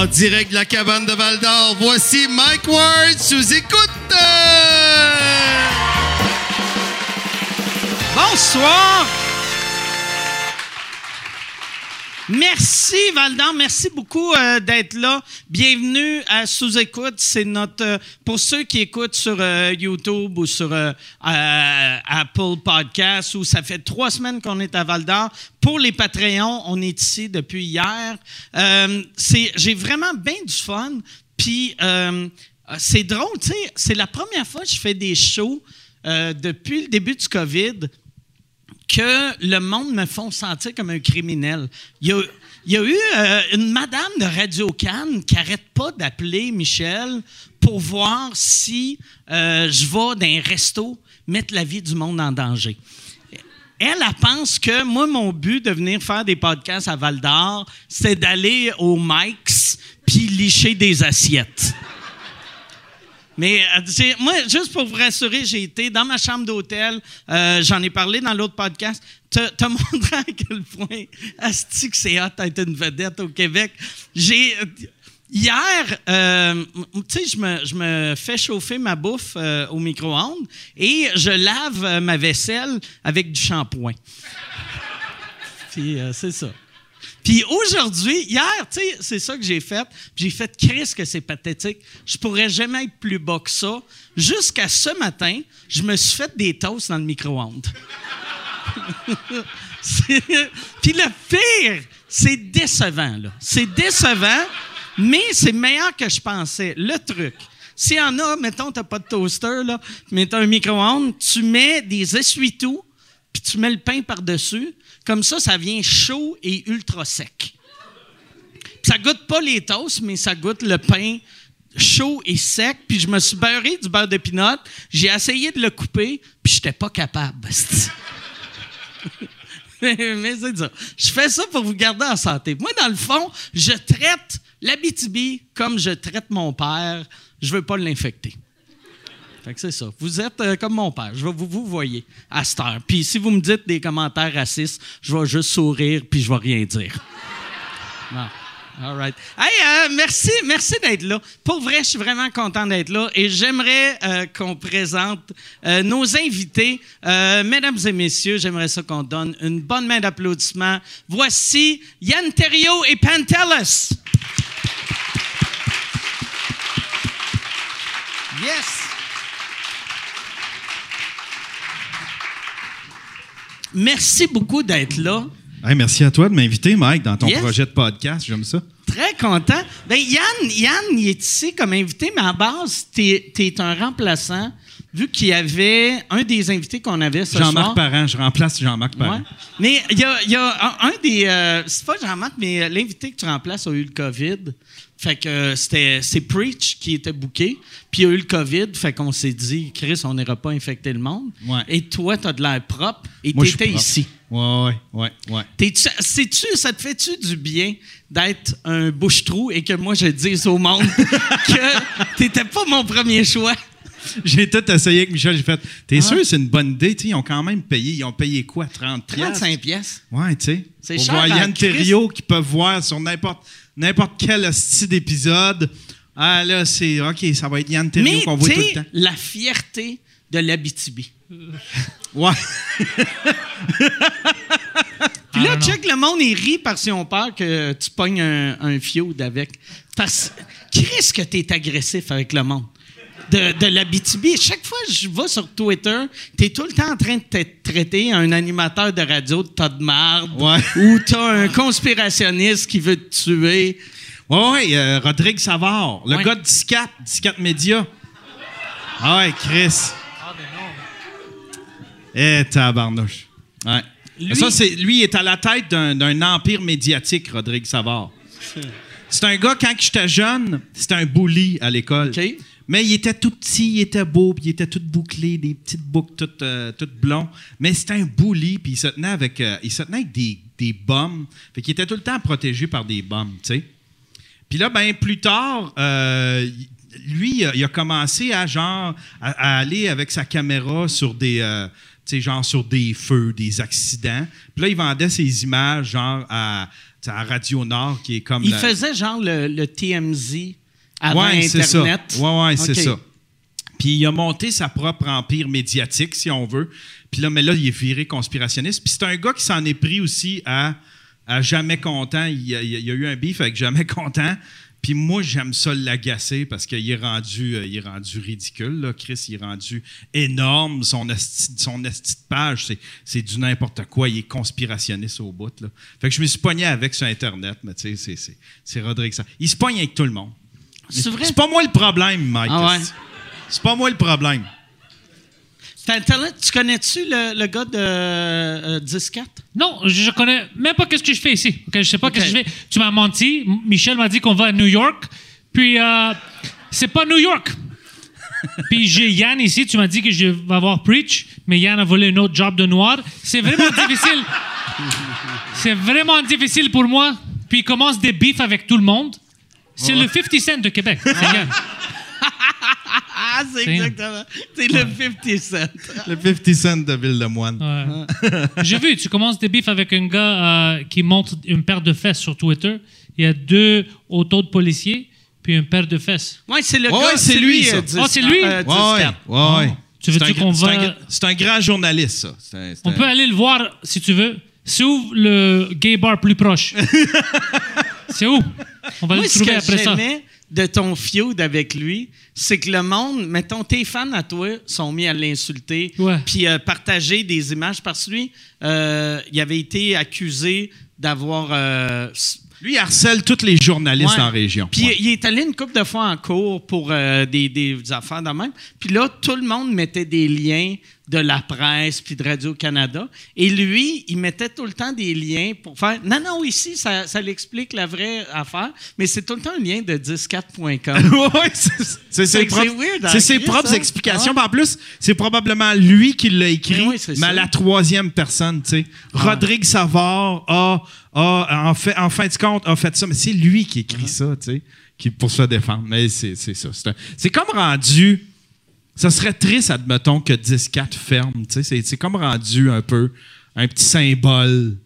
En direct de la cabane de Val d'Or, voici Mike Ward sous écoute. Bonsoir. Merci Valdan, merci beaucoup euh, d'être là. Bienvenue à Sous-écoute. C'est notre euh, pour ceux qui écoutent sur euh, YouTube ou sur Apple Podcasts où ça fait trois semaines qu'on est à Val d'Or. Pour les Patreons, on est ici depuis hier. j'ai vraiment bien du fun. Puis c'est drôle, tu sais, c'est la première fois que je fais des shows depuis le début du COVID que le monde me font sentir comme un criminel. Il y a, eu euh, une madame de Radio Cannes qui n'arrête pas d'appeler Michel pour voir si euh, je vais dans un resto mettre la vie du monde en danger. Elle, elle pense que moi, mon but de venir faire des podcasts à Val d'Or, c'est d'aller au Mike's puis licher des assiettes. Mais euh, moi, juste pour vous rassurer, j'ai été dans ma chambre d'hôtel. Euh, j'en ai parlé dans l'autre podcast. Te, te montrer à quel point Asti que c'est hot d'être une vedette au Québec. J'ai. Hier, euh, tu sais, je me, je me, fais chauffer ma bouffe au micro-ondes et je lave ma vaisselle avec du shampoing. Puis c'est ça. Puis aujourd'hui, hier, tu sais, c'est ça que j'ai fait. J'ai fait Chris que c'est pathétique. Je pourrais jamais être plus bas que ça. Jusqu'à ce matin, je me suis fait des toasts dans le micro-ondes. Puis le pire, c'est décevant, là. C'est décevant, mais c'est meilleur que je pensais. Le truc, s'il y en a, mettons, t'as pas de toaster, là, mais t'as un micro-ondes, tu mets des essuie-tout, puis tu mets le pain par-dessus, comme ça, ça vient chaud et ultra sec. Ça goûte pas les toasts, mais ça goûte le pain chaud et sec. Puis je me suis beurré du beurre de pinot. J'ai essayé de le couper, puis j'étais pas capable. mais c'est ça. Je fais ça pour vous garder en santé. Moi, dans le fond, je traite l'Abitibi comme je traite mon père. Je veux pas l'infecter. Fait que c'est ça. Vous êtes euh, comme mon père. Je vais vous, vous voyez à cette heure. Puis si vous me dites des commentaires racistes, je vais juste sourire puis je vais rien dire. Non. All right. Hey, euh, merci, merci d'être là. Pour vrai, je suis vraiment content d'être là et j'aimerais euh, qu'on présente nos invités. mesdames et messieurs, j'aimerais ça qu'on donne une bonne main d'applaudissement. Voici Yann Terrio et Pantelis. Yes. Merci beaucoup d'être là. merci à toi de m'inviter, Mike, dans ton projet de podcast. J'aime ça. Très content. Ben, Yann, Yann, il est ici comme invité, mais à base, tu es, un remplaçant. Vu qu'il y avait un des invités qu'on avait ce Jean-Marc Parent, je remplace Jean-Marc Parent. Mais il y a, un, des. Euh, c'est pas Jean-Marc, mais l'invité que tu remplaces a eu le COVID. Fait que euh, c'était c'est Preach qui était booké, puis il y a eu le COVID, fait qu'on s'est dit Chris, on n'ira pas infecter le monde. Et toi, tu as de l'air propre et tu étais ici. Ouais, ouais, ouais. Sais-tu, ça te fait-tu du bien d'être un bouche-trou et que moi je dise au monde que t'étais pas mon premier choix? J'ai tout essayé avec Michel. J'ai fait, t'es ah. sûr c'est une bonne idée? ils ont quand même payé. Ils ont payé quoi? 30 35 pièces. Ouais, tu sais. C'est cher. Voir Yann Thériault qui peuvent voir sur n'importe n'importe quel style d'épisode. Ah là, c'est OK, ça va être Yann Terriot qu'on voit tout le temps. la fierté de l'Abitibi. ouais. Puis là, ah, check, le monde, il rit parce qu'ils ont peur que tu pognes un, un avec. Parce qu'est-ce que tu es agressif avec le monde? De, de l'Abitibi. Chaque fois que je vais sur Twitter, tu es tout le temps en train de te traiter un animateur de radio de tas de marde. Ou tu as un conspirationniste qui veut te tuer. Oui, oui, euh, Rodrigue Savard, le gars de Discat, Discat Media. Ah ouais, Chris. Ah, ben non. Eh, tabarnouche. Ouais. Lui, ça, c'est, lui, il est à la tête d'un, empire médiatique, Rodrigue Savard. C'est un gars, quand j'étais jeune, c'était un bully à l'école. Mais il était tout petit, il était beau, puis il était tout bouclé, des petites boucles toutes, euh, blondes. Mais c'était un bully, puis il se tenait avec, euh, il se tenait avec des, des bombes. Fait qu'il était tout le temps protégé par des bombes, tu sais. Puis là, ben plus tard, euh, lui, il a commencé à genre à, aller avec sa caméra sur des sais, genre sur des feux, des accidents. Puis là, il vendait ces images, genre à, à Radio Nord, qui est comme. Il la- faisait genre le, le TMZ avant Ouais, c'est ça. Internet. Ouais, ouais, c'est ça. Puis il a monté sa propre empire médiatique, si on veut. Puis là, mais là, il est viré conspirationniste. Puis c'est un gars qui s'en est pris aussi à, à Jamais Content. Il y, a, eu un beef avec Jamais Content. Puis moi, j'aime ça l'agacer parce qu'il est rendu, euh, il est rendu ridicule. Là. Chris, il est rendu énorme. Son esti de page, c'est, c'est du n'importe quoi. Il est conspirationniste au bout. Là. Fait que je me suis pogné avec sur Internet, mais tu sais, c'est, c'est, c'est Rodrigue. ça. Il se pogne avec tout le monde. C'est vrai? C'est pas moi le problème, Mike. Ah ouais? C'est pas moi le problème. Internet, tu connais-tu le, le gars de euh, 10-4? Non, je connais même pas qu'est-ce que je fais ici. ok? Je sais pas qu'est-ce que je fais. Tu m'as menti. M- Michel m'a dit qu'on va à New York. Puis, euh, c'est pas New York. Puis j'ai Yann ici. Tu m'as dit que je vais avoir Preach, mais Yann a volé un autre job de noir. C'est vraiment difficile. C'est vraiment difficile pour moi. Puis il commence des beefs avec tout le monde. C'est le 50 Cent de Québec. C'est. Ah, c'est C'est- exactement. C'est le 50 Cent. Le 50 Cent de Ville-de-Moine. Ouais. J'ai vu, tu commences des beefs avec un gars euh, qui montre une paire de fesses sur Twitter. Il y a deux autos de policiers, puis une paire de fesses. Ouais, c'est le Ouais, gars. ouais, c'est lui, ça. euh, Ah, c'est lui? euh, Ouais, ouais, 10-4. ouais, ouais. Tu veux-tu qu'on gra- c'est un va- C'est un grand journaliste, ça. Un- On un- peut aller le voir si tu veux. C'est où le gay bar plus proche? C'est où? On va Moi, le ce trouver que après ça. j'aimais de ton feud avec lui, c'est que le monde, mettons, tes fans à toi sont mis à l'insulter, puis euh, partager des images parce que lui, euh, il avait été accusé d'avoir. euh, Lui, il harcèle tous les journalistes ouais. en région. Puis Ouais. il est allé une couple de fois en cours pour euh, des, des affaires de même. Puis là, tout le monde mettait des liens de la presse puis de Radio-Canada. Et lui, il mettait tout le temps des liens pour faire. Non, non, ici, ça, ça l'explique la vraie affaire, mais c'est tout le temps un lien de 104.com. Ouais, c'est- c'est ses propres, hein, ses propres explications. En plus, c'est probablement lui qui l'a écrit, Mais mais, oui, à la troisième personne. tu sais. Rodrigue Savard a, a, en, fait, en fin de compte, a fait ça, mais c'est lui qui écrit ça, tu sais, qui, pour se défendre. Mais c'est ça. C'est comme rendu. Ça serait triste, admettons, que 10-4 ferme. tu sais. C'est c'est comme rendu un peu un petit symbole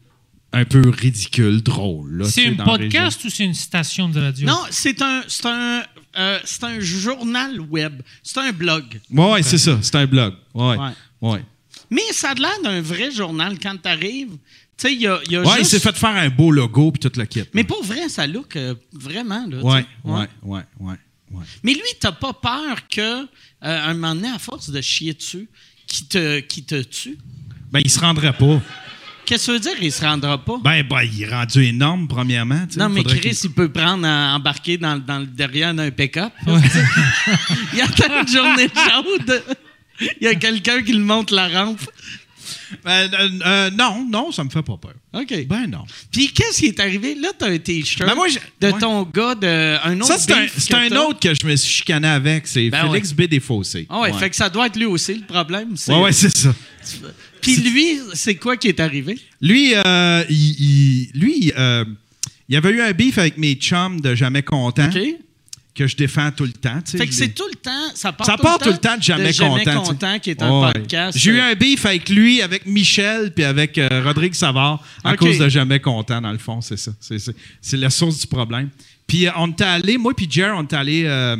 un peu ridicule, drôle. là, C'est un la podcast ou c'est une station de radio? non, c'est un, c'est un, euh, c'est un journal web. C'est un blog. région. Ouais, c'est ça. C'est un blog. Ouais. Ouais. Ouais. Mais ça a l'air d'un vrai journal quand t'arrives. Tu sais, il y a, il y a Ouais, il juste- s'est fait faire un beau logo puis tout le kit. Mais pour vrai, ça look euh, vraiment. Là, tu Ouais, ouais, ouais, ouais, ouais. Mais lui, t'as pas peur que, euh, un moment donné, à force de chier dessus, qui te, qui te tue? Ben, il se rendrait pas. Qu'est-ce que ça veut dire, il se rendra pas? Ben, ben, il est rendu énorme, premièrement. non, mais Chris, qu'il- il peut prendre, euh, embarquer dans, dans le derrière d'un pick-up. il attend une journée chaude. Il y a quelqu'un qui le monte la rampe. Ben, euh, euh, non, non, ça me fait pas peur. OK. Ben, non. Puis qu'est-ce qui est arrivé? Là, t'as un T-shirt Ben, de ouais. ton gars, de, un autre Ça, c'est un, c'est un autre que je me suis chicané avec. C'est Ben Félix B. Desfossés. Ah ouais, fait que ça doit être lui aussi, le problème. c'est- Ouais, ouais, c'est ça. Puis lui, c'est quoi qui est arrivé? Lui, euh, il, il- lui euh, il avait eu un beef avec mes chums de Jamais Content OK? Que je défends tout le temps. Fait que c'est tout le temps, ça part, Ça part tout le temps de Jamais, Content. tu sais. Content, qui est un podcast. J'ai eu euh, un beef avec lui, avec Michel, puis avec euh, Rodrigue Savard, à cause de Jamais Content, dans le fond, c'est ça. C'est, c'est- c'est la source du problème. Puis euh, on était allé, moi puis Jer, on était allé. Euh,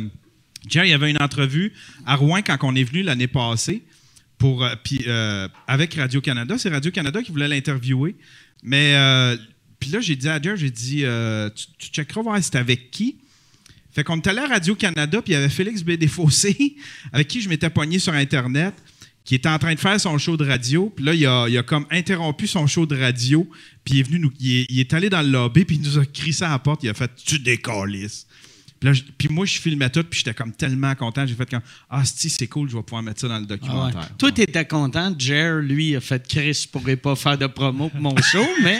Jer, il y avait une entrevue à Rouen quand on est venu l'année passée, pour, euh, puis, avec Radio-Canada. C'est Radio-Canada qui voulait l'interviewer. Mais, euh, puis là, j'ai dit à Jer, j'ai dit, euh, tu, tu checkeras voir c'était avec qui. Fait qu'on est allé à Radio-Canada, puis il y avait Félix B. Avec qui je m'étais pogné sur Internet, qui était en train de faire son show de radio. Puis là, il a, a comme interrompu son show de radio, puis il est venu nous. Il est, allé dans le lobby, puis il nous a crissé à la porte, il a fait Tu décalisses. Puis, là, je- puis moi, je filmais tout, puis j'étais comme tellement content. J'ai fait comme Ah, si, c'est cool, je vais pouvoir mettre ça dans le ah ouais. documentaire. Toi, t'étais content. Jer, lui, a fait Chris, je pourrais pas faire de promo pour mon show, mais.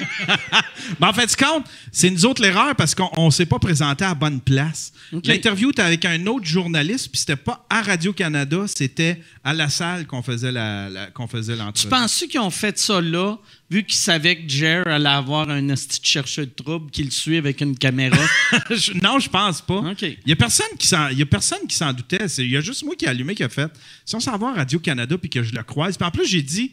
Ben, en fait, tu compte, c'est nous autres l'erreur parce qu'on ne s'est pas présenté à la bonne place. L'interview était avec un autre journaliste, puis c'était pas à Radio-Canada, c'était à la salle qu'on faisait la, la- qu'on faisait Tu l'entrevue. penses qu'ils ont fait ça là vu qu'il savait que Jer allait avoir un esti de chercheur de trouble qui le suit avec une caméra. Non, je pense pas. Il y a personne qui s'en, il y a personne qui s'en doutait. C'est- Il y a juste moi qui ai allumé qui a fait. Si on s'en va à Radio Canada puis que je le croise, puis en plus j'ai dit,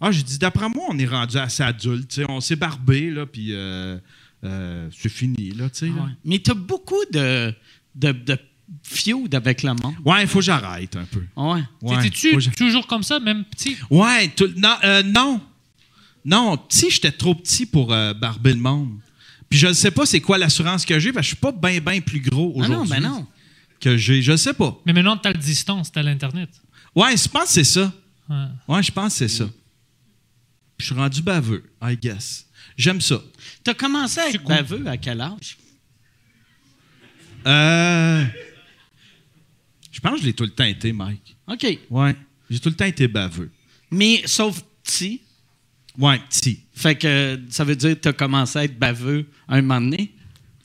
ah j'ai dit d'après moi on est rendu assez adulte, tu sais, on s'est barbé là, puis euh, euh, c'est fini là, tu sais. Ouais. Mais t'as beaucoup de, de, de feud avec le monde. Ouais, il faut que j'arrête un peu. Ouais. Ouais, T'étais-tu toujours comme ça, même petit? Ouais, tout- non, euh, non. Non, petit, j'étais trop petit pour euh, barber le monde. Puis je ne sais pas c'est quoi l'assurance que j'ai, parce que je suis pas bien, bien plus gros Ah non, aujourd'hui. ben non. Que j'ai, je sais pas. Mais maintenant, t'as le distance, t'as l'Internet. Ouais, je pense que c'est ça. Ouais. Ouais, je pense que c'est ça. Puis je suis rendu baveux, I guess. J'aime ça. T'as commencé à être cool. baveux à quel âge? Euh, je pense que je l'ai tout le temps été, Mike. OK. Ouais. J'ai tout le temps été baveux. Mais sauf petit, Ouais, petit. fait que ça veut dire que t'as commencé à être baveux un moment donné.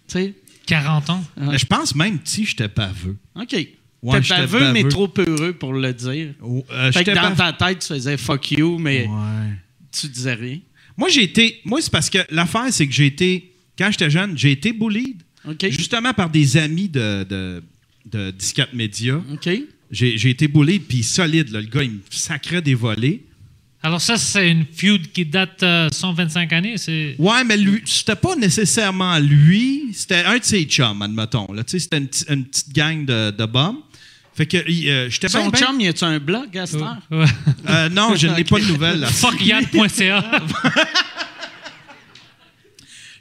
Tu sais? 40 ans. Je pense même petit, j'étais baveux. OK. Ouais, T'es j'étais baveux, mais baveux. trop peureux pour le dire. Oh, euh, Fait que dans baveux. ta tête, tu faisais fuck you, mais Ouais. tu disais rien. Moi, j'ai été. Moi, c'est parce que l'affaire, c'est que j'ai été. Quand j'étais jeune, j'ai été bullied. Justement par des amis de, de, de Discat Media. OK. J'ai j'ai été bullied, puis solide. là. Le gars, il me sacrait des volets. Alors ça, c'est une feud qui date euh, 125 années. C'est... Ouais, mais lui, c'était pas nécessairement lui. C'était un de ses chums, admettons. Là. Tu sais, C'était une, une petite gang de, de bums. Fait que il, euh, j'étais. Son chum, y a-tu un blog? Ouais. Euh, non, je n'ai pas de nouvelles. là. Fuckyann.ca.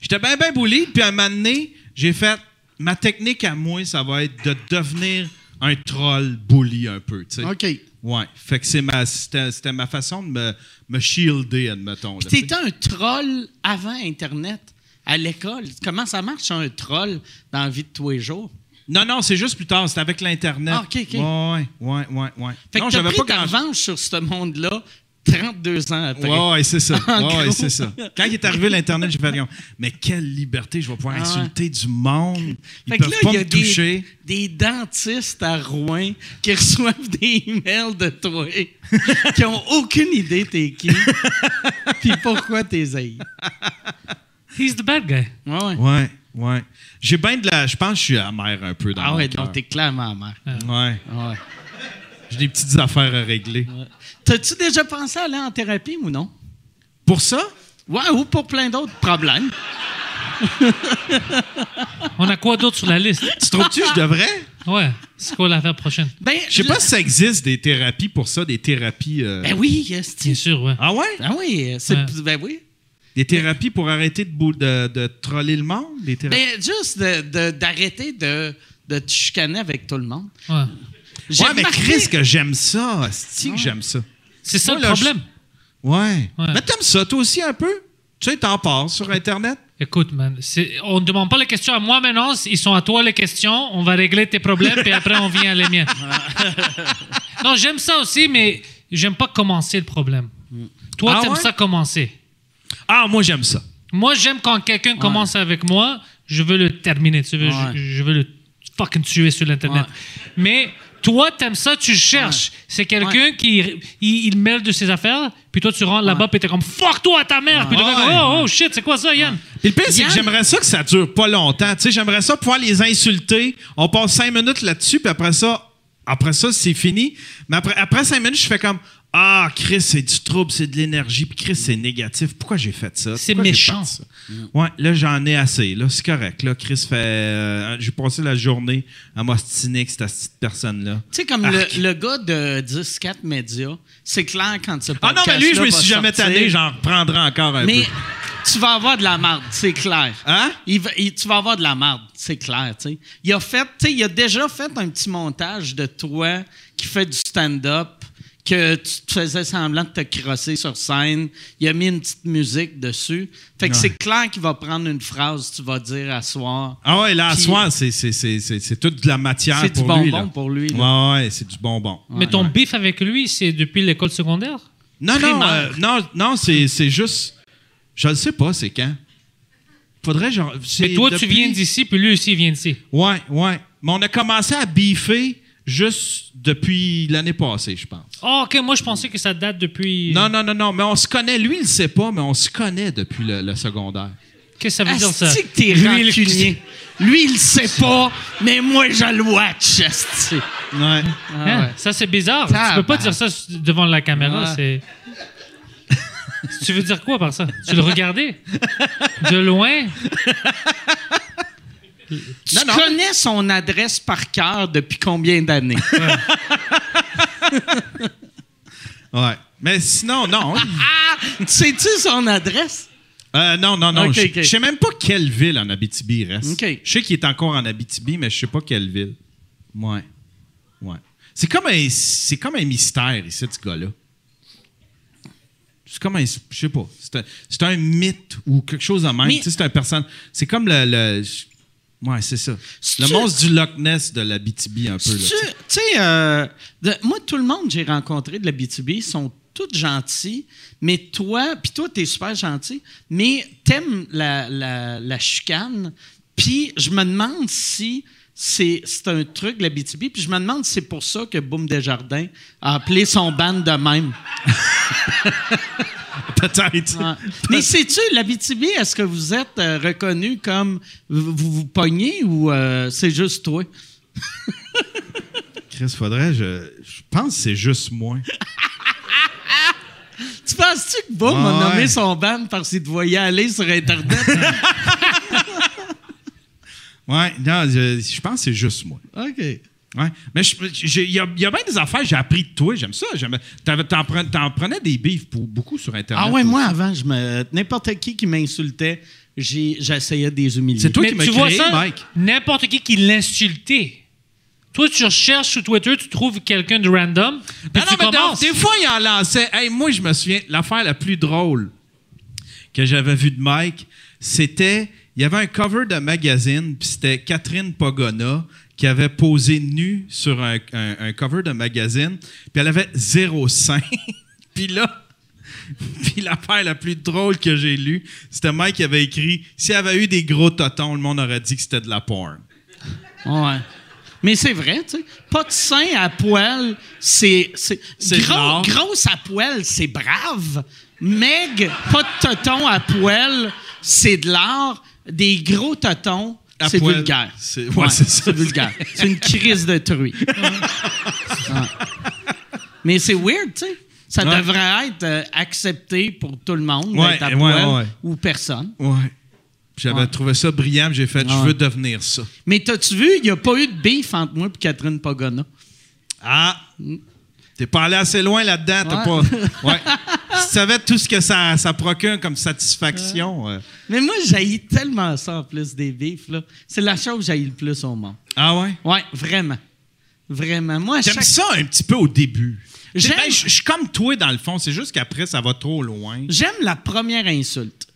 J'étais bien, bien bullied, puis à un moment donné, j'ai fait ma technique à moi, ça va être de devenir un troll bully un peu, tu sais. OK. Ouais. Fait que c'est ma, c'était, c'était ma façon de me, me shielder, admettons. sais. T'étais un troll avant Internet, à l'école. Comment ça marche, un troll, dans la vie de tous les jours? Non, non, c'est juste plus tard. C'était avec l'Internet. Ah, OK, OK. Ouais, ouais, ouais, ouais. Fait non, que t'as j'avais pris pas ta grand- revanche sur ce monde-là 32 ans après. Ouais, ouais, c'est ça. Ouais, ouais, c'est ça. Quand il est arrivé l'Internet, j'ai fait, mais quelle liberté, je vais pouvoir Ah ouais. insulter du monde. Ils Fait que peuvent là, pas il y a me toucher. des, des dentistes à Rouen qui reçoivent des emails de toi qui ont aucune idée t'es qui puis pourquoi t'es haïs. He's the bad guy. Ouais, ouais. Ouais, ouais. J'ai bien de la. Je pense que je suis amer un peu dans Ah ouais, donc t'es clairement amer. Ouais. Ouais. J'ai des petites affaires à régler. T'as-tu déjà pensé à aller en thérapie ou non? Pour ça? Ouais, ou pour plein d'autres problèmes. On a quoi d'autre sur la liste? Tu trouves-tu que je devrais? Ouais. C'est quoi l'affaire prochaine? Ben, Je sais le- pas si ça existe des thérapies pour ça, des thérapies. euh, Ben oui, esti. Bien sûr, ouais. Ah ouais? Ah oui, c'est, Ouais. ben oui. Des thérapies pour arrêter de, bou- de, de troller le monde? Des thérapies? Ben, juste de- de- d'arrêter de, de te chicaner avec tout le monde. Ouais. Ouais, mais Chris, que j'aime ça. C'est que j'aime ça. C'est ça Moi, le là, problème. Ouais. Ouais. Mais t'aimes ça, toi aussi, un peu? Tu sais, t'en passes sur Internet? Écoute, man, on ne demande pas les questions à moi maintenant, ils sont à toi les questions, on va régler tes problèmes, puis après on vient à les miens. non, j'aime ça aussi, mais j'aime pas commencer le problème. Toi, Ah t'aimes ouais? ça commencer? Ah, moi, j'aime ça. Moi, j'aime quand quelqu'un commence avec moi, je veux le terminer, tu veux, Ouais. je, je veux le fucking tuer sur l'Internet. Ouais. Mais toi, t'aimes ça, tu cherches. C'est quelqu'un qui il, il mêle de ses affaires, puis toi, tu rentres là-bas, puis t'es comme fuck toi, ta mère. Puis gars, Ouais. oh, oh shit, c'est quoi ça, Yann? Puis le pire, c'est que j'aimerais ça que ça dure pas longtemps. Tu sais, j'aimerais ça pouvoir les insulter. On passe cinq minutes là-dessus, puis après ça, après ça, c'est fini. Mais après, après cinq minutes, je fais comme Ah, Chris, c'est du trouble, c'est de l'énergie. Puis Chris, c'est négatif. Pourquoi j'ai fait ça? C'est méchant. ça? Ouais, là, j'en ai assez. Là, c'est correct. Là, Chris fait. euh, j'ai passé la journée à m'ostiner avec cette personne-là. Tu sais, comme le, le gars de 10-4 Médias, c'est clair quand ce Ah non, mais lui, je me suis jamais tanné. J'en reprendrai encore un Mais peu. tu vas avoir de la marde, c'est clair. Hein? Il va- il- tu vas avoir de la marde, c'est clair. tu sais. Il a fait, tu sais, il a déjà fait un petit montage de toi qui fait du stand-up, que tu te faisais semblant de te crosser sur scène. Il a mis une petite musique dessus. Fait que Ouais. c'est clair qu'il va prendre une phrase, tu vas dire à soir. Ah ouais, là, à soir, c'est, c'est, c'est, c'est, c'est toute de la matière C'est du pour lui. bonbon là. pour lui, Ouais, ouais, c'est du bonbon. Mais ton bif avec lui, c'est depuis l'école secondaire? Non, non, euh, non, non, c'est, c'est juste. Je ne sais pas, c'est quand. Faudrait genre. c'est Mais toi, tu viens d'ici, puis lui aussi, il vient d'ici. Ouais, ouais. Mais on a commencé à biffer juste depuis l'année passée, je pense. Ah, OK, moi, je pensais que ça date depuis... Non, non, non, non, mais on se connaît. Lui, il le sait pas, mais on se connaît depuis le, le secondaire. Qu'est-ce que ça veut dire, ça? Que t'es Lui, il- rancunier. Lui, il le sait pas, mais moi, je le watch. asti. Ouais. Hein? Ça, c'est bizarre. Tu peux pas dire ça devant la caméra. Ouais. C'est... tu veux dire quoi par ça? Tu le regardais? De loin? Tu Non, non. connais son adresse par cœur depuis combien d'années? Ouais. Mais sinon, non. ah! Sais-tu son adresse? Euh, non, non, non. Je ok. je sais même pas quelle ville en Abitibi il reste. Je sais qu'il est encore en Abitibi, mais je sais pas quelle ville. Ouais. Ouais. C'est comme un, c'est comme un mystère ici, ce gars-là. C'est comme un, je sais pas. C'est un, un mythe ou quelque chose de même. C'est un personne. C'est comme le, le- ouais, c'est ça. Le monstre du Loch Ness de l'Abitibi un peu. là, Tu sais. euh, moi, tout le monde que j'ai rencontré de la BTB ils sont tous gentils, mais toi, puis toi, t'es super gentil, mais t'aimes la, la, la chicane, puis je me demande si c'est c'est un truc de la BTB, puis je me demande si c'est pour ça que Boom Desjardins a appelé son band de même. Peut-être. Ouais. Mais sais-tu, la BTB, est-ce que vous êtes euh, reconnu comme vous vous, pognez ou euh, c'est juste toi? Chris, faudrait, je, je pense que c'est juste moi. Tu penses-tu que Boom a Ouais. nommé son band parce qu'il te voyait aller sur Internet? Ouais, non, je, je pense que c'est juste moi. OK. Ouais. Mais il y, a il y a bien des affaires que j'ai appris de toi. J'aime ça. T'en prenais, prenais des bifs pour beaucoup sur Internet. Ah ouais, aussi. moi, avant, je me n'importe qui qui m'insultait, j'essayais de les humilier. C'est toi Mais qui m'as tu vois créé, ça, Mike. n'importe qui qui l'insultait. Toi, tu recherches sur Twitter, tu trouves quelqu'un de random, puis Non, non, tu mais non, commences. des fois, il en lançait. Hey, moi, je me souviens, l'affaire la plus drôle que j'avais vue de Mike, c'était. Il y avait un cover de magazine, puis c'était Catherine Pogona qui avait posé nue sur un, un- un cover de magazine, puis elle avait zéro sein. puis là, puis l'affaire la plus drôle que j'ai lue, c'était Mike qui avait écrit Si elle avait eu des gros totons, le monde aurait dit que c'était de la porn. Ouais. Mais c'est vrai, tu sais. Pas de sein à poil, c'est. gros- grosse à poil, c'est brave. Meg, pas de toton à poil, c'est de l'art. Des gros totons, c'est vulgaire. c'est- ouais, vulgaire. C'est une crise de truie. Ouais. Mais c'est weird, tu sais. Ça Ouais. devrait être euh, accepté pour tout le monde d'être à poil ou personne. Ouais. J'avais trouvé ça brillant, j'ai fait Je veux devenir ça. Mais t'as-tu vu, il n'y a pas eu de beef entre moi et Catherine Pagona. Ah! T'es pas allé assez loin là-dedans, t'as Ouais. pas. Ouais. tu savais tout ce que ça, ça procure comme satisfaction. euh. Mais moi, j'haïs tellement ça en plus des beefs. là. C'est la chose que j'haïs le plus au monde. Ah ouais? Ouais, vraiment. Vraiment. Moi, J'aime chaque- ça un petit peu au début? Ben, je suis comme toi dans le fond, c'est juste qu'après ça va trop loin. j'aime la première insulte.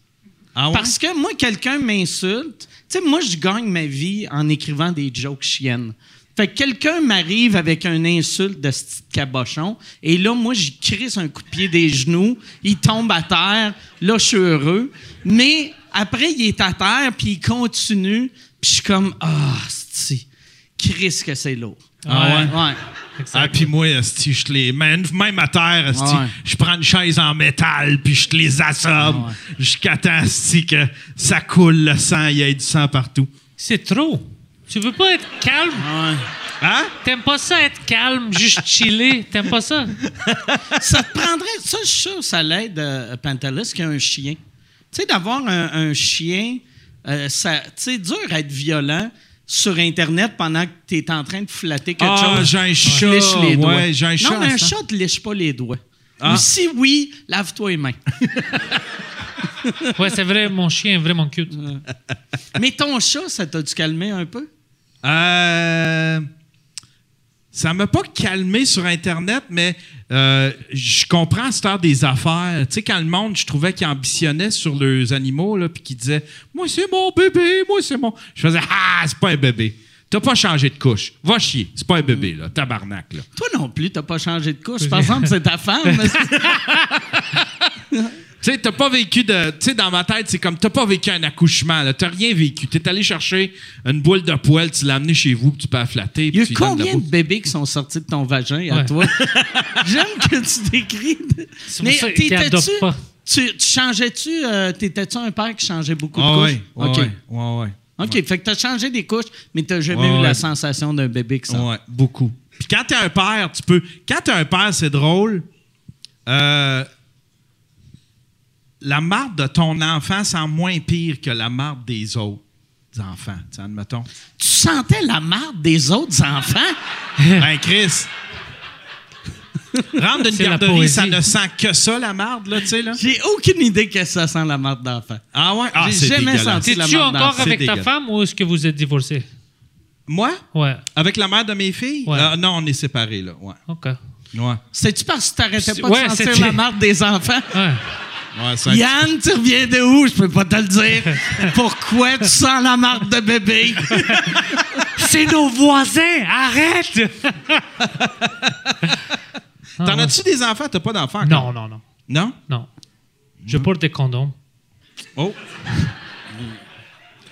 Ah ouais? Parce que moi, quelqu'un m'insulte. Tu sais, moi, je gagne ma vie en écrivant des jokes chiennes. Fait que quelqu'un m'arrive avec une insulte de ce petit cabochon, et là, moi, j'y crisse un coup de pied des genoux, il tombe à terre, là, je suis heureux. Mais après, il est à terre, puis il continue, puis je suis comme, ah, c'est crisse que c'est lourd. Ah ouais? Ouais. Ah, puis moi, esti, je te les. Même, même à terre, esti, Ouais. je prends une chaise en métal, puis je te les assomme. Ouais. Jusqu'à temps, esti, que ça coule le sang, il y ait du sang partout. C'est trop. Tu veux pas être calme? Hein? T'aimes pas ça être calme, juste chiller? T'aimes pas ça? ça te prendrait. Ça, je suis sûr, ça l'aide euh, Pantelis qui a un chien. Tu sais, d'avoir un, un chien, euh, sais, dur à être violent sur Internet pendant que tu es en train de flatter quelque Ah, chose. j'ai un chat, lèches les doigts. ouais, j'ai un chat Non, mais un chat ne lèche pas les doigts. Ah. Ou si oui, lave-toi les mains. Ouais, c'est vrai, mon chien est vraiment cute. mais ton chat, ça t'a dû calmer un peu? Euh, ça m'a pas calmé sur Internet, mais euh, je comprends à cette heure des affaires. Tu sais, quand le monde, je trouvais qu'il ambitionnait sur leurs animaux, là, puis qu'il disait Moi, c'est mon bébé, moi, c'est mon. Je faisais Ah, c'est pas un bébé. T'as pas changé de couche. Va chier. C'est pas un bébé, là. Tabarnak, là. Toi non plus, t'as pas changé de couche. Par exemple, c'est ta femme. Tu sais, t'as pas vécu de. Tu sais, dans ma tête, c'est comme t'as pas vécu un accouchement, là. T'as rien vécu. T'es allé chercher une boule de poêle, tu l'as amené chez vous, puis tu peux la flatter. Il y a de combien de bébés qui sont sortis de ton vagin à Ouais. toi? J'aime que tu décris. Qu'ils t'étais-tu-. Tu, tu changeais-tu, euh, t'étais-tu un père qui changeait beaucoup de Ah couches? ouais, ouais, OK. ouais, ouais, ouais. OK, fait que t'as changé des couches, mais t'as jamais Ouais, eu la sensation d'un bébé qui sort. Ouais, beaucoup. Puis quand t'es un père, tu peux. Quand t'es un père, c'est drôle. Euh, la marde de ton enfant sent moins pire que la marde des autres enfants, tu sais, admettons. Tu sentais la marde des autres enfants? ben, Chris. Rentre d'une garderie, ça ne sent que ça, la marde, là, tu sais, là. J'ai aucune idée que ça sent la marde d'enfant. Ah ouais? Ah, J'ai c'est jamais dégueulasse. senti la T'es-tu marde encore d'enfant. avec C'est ta dégueulasse. femme ou est-ce que vous êtes divorcés? Moi? Ouais. Avec la mère de mes filles? Ouais. Euh, non, on est séparés, là. Ouais. OK. Ouais. C'est-tu parce que t'arrêtais pas Ouais, de sentir la marde des enfants? Ouais. Ouais, Yann, tu reviens de où? Je peux pas te le dire. Pourquoi tu sens la marde de bébé? C'est nos voisins! Arrête! T'en as-tu des enfants? T'as pas d'enfants? Non, non, non. Non? Non. Je porte des condoms. Oh.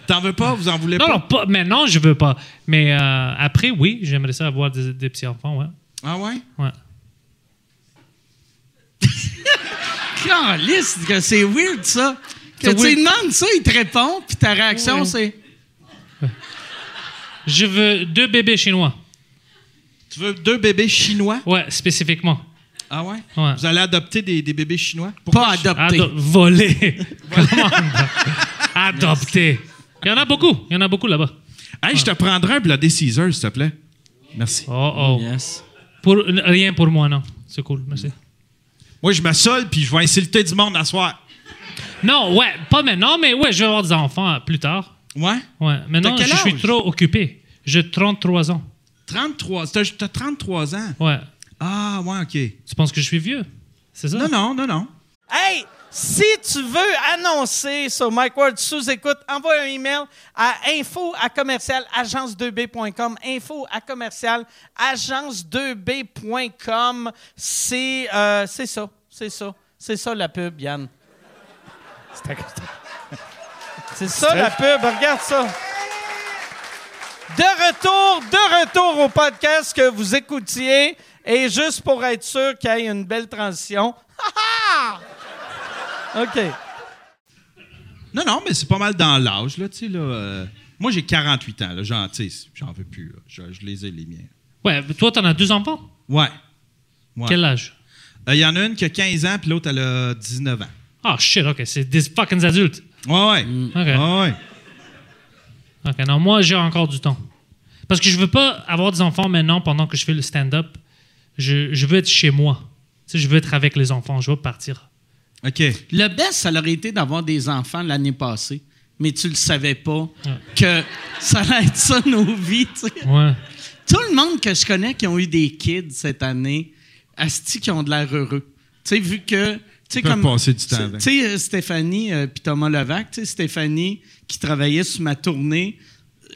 T'en veux pas? Vous en voulez Non, pas? non, pas, maintenant, je veux pas. Mais euh, après, oui, j'aimerais ça avoir des, des petits-enfants, ouais. Ah ouais? ouais. C'est weird, ça. Que C'est tu lui demandes ça, il te répond, puis ta réaction, Ouais. c'est... Je veux deux bébés chinois. Tu veux deux bébés chinois? Ouais, spécifiquement. Ah ouais? Ouais. Vous allez adopter des, des bébés chinois? Pas adopté. Ado- voler. Comment? Adopter. Il y en a beaucoup. Il y en a beaucoup là-bas. Hey, je te prendrai un Bloody Caesar, s'il te plaît. Merci. Oh, oh. Yes. Pour, rien pour moi, non. C'est cool, merci. Moi, je me sole, puis je vais insulter du monde à soir. Non, ouais, pas maintenant, mais ouais, je vais avoir des enfants plus tard. Ouais? Ouais, maintenant, T'as je suis âge? trop occupé. J'ai 33 ans. 33. T'as t'as 33 ans? Ouais. Ah, ouais, OK. Tu penses que je suis vieux? C'est ça? Non, non, non, non. Hey, si tu veux annoncer sur Mike Ward sous écoute, envoie un email à info à commercial agence2b.com. Info à commercial agence2b.com. C'est euh, c'est ça, c'est ça, c'est ça la pub, Yann. C'est ça la pub, regarde ça. De retour, de retour au podcast que vous écoutiez. Et juste pour être sûr qu'il y ait une belle transition. Ha, ha! OK. Non, non, mais c'est pas mal dans l'âge, là, tu sais, là. euh, moi, j'ai 48 ans, là. J'en, veux plus, là. Je, je les ai, les miens. Ouais, toi, t'en as deux enfants? Ouais. Ouais. Quel âge? Euh, Il y en a une qui a 15 ans, puis l'autre, elle a 19 ans. Ah, shit, OK, c'est des fucking adultes. Ouais, ouais. OK. Ouais, ouais. OK, non, moi, j'ai encore du temps. Parce que je veux pas avoir des enfants maintenant pendant que je fais le stand-up. Je, je veux être chez moi. Tu sais, je veux être avec les enfants. Je veux partir. OK. Le best, ça aurait été d'avoir des enfants l'année passée, mais tu le savais pas que ça allait être ça nos vies. tu sais. Ouais. Tout le monde que je connais qui ont eu des kids cette année, asti qui ont de l'air heureux. Tu sais, vu que. Tu sais, comme. passer du temps tu- avec. Tu sais, euh, Stéphanie euh, puis Thomas Levac, tu sais, Stéphanie qui travaillait sur ma tournée,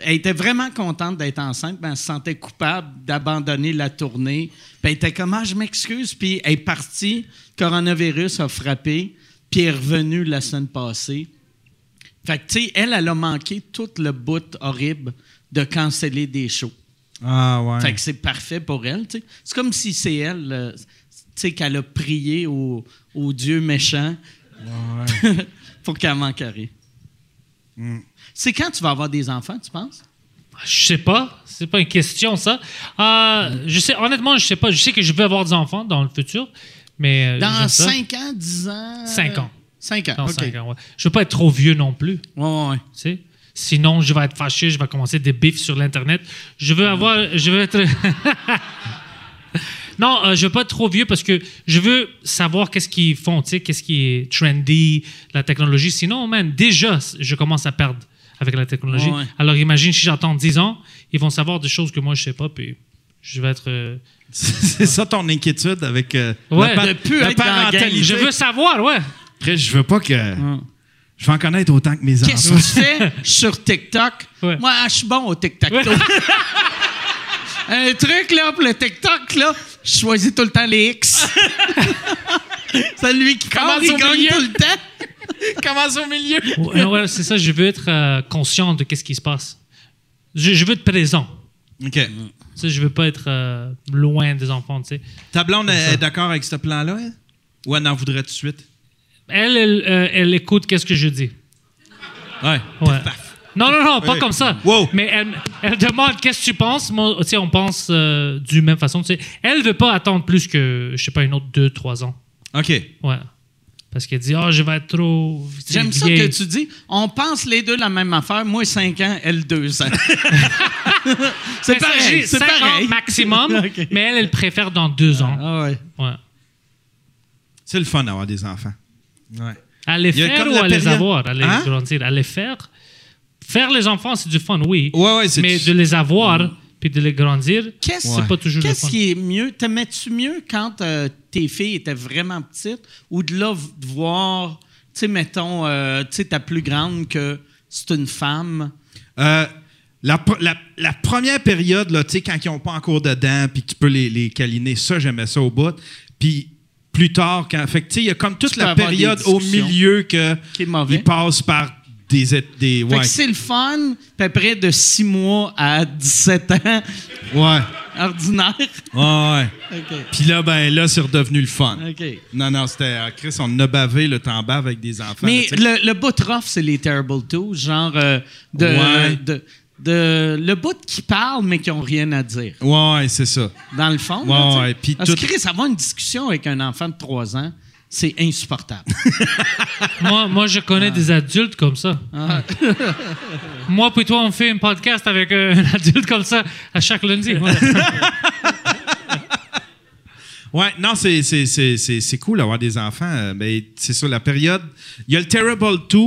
elle était vraiment contente d'être enceinte, mais elle se sentait coupable d'abandonner la tournée. Puis elle était comme, ah, je m'excuse. Puis elle est partie, coronavirus a frappé, puis elle est revenue la semaine passée. Fait que, tu sais, elle, elle a manqué tout le bout horrible de canceller des shows. Ah, ouais. Fait que c'est parfait pour elle. tu sais. C'est comme si c'est elle, euh, tu sais, qu'elle a prié au, au Dieu méchant pour qu'elle manque rien. C'est quand tu vas avoir des enfants, tu penses? Je sais pas. C'est pas une question, ça. Euh, je sais, honnêtement, je sais pas. Je sais que je veux avoir des enfants dans le futur. Mais euh, Dans j'aime ça. 5 ans, 10 ans? 5 ans. 5 ans, Dans ans, ouais. Je veux pas être trop vieux non plus. Ouais, ouais, ouais. tu sais? Sinon, je vais être fâché, je vais commencer des bifs sur l'Internet. Je veux avoir. Je veux être. non, euh, je veux pas être trop vieux parce que je veux savoir qu'est-ce qu'ils font, tu sais, qu'est-ce qui est trendy, la technologie. Sinon, man, déjà, je commence à perdre avec la technologie. Ouais, ouais. Alors, imagine si j'attends 10 ans, ils vont savoir des choses que moi, je sais pas, puis je vais être. euh, c'est ça ton inquiétude avec euh, Ouais, la, de plus la être dans la parentalité. Je veux savoir, ouais. Après, je veux pas que. Je vais en connaître autant que mes Qu'est-ce enfants. que tu fais sur TikTok? Ouais. Moi, je suis bon au TikTok. Un truc, là, pour le TikTok, là, je choisis tout le temps les X. Celui qui commence au gagne milieu. tout le temps? Commence au milieu. Ouais, ouais, c'est ça, je veux être euh, conscient de qu'est-ce qui se passe. Je, je veux être présent. OK. Tu sais, je veux pas être euh, loin des enfants, tu sais. Ta blonde ça. est d'accord avec ce plan-là? Ou elle en voudrait tout de suite? Elle, elle, euh, elle écoute qu'est-ce que je dis. Ouais. Ouais. Non, non, non, pas comme ça. Wow. Mais elle, elle demande qu'est-ce que tu penses. Moi, tu sais, on pense euh, du même façon. Tu sais. Elle veut pas attendre plus que, je sais pas, une autre deux, trois ans. OK. Ouais. Parce qu'elle dit, oh, je vais être trop. J'aime ça que tu dis, on pense les deux la même affaire. Moi, 5 ans, elle, 2 ans. c'est pareil. C'est cinq pareil. ans maximum, mais elle, elle préfère dans deux ans. Ah ouais. Ouais. C'est le fun d'avoir des enfants. Ouais. À les faire ou à les avoir, à les Hein? grandir, à les faire. Faire les enfants, c'est du fun, oui. Ouais, ouais, c'est mais de les avoir puis de les grandir, c'est pas toujours le qu'est-ce qui est mieux? T'aimais-tu mieux quand euh, tes filles étaient vraiment petites ou de là de voir, tu sais, mettons, euh, tu sais, ta plus grande que c'est une femme? Euh, la, pr- la- la première période, là, tu sais, quand ils n'ont pas encore dedans, puis que tu peux les, les câliner, ça, j'aimais ça au bout. Puis plus tard, quand. Fait il y a comme toute la période au milieu que. Passent par des. des ouais. que c'est le fun, puis après de 6 mois à 17 ans, ouais. ordinaire. Ouais, ouais. Puis là, ben là, c'est redevenu le fun. Non, non, c'était. euh, Chris, on a bavé le temps bave avec des enfants. Mais là, le, le bout c'est les Terrible Two, genre euh, de, Ouais. de, de- le bout qui parle, mais qui n'ont rien à dire. Ouais, ouais, c'est ça. Dans le fond. Ouais, là, ouais, puis Parce tout- que Chris, avoir une discussion avec un enfant de 3 ans, c'est insupportable. moi, moi, je connais des adultes comme ça. Ah. moi, puis toi, on fait un podcast avec un adulte comme ça à chaque lundi. Ouais. Non, c'est, c'est, c'est, c'est, c'est cool d'avoir des enfants. euh, Mais c'est ça, la période. Il y a le Terrible 2,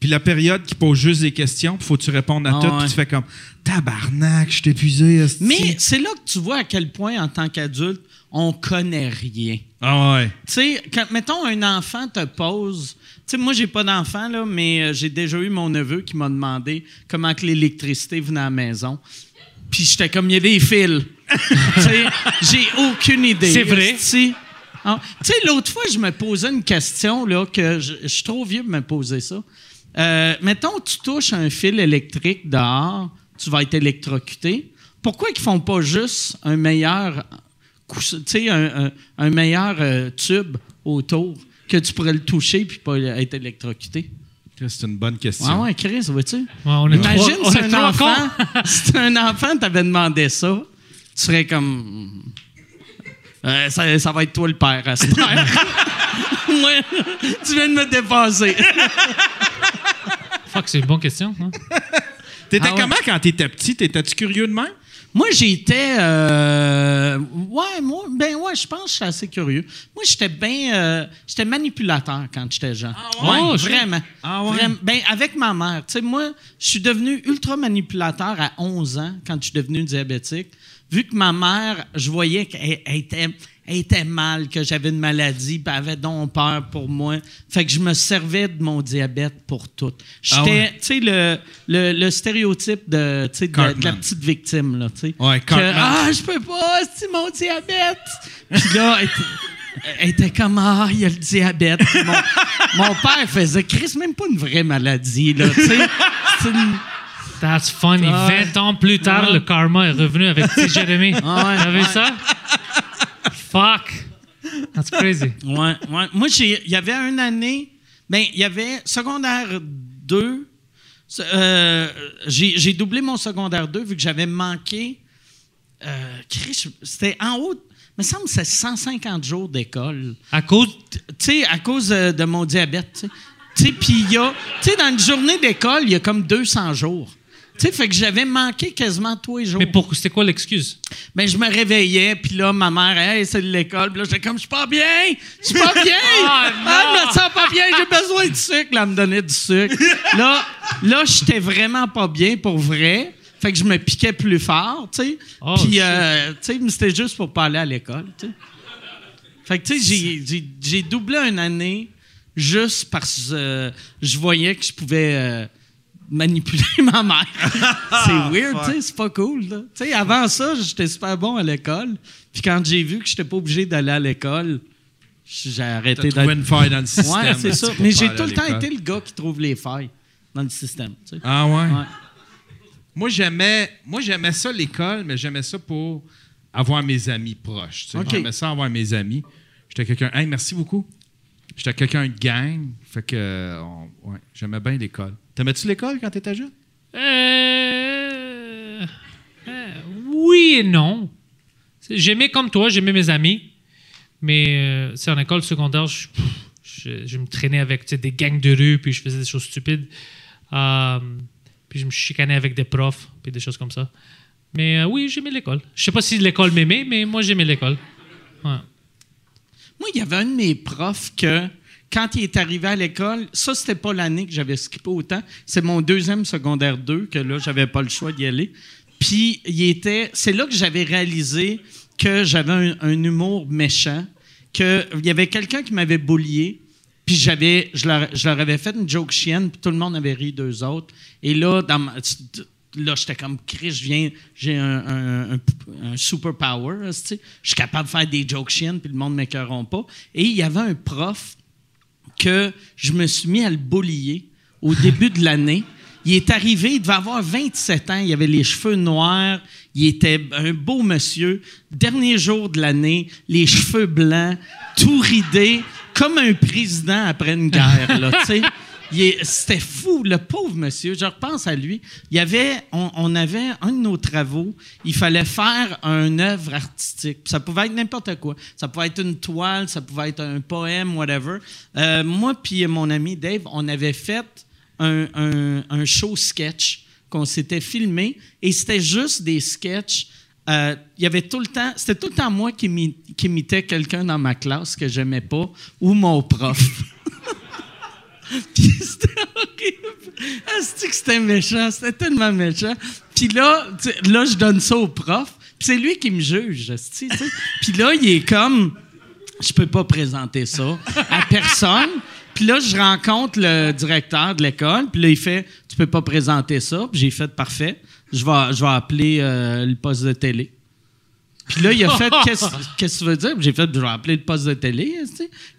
puis la période qui pose juste des questions, puis faut que tu répondes à Ah tout, ouais. puis tu fais comme Tabarnak, je t'ai épuisé. mais c'est là que tu vois à quel point, en tant qu'adulte, on connaît rien. Ah ouais. Tu sais, quand, mettons, un enfant te pose. Tu sais, moi, j'ai pas d'enfant, là, mais euh, j'ai déjà eu mon neveu qui m'a demandé comment que l'électricité venait à la maison. Puis j'étais comme, il y a des fils. tu sais, j'ai aucune idée. C'est vrai. Ah, Tu sais, l'autre fois, je me posais une question, là, que je, je suis trop vieux pour me poser ça. Euh, mettons, tu touches un fil électrique dehors, tu vas être électrocuté. Pourquoi ils font pas juste un meilleur couss- tu sais, un, un- un meilleur euh, tube autour que tu pourrais le toucher puis pas être électrocuté? C'est une bonne question. Ah ouais, Chris, vois-tu? Ouais, on est Imagine trois- on si est un trois enfant, si un enfant t'avait demandé ça, tu serais comme. Euh, ça, ça va être toi le père à cette heure. Ouais, tu viens de me dépasser. Fuck, c'est une bonne question. hein. T'étais Ah ouais. comment quand t'étais petit? T'étais-tu curieux de même? Moi, j'étais. euh, ouais, moi, ben ouais, je pense que je suis assez curieux. Moi, j'étais bien. euh, j'étais manipulateur quand j'étais jeune. ouais? Ouais, Oh, vraiment. Ah ouais? Vraiment. Ben, avec ma mère. Tu sais, moi, je suis devenu ultra manipulateur à 11 ans quand je suis devenu diabétique. Vu que ma mère, je voyais qu'elle elle était, elle était mal, que j'avais une maladie, puis elle avait donc peur pour moi. Fait que je me servais de mon diabète pour tout. J'étais, Ah ouais? tu sais, le, le, le stéréotype de, de, de la petite victime, là, tu sais. Ouais, Que, ah, je peux pas, c'est mon diabète. Puis là, elle était, comme, ah, il y a le diabète. Mon, mon père faisait, Chris, même pas une vraie maladie, là, tu sais. That's funny. Ah ouais. 20 ans plus tard, Ouais. le karma est revenu avec petit Jérémy. Ah ouais, T'as vu ouais. ça? Fuck. That's crazy. Ouais, ouais. Moi, j'ai- il y avait une année, ben, il y avait secondaire 2. euh, j'ai doublé mon secondaire 2 vu que j'avais manqué. euh, C'était en haut. Il me semble que c'est 150 jours d'école. À cause? tu sais, à cause euh, de mon diabète, tu sais. Tu sais, puis il y a, tu sais, dans une journée d'école, il y a comme 200 jours. Tu sais, fait que j'avais manqué quasiment tous les jours. Mais pour, c'était quoi l'excuse? Ben, je me réveillais, puis là, ma mère, hey, c'est de l'école. Puis là, j'étais comme, je suis pas bien, je suis pas bien. Ah, ah, je me sens pas bien, j'ai besoin de sucre. Là, elle me donnait du sucre. là, là j'étais vraiment pas bien pour vrai. Fait que je me piquais plus fort, tu sais. Oh, puis, euh, tu sais, mais c'était juste pour pas aller à l'école, tu sais. Fait que, tu sais, j'ai doublé une année juste parce que euh, je voyais que je pouvais euh, manipuler ma mère. c'est weird, tu sais, c'est pas cool. Tu sais, avant ça, j'étais super bon à l'école. Puis quand j'ai vu que j'étais pas obligé d'aller à l'école, J'ai arrêté d'être. une faille dans le système. Ouais, c'est ça. Mais j'ai tout le temps été le gars qui trouve les failles dans le système. Ah ouais? Ouais. Moi, j'aimais, moi, j'aimais ça l'école, mais j'aimais ça pour avoir mes amis proches. J'aimais ça avoir mes amis. J'étais quelqu'un. Hey, merci beaucoup. J'étais quelqu'un de gang. Fait que, on- ouais, j'aimais bien l'école. T'aimais-tu l'école quand t'étais jeune? Euh, euh, oui et non. J'aimais comme toi, j'aimais mes amis. Mais euh, c'est en école secondaire, je, pff, je- je me traînais avec des gangs de rue, puis je faisais des choses stupides. Euh, puis je me chicanais avec des profs, puis des choses comme ça. Mais euh, oui, j'aimais l'école. Je sais pas si l'école m'aimait, mais moi j'aimais l'école. Ouais. Moi, il y avait un de mes profs que, quand il est arrivé à l'école, ça, c'était pas l'année que j'avais skippé autant. C'est mon deuxième secondaire 2 que là, j'avais pas le choix d'y aller. Puis, il était. C'est là que j'avais réalisé que j'avais un, humour méchant, qu'il y avait quelqu'un qui m'avait bullié. Puis j'avais, je leur, je leur avais fait une joke chienne, puis tout le monde avait ri d'eux autres. Et là, dans ma- là, j'étais comme Chris, je viens, j'ai un, un, un- un super power, tu sais. Je suis capable de faire des jokes chiennes, puis le monde ne m'écœurera pas. Et il y avait un prof que je me suis mis à le bullier au début de l'année. Il est arrivé, il devait avoir 27 ans, il avait les cheveux noirs, il était un beau monsieur. Dernier jour de l'année, les cheveux blancs, tout ridé, comme un président après une guerre, là. C'était fou, le pauvre monsieur. Je repense à lui. Il y avait, on, avait un de nos travaux. Il fallait faire une œuvre artistique. Ça pouvait être n'importe quoi. Ça pouvait être une toile, ça pouvait être un poème, whatever. Euh, moi puis mon ami Dave, on avait fait un, un- show sketch qu'on s'était filmé et c'était juste des sketchs. Euh, il y avait tout le temps, c'était tout le temps moi qui imitais quelqu'un dans ma classe que j'aimais pas ou mon prof. Puis c'était horrible. Que c'était méchant, c'était tellement méchant. Puis là, là, je donne ça au prof. Puis c'est lui qui me juge. Puis là, il est comme, je peux pas présenter ça à personne. Puis là, je rencontre le directeur de l'école. Puis là, il fait, tu peux pas présenter ça. Puis j'ai fait, parfait. Je vais, je vais appeler euh, le poste de télé. Puis là, il a fait Qu'est-ce que tu veux dire? J'ai fait Je vais appeler le poste de télé.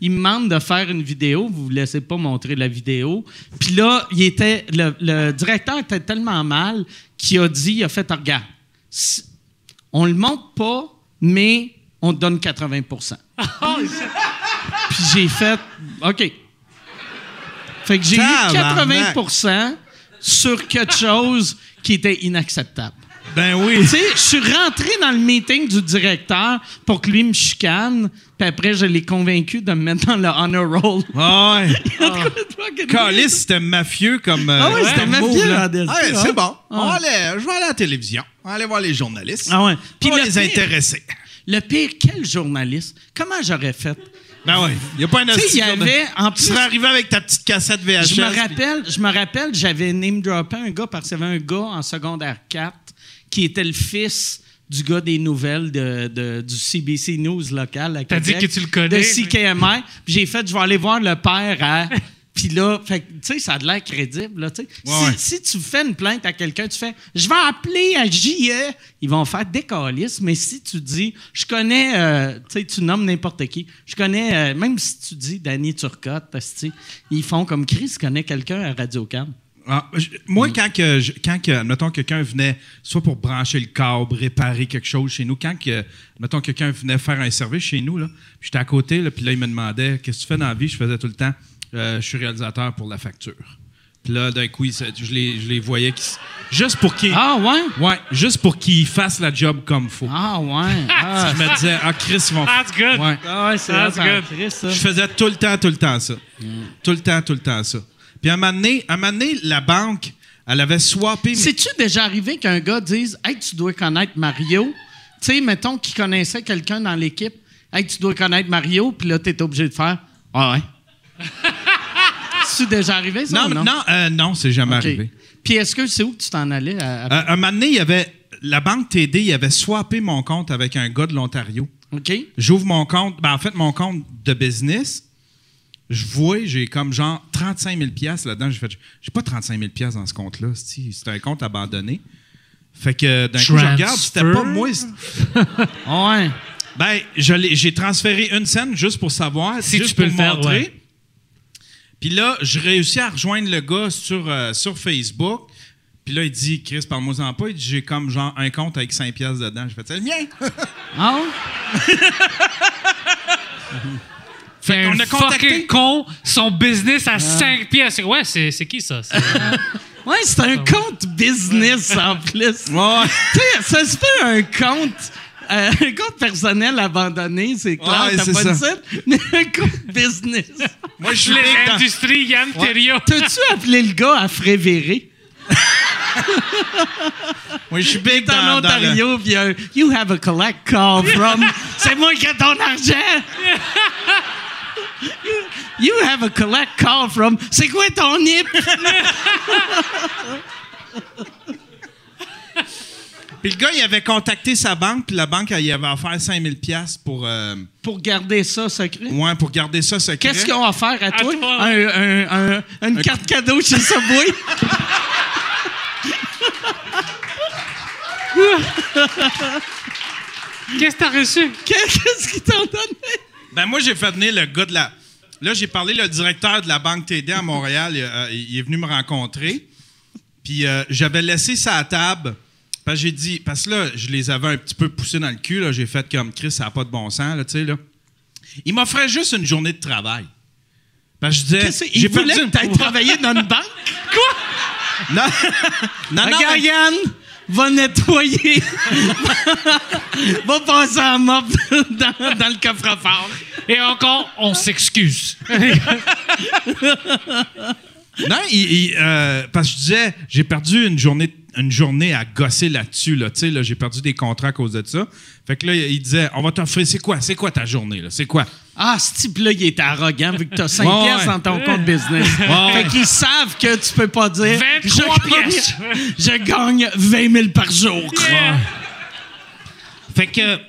Il me demande de faire une vidéo. Vous ne laissez pas montrer la vidéo. Puis là, il était, le, le directeur était tellement mal qu'il a dit Il a fait Regarde, si- on le montre pas, mais on te donne 80% Puis j'ai fait OK. Fait que j'ai eu Tabarnak. 80% sur quelque chose qui était inacceptable. Ben oui. Tu sais, je suis rentré dans le meeting du directeur pour que lui me chicane, puis après, je l'ai convaincu de me mettre dans le honor roll. Ah ouais. Fucking Calice, c'était mafieux comme. euh, Ah ouais, c'était mafieux, là. Ah ouais, hein? c'est bon. On va Ah. aller- je vais aller à la télévision. On va aller voir les journalistes. Ah ouais. Puis les pire- intéresser. Le pire, quel journaliste? Comment j'aurais fait? Ben ouais. Il n'y a pas un Tu y avait, en Tu serais arrivé avec ta petite cassette VHS. je me rappelle, je me rappelle, j'avais name droppé un gars parce qu'il y avait un gars en secondaire 4 qui était le fils du gars des nouvelles de, de- du CBC News local à T'as dit que tu le connais, De CKMI. Puis j'ai fait, je vais aller voir le père à... Puis là, tu sais, ça a de l'air crédible. Là, tu sais. Ouais, si, ouais. si tu fais une plainte à quelqu'un, tu fais Je vais appeler à JE, ils vont faire des calices. Mais si tu dis Je connais, euh, tu sais, tu nommes n'importe qui, je connais, euh, même si tu dis Danny Turcotte, ils font comme Chris connaît quelqu'un à Radio Can. Ah, je- moi, quand, que, je- quand que, mettons, quelqu'un venait, soit pour brancher le câble, réparer quelque chose chez nous, quand que, mettons, quelqu'un venait faire un service chez nous, là, j'étais à côté, là, puis là, il me demandait Qu'est-ce que tu fais dans la vie Je faisais tout le temps Euh, Je suis réalisateur pour la facture. Puis là, d'un coup, il je, les, je les voyais. qui juste pour qu'ils. Ah ouais? Ouais, juste pour qu'ils fassent la job comme faut. Ah ouais. Ah, Je me disais, ah, Chris, ils vont. That's good. Ouais. ah ouais, c'est That's good. Chris, ça. Je faisais tout le temps, tout le temps ça. Tout le temps, tout le temps ça. Puis à un moment donné, à un moment donné, la banque, elle avait swappé. C'est-tu déjà arrivé qu'un gars dise Hey, tu dois connaître Mario? Tu sais, mettons qu'il connaissait quelqu'un dans l'équipe. Hey, tu dois connaître Mario, puis là, t'es obligé de faire Ah ouais. C'est déjà arrivé, ça? Non, ou non, non, euh, non, c'est jamais arrivé. Puis est-ce que c'est où que tu t'en allais? À, à- Euh, un moment donné, il y avait. La banque TD, il avait swappé mon compte avec un gars de l'Ontario. OK? J'ouvre mon compte, ben en fait, mon compte de business. Je vois, j'ai comme genre 35 000 pièces là-dedans. J'ai fait, j'ai pas 35 000 pièces dans ce compte-là. C'est un compte abandonné. Fait que d'un coup, je regarde, c'était pas moi. ouais. Ben, j'ai transféré une scène juste pour savoir, Si juste tu peux pour le faire, montrer. ouais. Puis là, je réussis à rejoindre le gars sur, euh, sur Facebook. Puis là, il dit, Chris, parle-moi-en pas. Il dit, j'ai comme genre un compte avec 5 piastres dedans. Je fais, c'est le mien. Ah ouais? Fait qu'on un a contacté- con, son business à 5 pièces. Ouais, c'est c'est qui ça? C'est- Ouais, c'est un compte business en plus. Ouais. Tu sais, ça se fait un compte. euh, un compte personnel abandonné, c'est clair, Ouais, t'as c'est pas ça. de site, mais un compte business. Moi, je suis industries Yann Thériault. T'as-tu appelé le gars à Frévéré? Moi, je suis big en dans, dans le- Ontario, puis un You have a collect call from. c'est moi qui ai ton argent! You have a collect call from. C'est quoi ton NIP? Puis le gars, il avait contacté sa banque, puis la banque, il avait offert 5000 pièces pour, euh, Pour garder ça secret? ouais, pour garder ça secret. Qu'est-ce qu'ils ont offert à toi? toi. Un- un- un- une carte cadeau chez Subway? Qu'est-ce que t'as reçu? Qu'est-ce qu'ils t'ont donné? Ben moi, j'ai fait venir le gars de la... Là, j'ai parlé, le directeur de la Banque TD à Montréal, il, euh, il est venu me rencontrer. Puis euh, j'avais laissé ça à table. Parce que j'ai dit... Parce que là, je les avais un petit peu poussés dans le cul. là. J'ai fait comme, Chris, ça n'a pas de bon sens, là, tu sais, là. Il m'offrait juste une journée de travail. Parce que je disais... J'ai voulait que une- t'ailles travailler dans une banque? Non, non, non, Regarde, mais- Yann, va nettoyer. va passer en mop dans, dans le coffre-fort. Et encore, on s'excuse. Non, il- il, euh, parce que je disais, j'ai perdu une journée, une journée à gosser là-dessus. Là, Tu sais, là, j'ai perdu des contrats à cause de ça. Fait que là, il disait, on va t'offrir, c'est quoi? C'est quoi ta journée? là? C'est quoi? Ah, ce type-là, il est arrogant vu que t'as 5 Ouais, pièces ouais. dans ton compte business. Ouais. Fait qu'ils savent que tu peux pas dire 23 je gagne- pièces. Je gagne 20 000 par jour. Fait que.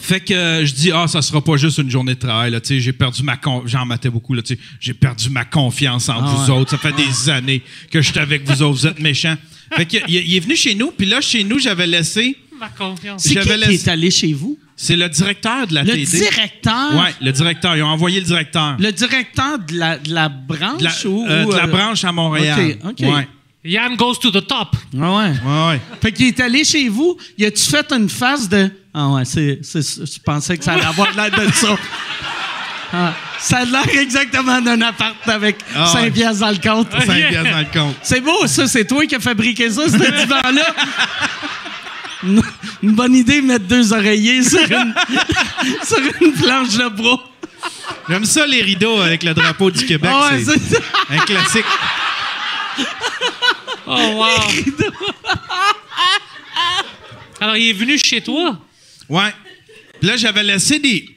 Fait que euh, je dis, ah, ça sera pas juste une journée de travail. Là, tu sais, j'ai perdu ma con- J'en matais beaucoup. Là, tu sais, j'ai perdu ma confiance en Ah vous ouais. autres. Ça fait des années que je suis avec vous autres. Vous êtes méchants. Fait que, il, il est venu chez nous. Puis là, chez nous, j'avais laissé. Ma confiance. C'est qui qui est allé chez vous? C'est le directeur de la Le TD. directeur? Ouais, le directeur. Ils ont envoyé le directeur. Le directeur de la, de la branche De la, ou... euh, de la euh, branche à Montréal. OK, OK. Ouais. Yann goes to the top. Ah ouais. Ouais, ouais. Fait qu'il est allé chez vous, il a-tu fait une face de. Ah ouais, c'est. c'est- je pensais que ça allait avoir l'air de ça. Ah, ça a l'air exactement d'un appart avec Ah 5 ouais. pièces dans le compte. Cinq piastres dans le compte. C'est beau, ça. C'est toi qui as fabriqué ça, ce divan-là. Une, bonne idée, mettre deux oreillers sur une, sur une planche de bois. J'aime ça, les rideaux avec le drapeau du Québec. Ah ouais, c'est un classique. Oh, wow. Alors, il est venu chez toi? Ouais. Puis là, j'avais laissé des.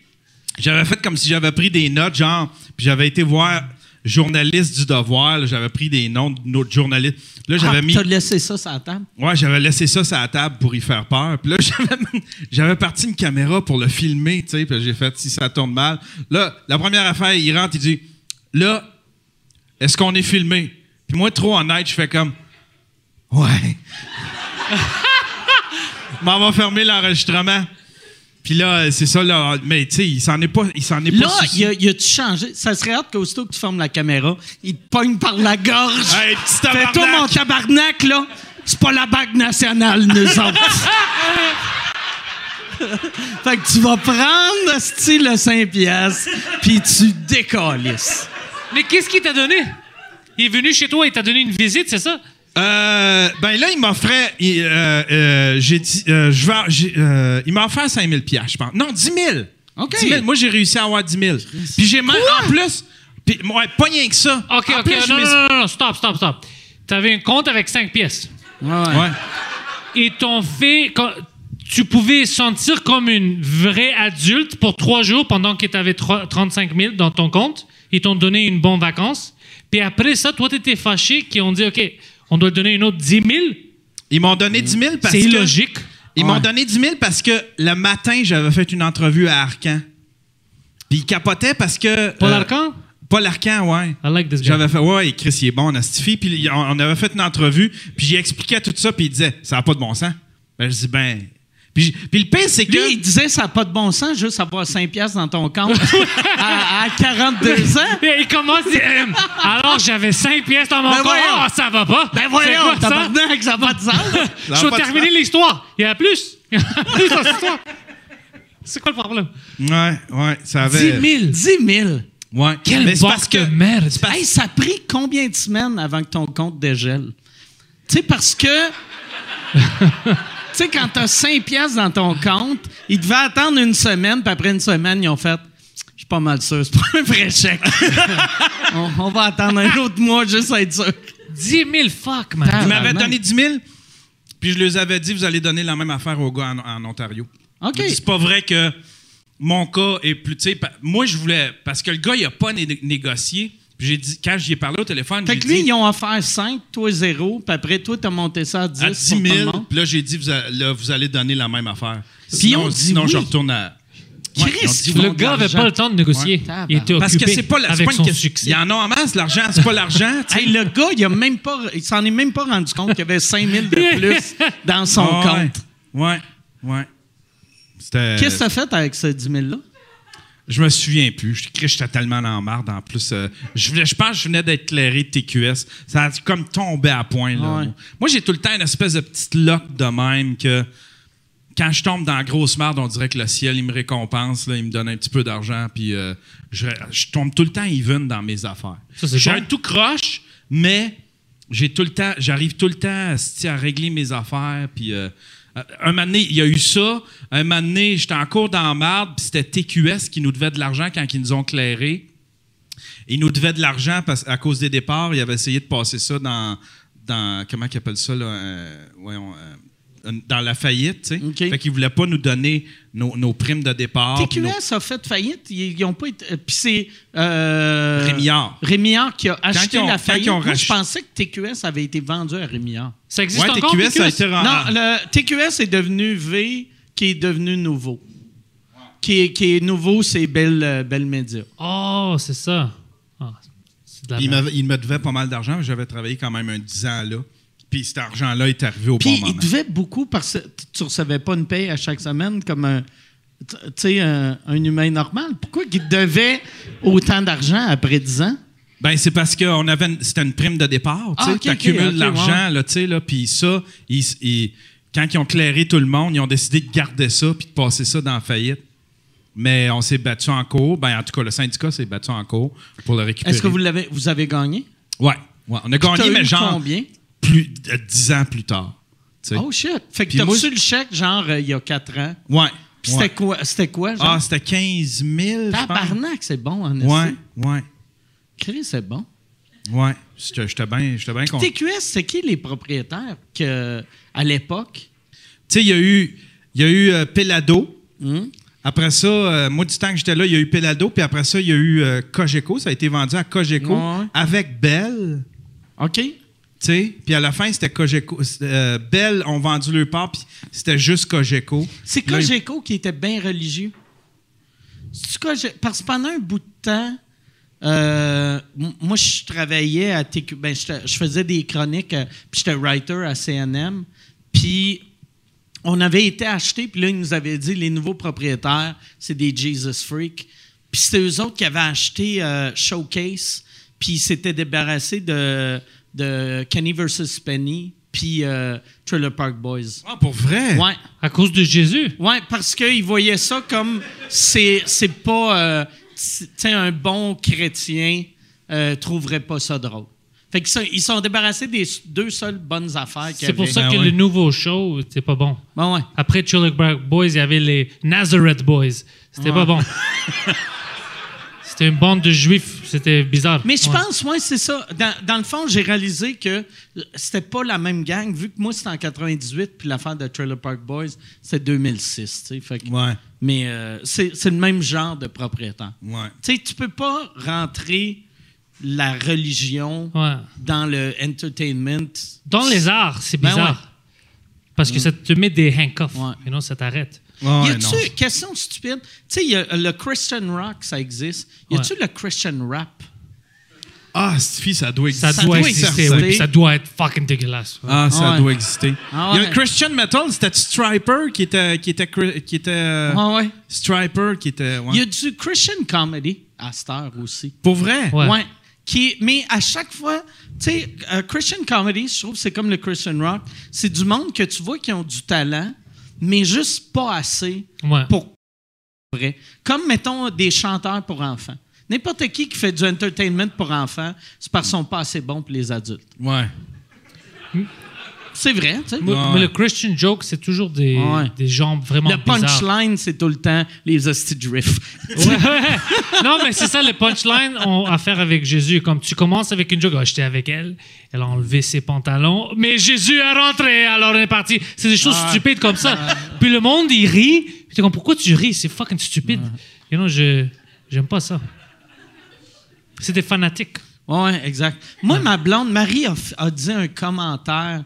J'avais fait comme si j'avais pris des notes, genre. Puis j'avais été voir journaliste du devoir. J'avais pris des noms de journalistes. Là, j'avais Ah, mis. T'as laissé ça sur la table? Ouais, j'avais laissé ça sur la table pour y faire peur. Puis là, j'avais, j'avais parti une caméra pour le filmer, tu sais. Puis j'ai fait si ça tourne mal. Là, la première affaire, il rentre, il dit Là, est-ce qu'on est filmé? Puis moi, trop honnête, je fais comme Ouais. M'en va fermer l'enregistrement. Puis là, c'est ça, là. Mais tu sais, il s'en est pas, il s'en est Là, pas il a, il a-tu changé? Ça serait hâte qu'aussitôt que tu fermes la caméra, il te pogne par la gorge. Hey, petit Fais-toi tabarnak. mon tabarnak, là. C'est pas la Banque nationale, nous autres. fait que tu vas prendre, style le 5 piastres, puis tu décalisses. Mais qu'est-ce qu'il t'a donné? Il est venu chez toi et t'a donné une visite, c'est ça? Euh, ben là, il m'offrait. il, euh, euh, j'ai dit. euh, je vais, j'ai, euh, il m'a offert 5 000 je pense. Non, 10 000. OK. 10 000. Moi, j'ai réussi à avoir 10 000. Puis j'ai même. En plus. Puis, ouais, pas rien que ça. OK, En OK. plus, non, non, non, non, stop, stop, stop. T'avais un compte avec 5 pièces. Ouais. Ils t'ont fait. quand- Tu pouvais sentir comme une vraie adulte pour trois jours pendant que tu avais 35 000 dans ton compte. Ils t'ont donné une bonne vacance. Puis après ça, toi, tu étais fâché qu'ils ont dit OK, on doit donner une autre 10 000. Ils m'ont donné 10 000 parce C'est que. illogique. Ils m'ont donné 10 000 parce que le matin, j'avais fait une entrevue à Arcan. Puis ils capotaient parce que. Paul euh, Arcan? Paul Arcan, ouais. I like this guy. J'avais fait, ouais, Chris, il est bon, Nastify. Puis on, on avait fait une entrevue, puis j'ai expliqué tout ça, puis il disait, ça n'a pas de bon sens. Ben, je dis, ben. Puis, puis le pire, c'est que. Lui, il disait ça n'a pas de bon sens juste avoir 5 piastres dans ton compte à, à 42 ans. Et il commence, Euh, alors j'avais 5 pièces dans mon Ben compte. voyons. Ah, ça va pas. Ben voyons, quoi, ça? tabarnak, ça n'a pas de sens. Je vais pas terminer l'histoire. Il y a plus. Il y a plus dans cette histoire. C'est quoi le problème? Ouais, ouais, ça avait. 10 000. 10 000. Ouais. Quelle Mais parce que. de merde. Hey, ça a pris combien de semaines avant que ton compte dégèle? Tu sais, parce que. Tu sais, quand t'as 5 piastres dans ton compte, ils devaient attendre une semaine, puis après une semaine, ils ont fait. Je suis pas mal sûr, c'est pas un vrai chèque. on, on va attendre un autre mois juste à être sûr. 10 000, fuck, man. Ils m'avaient donné 10 000, puis je leur avais dit, vous allez donner la même affaire aux gars en, en Ontario. OK. C'est pas vrai que mon cas est plus. tu sais, Moi, je voulais. Parce que le gars, il a pas né- négocié. Puis j'ai dit, quand j'y ai parlé au téléphone, Fait que lui, dit. ils ont offert 5, toi 0, puis après, toi, t'as monté ça à 10, à pour 10 tout le 000, monde. puis là, j'ai dit, vous, a- là, vous allez donner la même affaire. Puis ils ont Sinon, dit sinon je retourne à. Font Le gars avait l'argent. pas le temps de négocier. Ouais. Il était Parce occupé que c'est pas, la, avec pas une son question. succès. Il y en a en masse, l'argent, c'est pas l'argent. Hey, le gars, il a même pas, il s'en est même pas rendu compte qu'il y avait 5000 de plus dans son ouais. compte. Ouais, ouais. C'était. Qu'est-ce que t'as fait avec ce 10 000 là? Je me souviens plus. Je j'étais tellement en marde. En plus, euh, je, je pense que je venais d'être clairé de TQS. Ça a comme tombé à point. Là. Ouais. Moi, j'ai tout le temps une espèce de petite lock de même que quand je tombe dans la grosse merde, on dirait que le ciel, il me récompense. Là, il me donne un petit peu d'argent. Puis euh, je, je tombe tout le temps even dans mes affaires. J'ai un tout croche, mais j'ai tout le temps, j'arrive tout le temps à régler mes affaires. Puis euh, un moment donné, il y a eu ça. Un moment donné, j'étais encore dans la marde, puis c'était TQS qui nous devait de l'argent quand ils nous ont clairé. Ils nous devaient de l'argent parce, à cause des départs. Ils avaient essayé de passer ça dans, dans comment ils appellent ça, là, euh, voyons, euh, dans la faillite, tu sais. Fait qu'ils voulaient pas nous donner nos, nos primes de départ. nos- TQS a fait faillite. Ils, ils ont pas été. euh, Puis c'est. Euh, Rémillard. Rémillard qui a acheté ont- la faillite. je pensais que TQS avait été vendu à Rémillard. Ça existe Ouais, encore, TQS, ça a TQS? été ren- Non, le TQS est devenu V, qui est devenu nouveau. Qui est, qui est nouveau, c'est Belle, euh, Belle Média. Oh, c'est ça. Ah, c'est de la Il me, il me devait pas mal d'argent, mais j'avais travaillé quand même un 10 ans là. Puis cet argent-là est arrivé au Puis bon il moment. devait beaucoup parce que tu recevais pas une paye à chaque semaine comme un, un, un humain normal. Pourquoi il devait autant d'argent après 10 ans? Ben, c'est parce que on avait c'était une prime de départ. Ah, Tu ok, ok, accumules ok, l'argent, là, tu sais, là, puis ça, ils- ils- quand ils ont clairé tout le monde, ils ont décidé de garder ça puis de passer ça dans la faillite. Mais on s'est battu en cours. Ben, en tout cas, le syndicat s'est battu en cours pour le récupérer. Est-ce que vous, l'avez, vous avez gagné? Ouais, ouais. On a gagné, mais genre combien? Plus de 10 ans plus tard. Oh shit! Fait que t'as reçu le chèque genre euh, il y a 4 ans. Ouais. Puis c'était quoi? C'était quoi, genre? Ah, c'était 15 000. je pense. Tabarnak, c'est bon, en Ouais, effet. ouais, Chris, c'est bon. ouais. J'étais bien bien content. TQS, c'est qui les propriétaires que, à l'époque? Tu sais, il y a eu, y a eu euh, Pelado. Hum? Après ça, euh, moi, du temps que j'étais là, il y a eu Pelado. Puis après ça, il y a eu euh, Cogeco. Ça a été vendu à Cogeco Ouais. avec Bell. OK? Tu sais, puis à la fin, c'était Cogeco. euh, Bell ont vendu leur part, puis c'était juste Cogeco. C'est Cogeco qui était bien religieux. Parce que pendant un bout de temps, euh, moi, je travaillais à TQ. Ben, je faisais des chroniques, euh, puis j'étais writer à CNM. Puis on avait été acheté, puis là, ils nous avaient dit les nouveaux propriétaires, c'est des Jesus Freak. Puis c'était eux autres qui avaient acheté euh, Showcase, puis ils s'étaient débarrassés de, de Kenny vs. Penny, puis euh, Trailer Park Boys. Ah, pour vrai? Ouais. À cause de Jésus? Oui, parce qu'ils voyaient ça comme c'est c'est pas euh, tu sais un bon chrétien euh, trouverait pas ça drôle. Fait que ça, ils sont débarrassés des deux seules bonnes affaires qu'il y C'est pour avait. ça Ben que ouais. le nouveau show, c'est pas bon. Ben ouais. Après Trailer Park Boys, il y avait les Nazareth Boys. C'était pas bon. C'était une bande de juifs. C'était bizarre. Mais je Ouais. pense, moi, c'est ça. Dans, dans le fond, j'ai réalisé que c'était pas la même gang, vu que moi, c'était en 98, puis l'affaire de Trailer Park Boys, c'est 2006. tu sais. Fait que- Ouais, Mais euh, c'est c'est le même genre de propriétaire. ouais. Tu sais, tu peux pas rentrer la religion Ouais. dans le entertainment. Dans les arts, c'est Ben bizarre. Parce que ça te met des handcuffs. Ouais. Et non, ça t'arrête. Y Ouais, a-tu, non. question stupide, tu sais, il y a le Christian rock, ça existe. Y a-tu le Christian rap? Ah, fille, ça doit exister. Ça, doit doit exister, exister. oui, ça doit être fucking dégueulasse. ouais. Ah, ça Ouais. doit exister. Ah Il y a un Christian Metal, c'était Striper qui était. Qui était, qui était euh, Ah ouais. Striper qui était. ouais. Il y a du Christian comedy à cette heure aussi. Pour vrai? Ouais. Qui mais à chaque fois, tu sais, euh, Christian comedy, je trouve que c'est comme le Christian rock. C'est du monde que tu vois qui ont du talent, mais juste pas assez Ouais. pour vrai. Comme, mettons, des chanteurs pour enfants. N'importe qui qui fait du entertainment pour enfants, c'est parce qu'ils sont pas assez bons pour les adultes. Ouais. C'est vrai, tu sais. Mais, Ouais. mais le Christian joke, c'est toujours des, Ouais. des gens vraiment Le bizarres. punchline, c'est tout le temps les hosties de riff. Ouais, ouais. non, mais c'est ça, les punchlines ont affaire avec Jésus. Comme tu commences avec une joke, Ah, j'étais avec elle, elle a enlevé ses pantalons, mais Jésus est rentré, alors on est parti. C'est des choses stupides comme ça. Puis le monde, il rit. Puis t'es comme, pourquoi tu ris? C'est fucking stupide. You know, je, j'aime pas ça. C'est des fanatiques. Oui, exact. Moi, ma blonde, Marie, a, a dit un commentaire.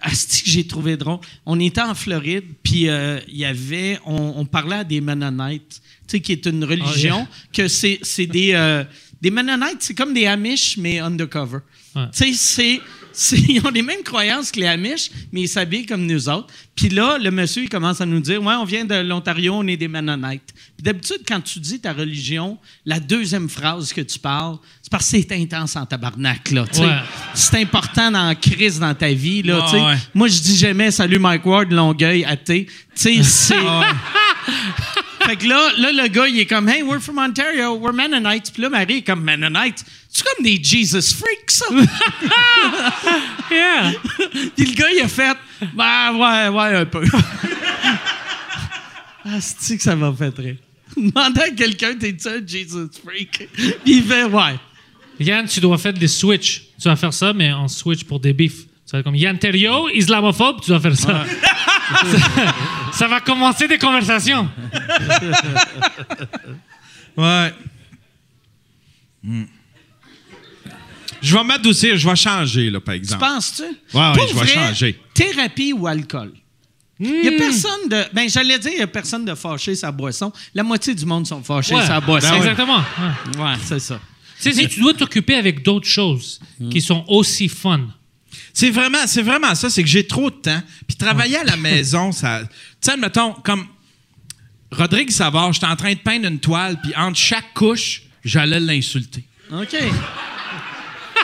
Asti que j'ai trouvé drôle. On était en Floride, puis euh, il y avait, on, on parlait à des Mennonites, tu sais, qui est une religion, que c'est, des, euh, des Mennonites, c'est comme des Amish, mais undercover. Ouais. Tu sais, c'est- ils ont les mêmes croyances que les Amish, mais ils s'habillent comme nous autres. Puis là, le monsieur, il commence à nous dire Ouais, on vient de l'Ontario, on est des Mennonites. Puis d'habitude, quand tu dis ta religion, la deuxième phrase que tu parles, c'est parce que c'est intense en tabarnak, là. Ouais. C'est important dans la crise dans ta vie, là. Ouais. Moi, je dis jamais Salut Mike Ward, Longueuil, athée. Tu sais, c'est. Fait que là, là, le gars, il est comme, hey, we're from Ontario, we're Mennonites. Puis là, Marie est comme, Mennonites. C'est comme des Jesus freaks, ça. Yeah! Puis le gars, il a fait, ben ouais, ouais, un peu. ah, c'est que ça m'a fait rire. Demander à quelqu'un, t'es-tu un Jesus freak? Puis il fait, ouais. Yann, tu dois faire des switch. Tu vas faire ça, mais en switch pour des bifs. Vas être comme Yann Terrio, islamophobe, tu dois faire ça. ça. ça va commencer des conversations. Ouais. Hmm. Je vais m'adoucir, je vais changer, là, par Tu exemple. penses-tu? ouais, Pour je vais changer. Thérapie ou alcool? Il Hmm. n'y a personne de. Ben, j'allais dire, il n'y a personne de fâché sa boisson. La moitié du monde sont fâchés Ouais, sa boisson. Ben ouais. Exactement. Ouais. Ouais, c'est ça. Tu sais, tu dois t'occuper avec d'autres choses qui sont aussi fun. C'est vraiment, c'est vraiment ça, c'est que j'ai trop de temps. Puis travailler à la maison, ça. Tu sais, mettons, comme Rodrigue Savard, j'étais en train de peindre une toile, puis entre chaque couche, j'allais l'insulter. OK.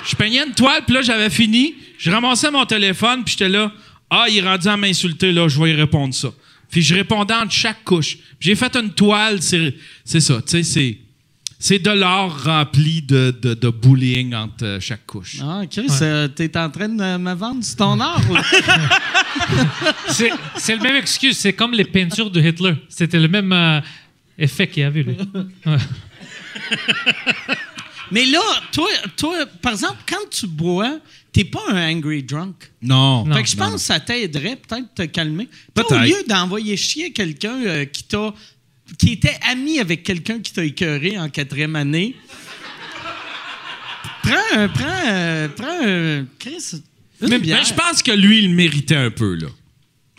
Je peignais une toile, puis là, j'avais fini. Je ramassais mon téléphone, puis j'étais là. Ah, il est rendu à m'insulter, là, je vais y répondre ça. Puis je répondais entre chaque couche. Puis J'ai fait une toile, c'est c'est ça, tu sais, c'est. C'est de l'or rempli de, de, de bullying entre euh, chaque couche. Ah, Chris, euh, t'es en train de me vendre sur ton art, là? C'est c'est le même excuse. C'est comme les peintures de Hitler. C'était le même euh, effet qu'il y avait, lui. Ouais. Mais là, toi, toi, par exemple, quand tu bois, t'es pas un angry drunk. Non. Fait que je pense que ça t'aiderait peut-être de te calmer. Toi, au lieu d'envoyer chier quelqu'un euh, qui t'a qui était ami avec quelqu'un qui t'a écœuré en quatrième année, prends un, prends, euh, prends un, Chris, Mais, mais je pense que lui, il le méritait un peu, là.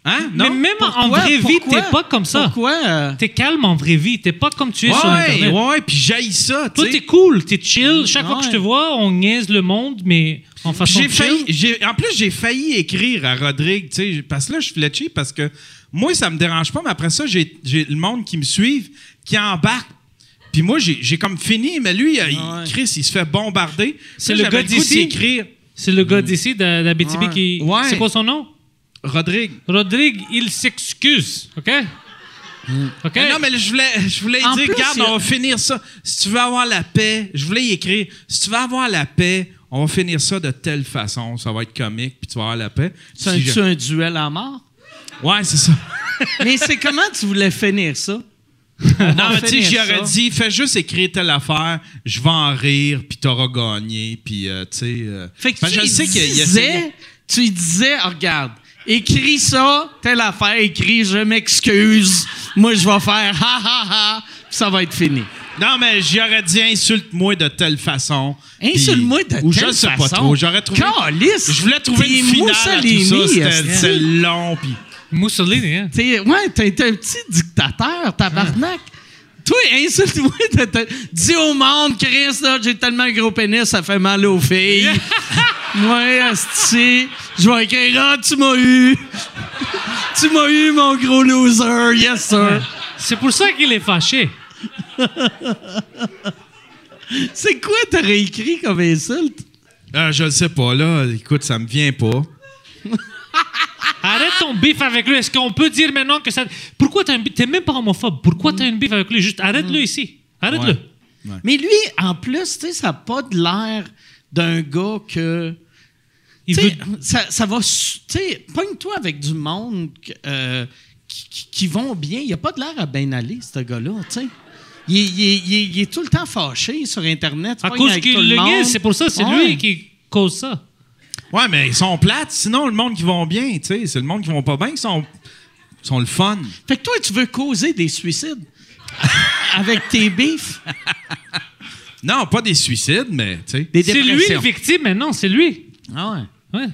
Hein? Mais même en Pourquoi? vraie vie, t'es pas comme ça. Pourquoi? euh, T'es calme en vraie vie. T'es pas comme tu es sur Ouais, Internet. ouais, puis j'haïs ça, Toi, t'es cool, t'es chill. Chaque fois que Ouais. je te vois, on niaise le monde, mais en façon J'ai failli, en plus, j'ai failli écrire à Rodrigue, tu sais, parce que là, je suis fletché parce que moi, ça me dérange pas, mais après ça, j'ai le monde qui me suive, qui embarque. Puis moi, j'ai comme fini, mais lui, il- Ouais. Chris, il se fait bombarder. C'est le gars d'ici. C'est le gars d'ici, de- d'Abitibi, Ouais. qui. Ouais. C'est quoi son nom? Rodrigue. Rodrigue, il s'excuse. OK? OK? Mais non, mais je voulais, je voulais En dire, plus, regarde, a- on va finir ça. Si tu veux avoir la paix, je voulais y écrire, si tu veux avoir la paix, on va finir ça de telle façon. Ça va être comique, puis tu vas avoir la paix. C'est un, je- duel à mort? Ouais, c'est ça. Mais c'est comment tu voulais finir ça? Non, mais tu sais, finir j'y aurais ça. dit, fais juste écrire telle affaire, je vais en rire, puis t'auras gagné, puis euh, tu sais. euh, Fait que ben, tu je sais a- disais, tu disais, regarde, écris ça, telle affaire, écris, je m'excuse, moi je vais faire ha ha ha, ça va être fini. Non, mais j'y aurais dit, insulte-moi de telle façon. Insulte-moi de Ou telle je sais pas façon. trop. J'aurais trouvé. Calisse! Je voulais trouver une finale à tout Mussolini, ça. C'était long, puis. Mussolini, hein? T'es- ouais, t'es t'es un petit dictateur, tabarnak. Toi, insulte-moi. t'as- t'as- Dis au monde, Chris, là, j'ai tellement un gros pénis, ça fait mal aux filles. Moi, asti, je vais écrire, ah, tu m'as eu. tu m'as eu, mon gros loser. Yes, sir. C'est pour ça qu'il est fâché. C'est quoi t'aurais écrit comme insulte? Ah, je le sais pas, là. Écoute, ça me vient pas. Arrête ton bif avec lui. Est-ce qu'on peut dire maintenant que ça. Pourquoi t'as un bif? T'es même pas homophobe? Pourquoi t'as un bif avec lui? Juste arrête-le ici. Arrête-le. Ouais. Mais lui, en plus, tu sais, ça n'a pas de l'air d'un gars que. Il veut- ça, ça va. Tu sais, pogne-toi avec du monde euh, qui, qui- qui vont bien. Il a pas de l'air à bien aller, ce gars-là, tu sais. Il, est- il est- il est- il est tout le temps fâché sur Internet. À cause qu'il le c'est pour ça, c'est Ouais. lui qui cause ça. Ouais, mais ils sont plates. Sinon, le monde qui vont bien, tu sais, c'est le monde qui vont pas bien qui sont, sont le fun. Fait que toi, tu veux causer des suicides? Avec tes bifs, Non, pas des suicides, mais, tu sais. des C'est lui le victime maintenant, c'est lui. Ah ouais. Ouais.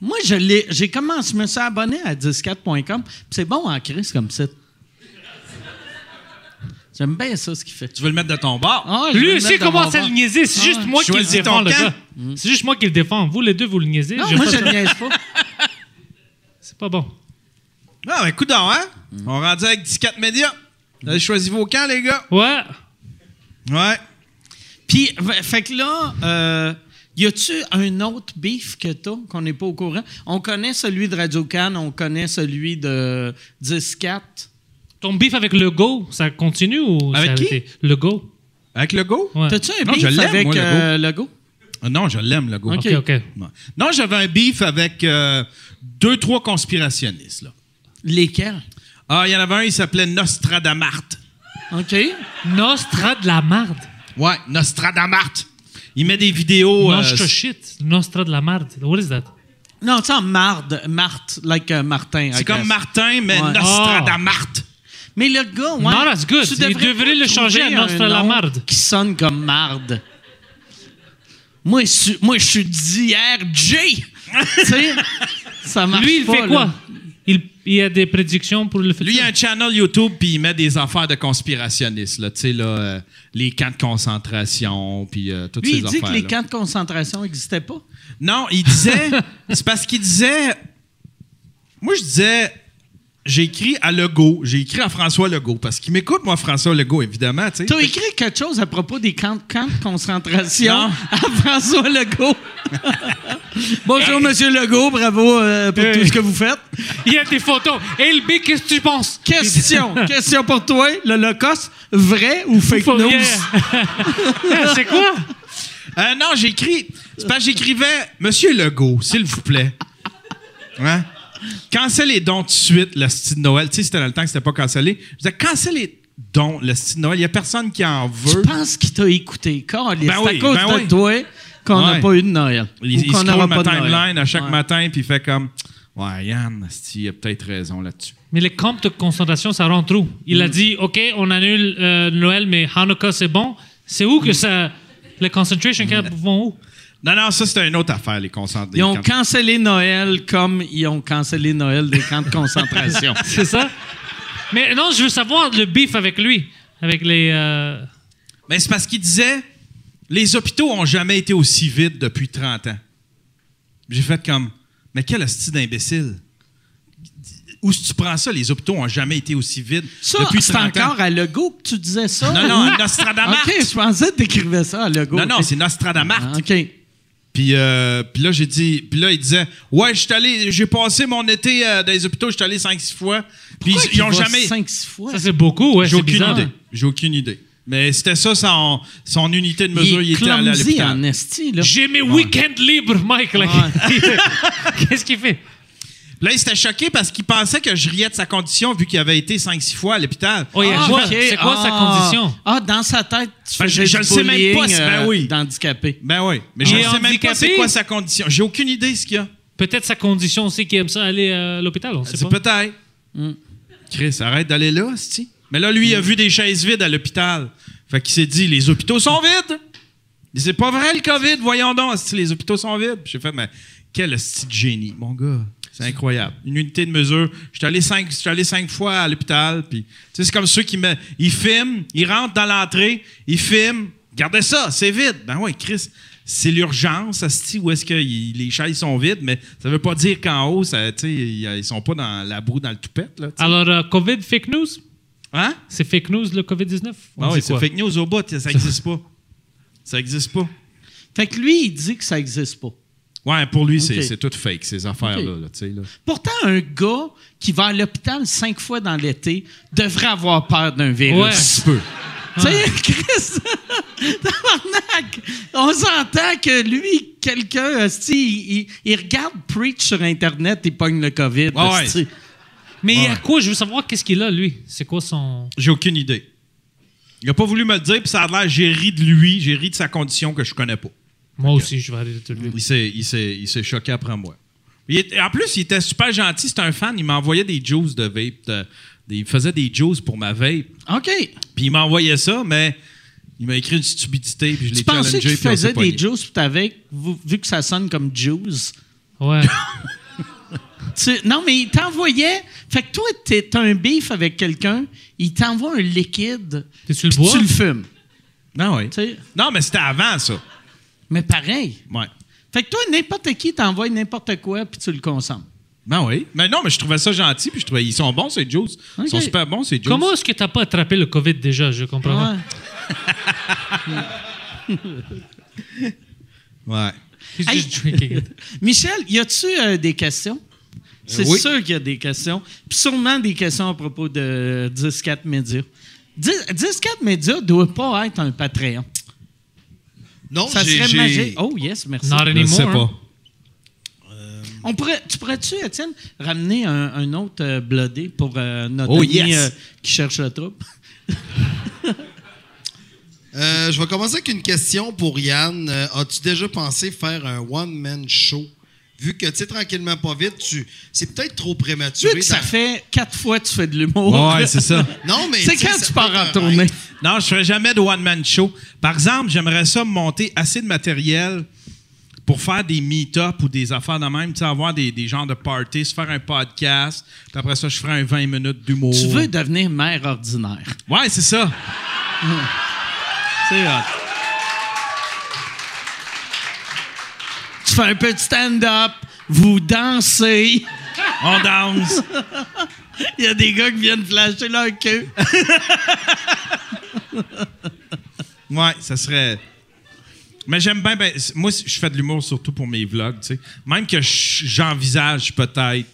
Moi, je l'ai, j'ai commencé, je me suis abonné à 104.com. puis C'est bon en crise comme ça. J'aime bien ça, ce qu'il fait. Tu veux le mettre de ton bord? Ah, Lui aussi commence à le niaiser? C'est Ah juste ouais. moi qui le défends, le gars. C'est juste moi qui le défends. Vous, les deux, vous le niaisez. Non, moi, je le niaise pas. C'est pas bon. Ah, ben, écoute donc, hein? On rendu avec 14 médias. Vous avez choisi vos camps, les gars? Ouais. Ouais. Puis, fait que là, euh, y a-tu un autre beef que t'as qu'on n'est pas au courant? On connaît celui de Radio Can, on connaît celui de 10-4. Ton bif avec le go, ça continue ou Avec ça a qui? Le go? Avec le go? Ouais. T'as-tu un Non, je beef l'aime, avec moi, le euh, le go? Ah non, je l'aime, le go. Ok. OK. Ouais. Non, j'avais un beef avec euh, deux, trois conspirationnistes, là. Lesquels? Ah, il y en avait un, il s'appelait Nostradamart. OK. Nostra de la marde. Ouais, Nostradamart. Il met des vidéos. euh, Nostra shit. Nostra de la marde. What is that? Non, tu sais, en marde, Marthe, like euh, Martin. I c'est comme. Martin, mais Ouais. Nostradamart. Mais le gars, ouais. Non, that's good. tu Il devrais devrait pas le changer à trouver un Nostra la nom marde. Qui sonne comme marde. Moi, je suis- moi, je suis d'hier, J. tu sais, ça marche Lui, il pas, fait là. quoi? Il, il a des prédictions pour le futur? Lui, il a un channel YouTube, puis il met des affaires de conspirationnistes, là. Tu sais, là, euh, les camps de concentration, puis euh, toutes Lui, ces il dit affaires. que les camps de concentration n'existaient pas? Non, il disait. c'est parce qu'il disait. Moi, je disais. J'ai écrit à Legault. J'ai écrit à François Legault. Parce qu'il m'écoute, moi, François Legault, évidemment. tu sais. Tu as écrit quelque chose à propos des camps, camps de concentration Non. à François Legault? Bonjour, Monsieur Legault. Bravo euh, pour Hey. tout ce que vous faites. Il y a des photos. Et le B, qu'est-ce que tu penses? Question. Question pour toi. L'Holocauste, vrai ou fake Faut- news? C'est quoi? Euh, non, j'ai écrit. C'est parce que j'écrivais Monsieur Legault, s'il vous plaît. Hein? Cancel les dons tout de suite, le style de Noël. Tu sais, c'était dans le temps que c'était pas cancellé. Je disais, cancel les dons, le style de Noël. Il y a personne qui en Je veut. pense qu'il t'a écouté. Carlis, Ben c'est oui, à cause ben de oui. toi qu'on n'a Ouais. pas eu de Noël. Il, Ou il qu'on n'aura ma pas de timeline à chaque Ouais. matin, puis il fait comme Ouais, Yann, il a peut-être raison là-dessus. Mais les camps de concentration, ça rentre où? Il Mm. a dit, OK, on annule euh, Noël, mais Hanukkah, c'est bon. C'est où Mm. que ça... Les concentration camps vont où? Non, non, ça, c'était une autre affaire, les concentrés. Ils ont cancellé Noël comme ils ont cancellé Noël des camps de concentration. C'est ça? Mais non, je veux savoir le beef avec lui. Avec les... euh, Mais c'est parce qu'il disait les hôpitaux ont jamais été aussi vides depuis 30 ans. J'ai fait comme Mais quel hostie d'imbécile. Où que tu prends ça? Les hôpitaux ont jamais été aussi vides Ça, depuis c'est 30 ans. encore à Legault que tu disais ça? Non, non, Nostradamus. OK, je pensais que t'écrivais ça à Legault. Non, non, c'est Nostradamus. Ah, OK. Puis, euh, puis là, j'ai dit, puis là, il disait, ouais, je allé, j'ai passé mon été euh, dans les hôpitaux, je suis allé 5-6 fois. Puis ils, ils ont jamais. cinq, six fois? Ça, c'est beaucoup, ouais. J'ai aucune bizarre. idée. J'ai aucune idée. Mais c'était ça, son, son unité de mesure, il, il est était allé à l'hôpital. en esti, là. J'ai mes week-ends libres, Mike. là. Qu'est-ce qu'il fait? Là, il s'était choqué parce qu'il pensait que je riais de sa condition vu qu'il avait été 5-6 fois à l'hôpital. Oh, il y a Ah, quoi? OK. C'est quoi sa Ah. condition? Ah, dans sa tête, tu Ben, je- je du le sais même pas si- ben euh, oui. d'handicapé. Ben oui. Mais je ne sais même pas c'est quoi sa condition. J'ai aucune idée ce qu'il y a. Peut-être sa condition aussi qu'il aime ça aller à l'hôpital, on sait C'est pas. peut-être. Chris, arrête d'aller là, c'ti. Mais là, lui, il a vu des chaises vides à l'hôpital. Fait qu'il s'est dit, les hôpitaux sont vides. Il dit, C'est pas vrai le COVID, voyons donc, les hôpitaux sont vides. J'ai fait, mais quel style génie, mon gars. C'est incroyable. Une unité de mesure. Je suis allé cinq, je suis allé cinq fois à l'hôpital. Puis, c'est comme ceux qui me, ils filment, ils rentrent dans l'entrée, ils filment. Regardez ça, c'est vide. Ben oui, Chris, c'est l'urgence, asti, où est-ce que les chaises sont vides, mais ça veut pas dire qu'en haut, ça, tu sais, ils, sont pas dans la boue, dans le toupette, là. Alors, euh, COVID, fake news? Hein? C'est fake news, le COVID-19? On Ah oui, c'est fake news au bout, ça existe pas. Ça existe pas. Fait que lui, il dit que ça n'existe pas. Ouais, pour lui, c'est tout fake, ces affaires-là, là, là. Pourtant, un gars qui va à l'hôpital cinq fois dans l'été devrait avoir peur d'un virus. Ouais. Un petit peu. Tu sais, Chris, on s'entend que lui, quelqu'un, il, il- il regarde Preach sur Internet, il pogne le COVID. Ah ouais. Mais Ouais. à quoi? Je veux savoir qu'est-ce qu'il a, lui? C'est quoi son... J'ai aucune idée. Il a pas voulu me le dire, puis ça a l'air, j'ai ri de lui, j'ai ri de sa condition que je connais pas. Moi aussi, je vais aller de lui. Il s'est, il s'est, il s'est choqué après moi. Il est- en plus, il était super gentil, c'était un fan, il m'envoyait des juices de vape, de- il faisait des juices pour ma vape, OK. puis il m'envoyait ça, mais il m'a écrit une stupidité, puis je Tu l'ai pensais qu'il faisait des juice pour avec, vu vu que ça sonne comme juice? Ouais. Tu- non, mais il t'envoyait. Fait que toi, t'es- t'as un beef avec quelqu'un, il t'envoie un liquide. Et tu le bois? Tu le fumes. Non, oui. Non, mais c'était avant ça. Mais pareil. Ouais. Fait que toi, n'importe qui t'envoie n'importe quoi, puis tu le consommes. Ben oui. Mais non, mais je trouvais ça gentil, puis je trouvais ils sont bons ces juices. Ils sont super bons ces juices. Comment est-ce que t'as pas attrapé le COVID déjà? Je comprends pas. Ouais. Ouais. He's Hey. just drinking it. Michel, y a-tu euh, des questions? C'est oui. sûr qu'il y a des questions. Puis sûrement des questions à propos de 10-4 médias. 10-4 médias doit pas être un Patreon. Non, Ça j'ai- serait j'ai- magique. Oh, yes, merci. Not Je anymore. sais pas. On pourrait, tu pourrais-tu, Étienne, ramener un, un autre euh, blodé pour euh, notre Oh, ami yes. euh, qui cherche la troupe? Euh, je vais commencer avec une question pour Yann. Euh, As-tu déjà pensé faire un one-man show? Vu que, tu sais, tranquillement, pas vite, tu... c'est peut-être trop prématuré. Vu que ça dans- fait quatre fois que tu fais de l'humour. Ouais, c'est ça. Non, mais. C'est tu sais, quand ça tu pars en tournée? Non, je ferai jamais de one-man show. Par exemple, j'aimerais ça monter assez de matériel pour faire des meet-up ou des affaires de même, tu sais, avoir des, des genres de parties, se faire un podcast, puis après ça, je ferai un 20 minutes d'humour. Tu veux devenir mère ordinaire. Ouais, c'est ça. C'est hot. Tu fais un peu de stand-up, vous dansez. On danse. Il y a des gars qui viennent flasher leur queue. Ouais, ça serait. Mais j'aime bien. ben, moi, je fais de l'humour surtout pour mes vlogs, tu sais. Même que je- j'envisage peut-être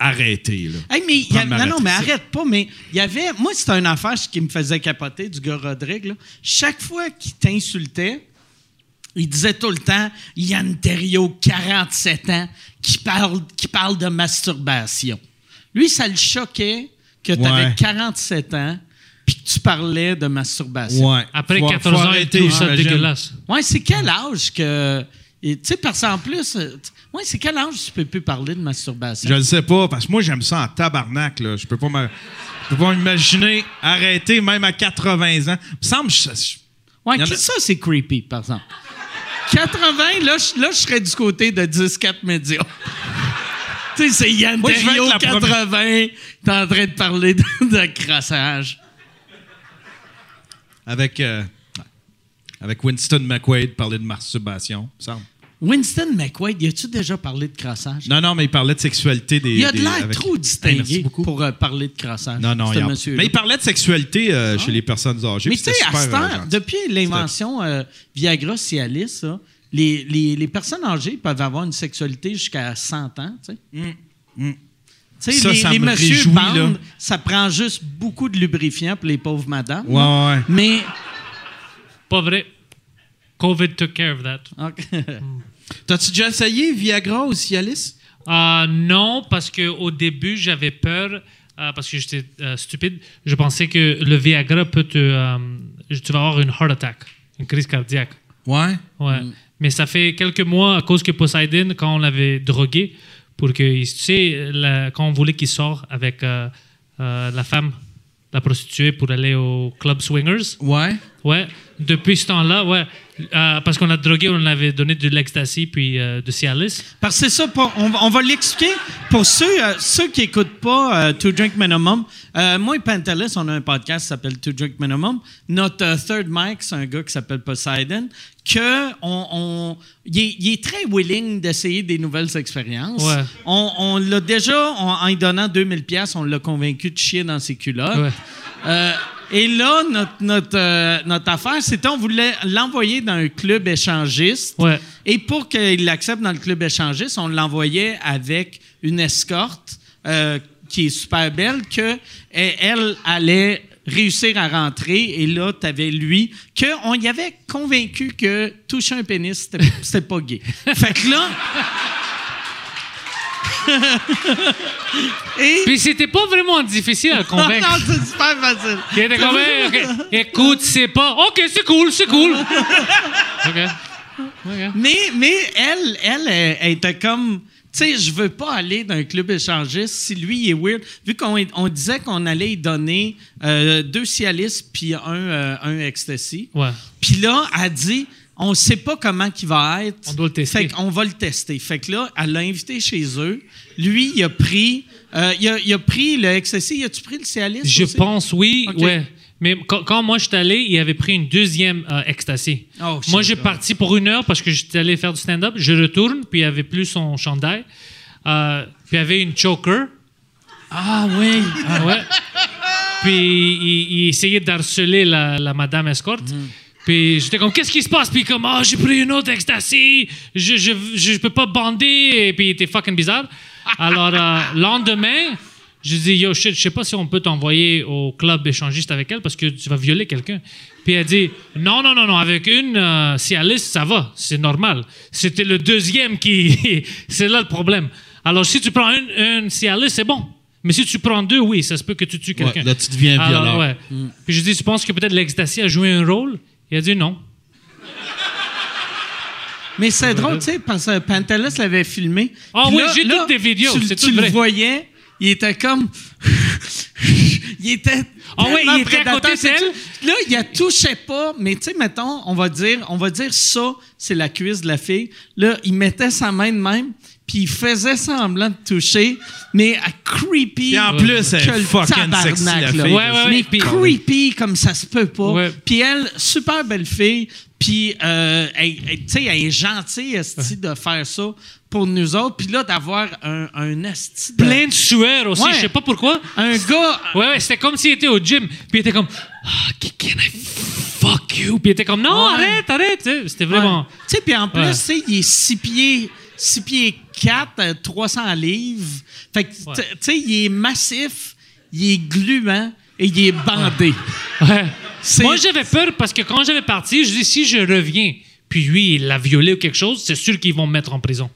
arrêter, là. Hey, mais y a- non, non, mais arrête pas. Mais il y avait. Moi, c'était une affaire qui me faisait capoter du gars Rodrigue. là. Chaque fois qu'il t'insultait, il disait tout le temps Yann Terriot, 47 ans, qui parle, qui parle de masturbation. Lui, ça le choquait que tu avais Ouais. 47 ans puis que tu parlais de masturbation. Ouais. Après Faut- 14 faut ans, arrêter, il trouve ça dégueulasse. Ouais, c'est quel âge que. et Tu sais, parce qu'en plus. euh, Ouais, c'est quel âge tu peux plus parler de masturbation? Je le sais pas, parce que moi, j'aime ça en tabarnak, là. Je peux pas me- je peux pas m'imaginer arrêter même à 80 ans. Il me semble que je- je- Ouais, a- ça, c'est creepy, par exemple. 80, là, je, là, je serais du côté de 10-4 médias. tu sais, c'est Yann Moi, la 80, t'es en train de parler de, de crassage. avec, euh, avec Winston McQuaid parler de masturbation, il me semble. Winston McQuaid, y a-tu déjà parlé de crassage? Non, non, mais il parlait de sexualité des. il a de l'air avec- trop distingué pour euh, parler de crassage. Non, non, ce il monsieur-là. Mais il parlait de sexualité euh, chez les personnes âgées. Mais tu sais, à cette euh, gentil. depuis l'invention euh, Viagra, Cialis, ça, les, les, les personnes âgées peuvent avoir une sexualité jusqu'à 100 ans. Tu sais. Tu sais, Ça, les, ça les me messieurs bandent, là. ça prend juste beaucoup de lubrifiant pour les pauvres madames. Ouais, ouais, ouais. Mais. Pas vrai. COVID took care of that. OK. T'as-tu déjà essayé Viagra ou Cialis? Euh, non, parce qu'au début, j'avais peur, euh, parce que j'étais euh, stupide. Je pensais que le Viagra peut te. euh, tu vas avoir une heart attack, une crise cardiaque. Ouais? Ouais. Mais ça fait quelques mois, à cause que Poseidon, quand on l'avait drogué, pour que, tu sais, la- quand on voulait qu'il sorte avec la femme, la prostituée, pour aller au club swingers. Ouais. Ouais. Depuis ce temps-là, ouais. Euh, parce qu'on a drogué, on avait donné de l'ecstasy puis euh, de Cialis. Parce que c'est ça, pour- on, va- on va l'expliquer pour ceux, euh, ceux qui n'écoutent pas euh, To Drink Minimum. Moi et Pantelis, on a un podcast qui s'appelle To Drink Minimum. Notre third mic, c'est un gars qui s'appelle Poseidon, que on, on- il, est, il est très willing d'essayer des nouvelles expériences. Ouais. On, on l'a déjà, en lui donnant 2000 pièces, on l'a convaincu de chier dans ses culottes. Ouais. Et là, notre, notre, euh, notre affaire, c'était on voulait l'envoyer dans un club échangiste. Ouais. Et pour qu'il l'accepte dans le club échangiste, on l'envoyait avec une escorte euh, qui est super belle, que elle, elle allait réussir à rentrer. Et là, tu avais lui, qu'on y avait convaincu que toucher un pénis, c'était pas gay. fait que là... et... Puis c'était pas vraiment difficile à convaincre. non, c'est super facile. Il était comme, Hey, ok, écoute, c'est pas. Ok, c'est cool, c'est cool. Ok. Ok. Mais, mais elle, elle, elle, elle était comme. Tu sais, je veux pas aller dans un club échangiste si lui il est weird. Vu qu'on on disait qu'on allait y donner euh, deux Cialis puis un, euh, un Ecstasy. Ouais. Puis là, elle dit on sait pas comment il va être. On doit le tester. Fait qu'on va le tester. Fait que là, elle l'a invité chez eux. Lui, il a pris. euh, il, a, il a pris le Ecstasy. Il a-tu pris le Cialis? Je aussi? pense, oui, ouais. Mais quand, quand moi je suis allé, il avait pris une deuxième euh, ecstasy. Oh, shit. moi, j'ai parti pour une heure parce que j'étais allé faire du stand-up. Je retourne, puis il n'y avait plus son chandail. Euh, puis il avait une choker. Ah oui. Ah ouais. Puis il, il essayait d'harceler la, la madame escorte. Puis j'étais comme, qu'est-ce qui se passe? Puis comme, ah, j'ai pris une autre ecstasy. Je, je, je peux pas bander. Et puis il était fucking bizarre. Alors, euh, lendemain, je dis, yo, shit, je sais pas si on peut t'envoyer au club échangiste avec elle parce que tu vas violer quelqu'un. Puis elle dit, non, non, non, non, avec une euh, Cialis, ça va, c'est normal. C'était le deuxième qui. c'est là le problème. Alors, si tu prends une, une Cialis, c'est bon. Mais si tu prends deux, oui, ça se peut que tu tues quelqu'un. Ouais, là, tu deviens Alors, violent. ouais. Puis je dis, tu penses que peut-être l'ecstasy a joué un rôle? Il a dit non. Mais c'est drôle, tu sais, parce que Pantelis l'avait filmé. Ah oui, j'ai toutes des vidéos, Tu, c'est tu tout le vrai. voyais, il était comme. il était. Ah tellement il était à côté. Là, il la touchait pas, mais tu sais, mettons, on va dire, on va dire ça, c'est la cuisse de la fille. Là, il mettait sa main de même, puis il faisait semblant de toucher, mais à creepy. Et en plus, que le fucking sexy, la là. fille. Ouais, ouais, mais puis- creepy comme ça se peut pas. Puis elle, super belle fille. Puis, euh, elle, elle- tu sais, elle est gentille, esti, de faire ça pour nous autres. Puis là, d'avoir un, un esti de- Plein de sueur aussi, je sais pas pourquoi. Un gars... Ouais, ouais, c'était comme s'il était au gym. Puis il était comme, ah, can I fuck you? Puis il était comme, non, arrête, arrête. C'était vraiment. Tu sais, puis en plus, tu sais, il est 6 pieds, 6 pieds 4, 300 livres. Fait que, tu sais, il est massif, il est gluant et il est bandé. Ouais. Moi, j'avais peur parce que quand j'avais parti, je dis, si je reviens, puis lui, il l'a violé ou quelque chose, c'est sûr qu'ils vont me mettre en prison.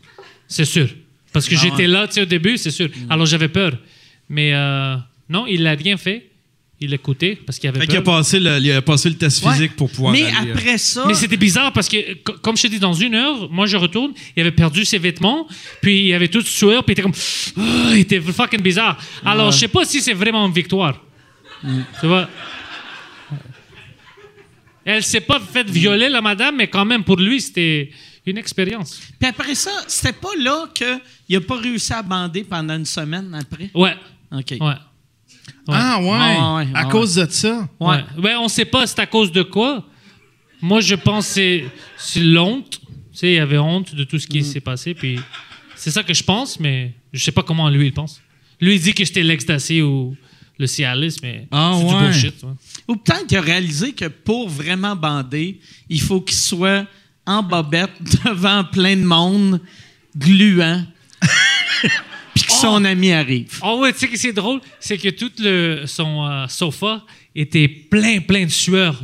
C'est sûr. Parce que j'étais là, tu sais, au début, c'est sûr. Alors, j'avais peur. Mais euh, non, il l'a rien fait. Il écoutait parce qu'il avait Fait qu'il a peur. passé le, il a passé le test Ouais. physique pour pouvoir Mais aller, euh, après ça... Mais c'était bizarre parce que, co- comme je te dis, dans une heure, moi je retourne, il avait perdu ses vêtements, puis il avait tout sueur, puis il était comme. Ah, il était fucking bizarre. Alors, je sais pas si c'est vraiment une victoire. Tu vois? Elle s'est pas fait violer, la madame, mais quand même, pour lui, c'était une expérience. Puis après ça, c'était pas là qu'il a pas réussi à bander pendant une semaine après? Ouais. OK. Ouais. Ah ouais, Ah ouais, à cause de ça? Ouais. Ouais, on sait pas c'est à cause de quoi. Moi, je pense que c'est- c'est l'honte. Tu sais, il y avait honte de tout ce qui s'est passé, puis c'est ça que je pense, mais je sais pas comment lui il pense. Lui, il dit que j'étais l'ecstasy ou le Cialis, mais Ah c'est ouais. du bullshit. ouais. Ou peut-être qu'il a réalisé que pour vraiment bander, il faut qu'il soit en bobette devant plein de monde, gluant, son ami arrive. Oh ouais, tu sais que c'est drôle, c'est que tout le, son euh, sofa était plein, plein de sueur.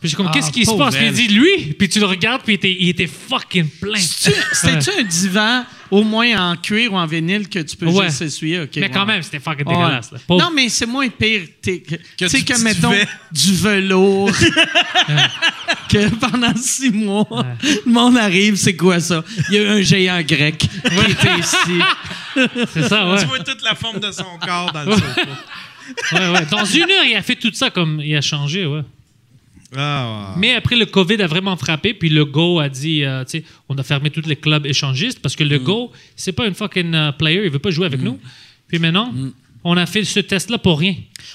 Puis j'ai comme, Ah, qu'est-ce qui se passe? Puis il dit, lui, puis tu le regardes, puis il était, il était fucking plein. C'était-tu un divan, au moins en cuir ou en vinyle, que tu peux Ouais. juste essuyer? OK, mais quand ouais. même, c'était fucking Ouais. dégueulasse. là. Non, mais c'est moins pire. Tu sais du que, mettons, du velours. que pendant six mois, le monde arrive, c'est quoi ça? Il y a eu un géant grec qui était ici. C'est ça, ouais. Tu vois toute la forme de son corps dans le sofa. Ouais, ouais. Dans une heure, il a fait tout ça comme il a changé, ouais. Ah. Mais après, le COVID a vraiment frappé, puis le Go a dit, euh, tu sais, on a fermé tous les clubs échangistes parce que Mm. le Go, c'est pas une fucking euh, player, il veut pas jouer avec nous. Puis maintenant, Mm. on a fait ce test-là pour rien.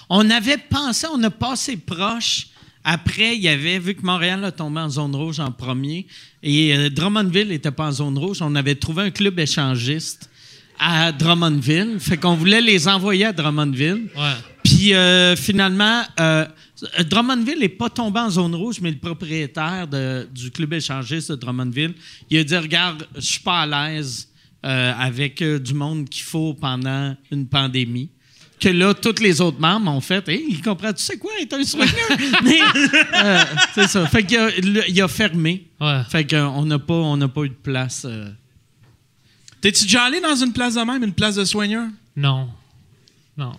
On avait pensé, on a passé proche. Après, il y avait, vu que Montréal a tombé en zone rouge en premier, et euh, Drummondville n'était pas en zone rouge, on avait trouvé un club échangiste à Drummondville. Fait qu'on voulait les envoyer à Drummondville. Puis euh, finalement, euh, Drummondville n'est pas tombé en zone rouge, mais le propriétaire de- du club échangiste de Drummondville, il a dit Regarde, je suis pas à l'aise euh, avec du monde qu'il faut pendant une pandémie. Que là, tous les autres membres ont fait Hey, il comprend, tu sais quoi, être un euh, C'est ça. Fait qu'il a, il a fermé. Ouais. Fait qu'on n'a pas, on n'a pas eu de place. euh. T'es-tu déjà allé dans une place de même, une place de soigneur? Non. Non.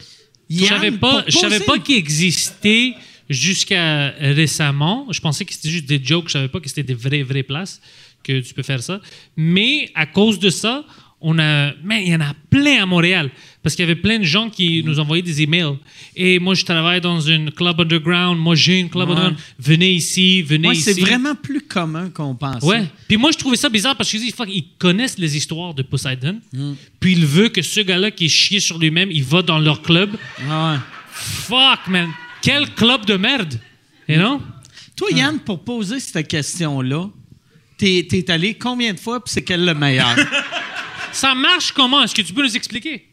Je Yann, savais pas, je savais pas qu'il existait jusqu'à récemment. Je pensais que c'était juste des jokes. Je savais pas que c'était des vraies, vraies places que tu peux faire ça. Mais à cause de ça, on a, mais il y en a plein à Montréal parce qu'il y avait plein de gens qui nous envoyaient des emails. Et moi, je travaille dans une club underground. Moi, j'ai une club Ouais. underground. Venez ici, venez Ouais, ici. c'est vraiment plus commun qu'on pensait. Ouais. Puis moi, je trouvais ça bizarre parce que je dis, fuck, ils connaissent les histoires de Poseidon. Mm. Puis ils veulent que ce gars-là qui est chié sur lui-même, il va dans leur club. Ouais. Fuck, man. Quel club de merde. You know? Toi, Yann, pour poser cette question-là, t'es, t'es allé combien de fois puis c'est quel le meilleur? Ça marche comment? Est-ce que tu peux nous expliquer?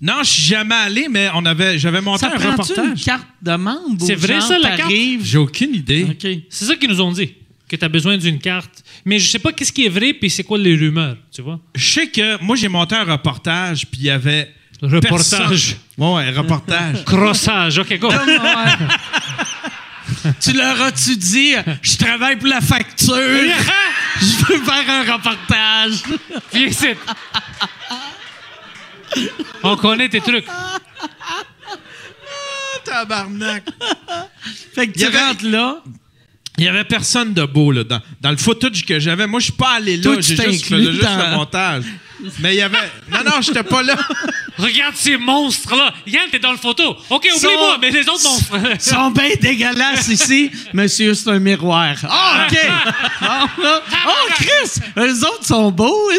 Non, je suis jamais allé, mais on avait, j'avais monté ça un prend une reportage. carte de membre? C'est vrai, ça, la carte? J'ai aucune idée. C'est ça qu'ils nous ont dit. Que tu as besoin d'une carte. Mais je sais pas qu'est-ce qui est vrai puis c'est quoi les rumeurs, tu vois? Je sais que moi, j'ai monté un reportage, puis il y avait. Reportage. personne- Ouais, reportage. Crossage. OK, go. Tu leur as-tu dit, je travaille pour la facture, je veux faire un reportage? Viens ici. On connaît tes trucs. Tabarnak. Fait que Il y tu avait- rentres là. Il y avait personne de beau là, dans, dans le footage que j'avais. Moi, je suis pas allé là. J'ai juste, je inclus faisais juste dans- le montage. Mais il y avait. Non, non, j'étais pas là. Regarde ces monstres-là. Yann, t'es dans le photo. OK, oublie-moi, mais les autres monstres. Ils sont bien dégueulasses ici. Monsieur, c'est un miroir. Ah, OK. Oh, Chris, eux autres sont beaux.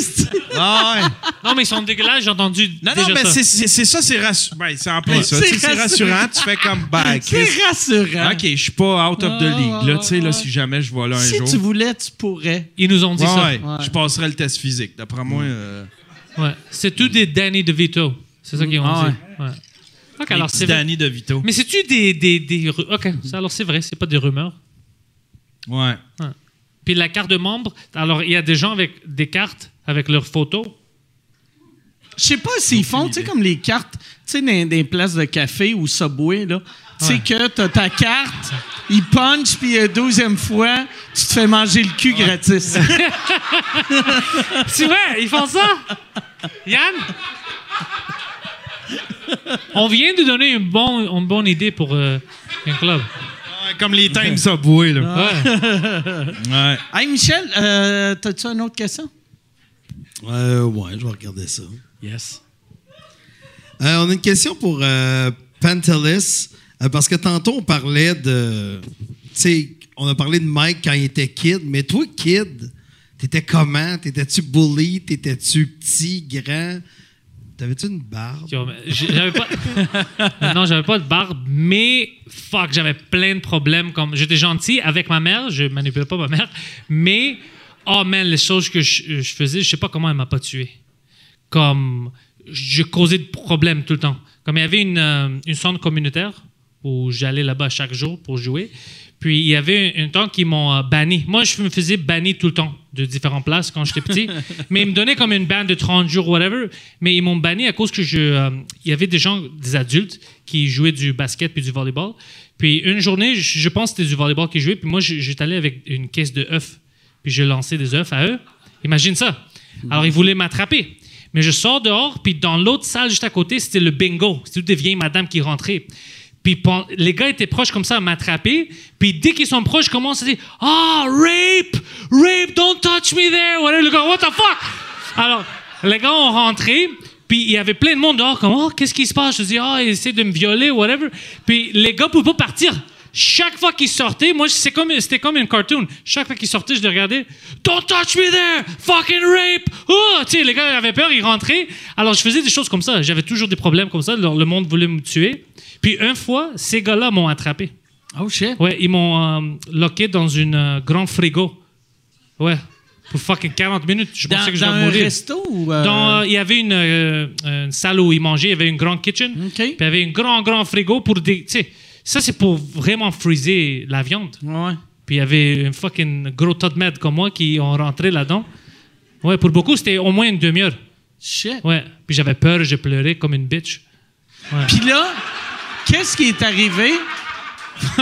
Ah ouais. non, mais ils sont dégueulasses, j'ai entendu Non, déjà non, mais c'est- ça, c'est rassurant. Ben, c'est en plein Ouais. ça. C'est C'est rassurant. rassurant. Tu fais comme, ben, Chris. C'est rassurant. OK, je suis pas out of the league, là, tu sais, là, si jamais je vois là un Si jour. tu voulais, tu pourrais. Ils nous ont dit Ouais, ça. ouais, Ouais. je passerai le test physique. D'après moi, euh, Ouais. C'est tout des Danny DeVito. C'est ça qu'ils ont Ah dit. Ouais. OK, alors petit c'est vrai. Danny de Vito. Mais c'est-tu des, des, des ru- OK, ça, alors c'est vrai, c'est pas des rumeurs. Ouais. Ouais. Puis la carte de membre, alors il y a des gens avec des cartes avec leurs photos. Je sais pas s'ils font, tu sais, comme les cartes, tu sais, dans des places de café ou Subway, là. Tu sais Ouais. que t'as ta carte, ils punch, puis euh, deuxième fois, tu te fais manger le cul gratis. C'est vrai, ils font ça. Yann? On vient de donner une, bon, une bonne idée pour euh, un club. Ouais, Comme les Times Subway, là. Ouais. Ouais. hey, Michel, euh, t'as-tu une autre question? Euh, ouais, je vais regarder ça. Yes. Euh, on a une question pour euh, Pantelis, euh, parce que tantôt on parlait de. Tu sais, on a parlé de Mike quand il était kid, mais toi, kid, t'étais comment? T'étais-tu bully? T'étais-tu petit, grand? T'avais-tu une barbe? J'avais pas. non, j'avais pas de barbe, mais fuck, j'avais plein de problèmes. Comme j'étais gentil avec ma mère, je manipulais pas ma mère, mais oh man, les choses que je, faisais, je sais pas comment elle m'a pas tué. Comme je causais de problèmes tout le temps. Comme il y avait une, euh, une centre communautaire où j'allais là-bas chaque jour pour jouer. Puis il y avait un, un temps qu'ils m'ont euh, banni. Moi, je me faisais bannir tout le temps de différentes places quand j'étais petit. mais ils me donnaient comme une ban de 30 jours, whatever. Mais ils m'ont banni à cause que je. euh, il y avait des gens, des adultes, qui jouaient du basket puis du volleyball. Puis une journée, je, je pense que c'était du volleyball qu'ils jouaient. Puis moi, je- j'étais allé avec une caisse de œufs. Puis j'ai lancé des œufs à eux. Imagine ça. Alors ils voulaient m'attraper. Mais je sors dehors, puis dans l'autre salle juste à côté, c'était le bingo. C'était toutes des vieilles madames qui rentraient. Puis les gars étaient proches comme ça à m'attraper. Puis dès qu'ils sont proches, ils commencent à dire Ah, rape! Rape! Don't touch me there! Le gars, what the fuck? Alors, les gars ont rentré. Puis il y avait plein de monde dehors, comme Oh, qu'est-ce qui se passe? Je dis Ah, ils essaient de me violer, whatever. Puis les gars pouvaient pas partir. chaque fois qu'il sortait, moi, c'est comme, c'était comme une cartoon. Chaque fois qu'il sortait, je le regardais. Don't touch me there! Fucking rape! Oh! Tu sais, les gars avaient peur, ils rentraient. Alors, je faisais des choses comme ça. J'avais toujours des problèmes comme ça. Le monde voulait me tuer. Puis, une fois, ces gars-là m'ont attrapé. Oh shit. Ouais, ils m'ont euh, loqué dans une euh, grand frigo. Ouais. Pour fucking 40 minutes. Je Dans, pensais que dans j'allais un mourir. resto ou. euh, Dans, euh, il y avait une, euh, une salle où ils mangeaient, il y avait une grande kitchen. OK. Puis il y avait un grand, grand frigo pour des. Tu sais, ça, c'est pour vraiment freezer la viande. Ouais. Puis il y avait un fucking gros tas de merde comme moi qui ont rentré là-dedans. Ouais, pour beaucoup, c'était au moins une demi-heure. Shit. Ouais. Puis j'avais peur, j'ai pleuré comme une bitch. Puis là, qu'est-ce qui est arrivé?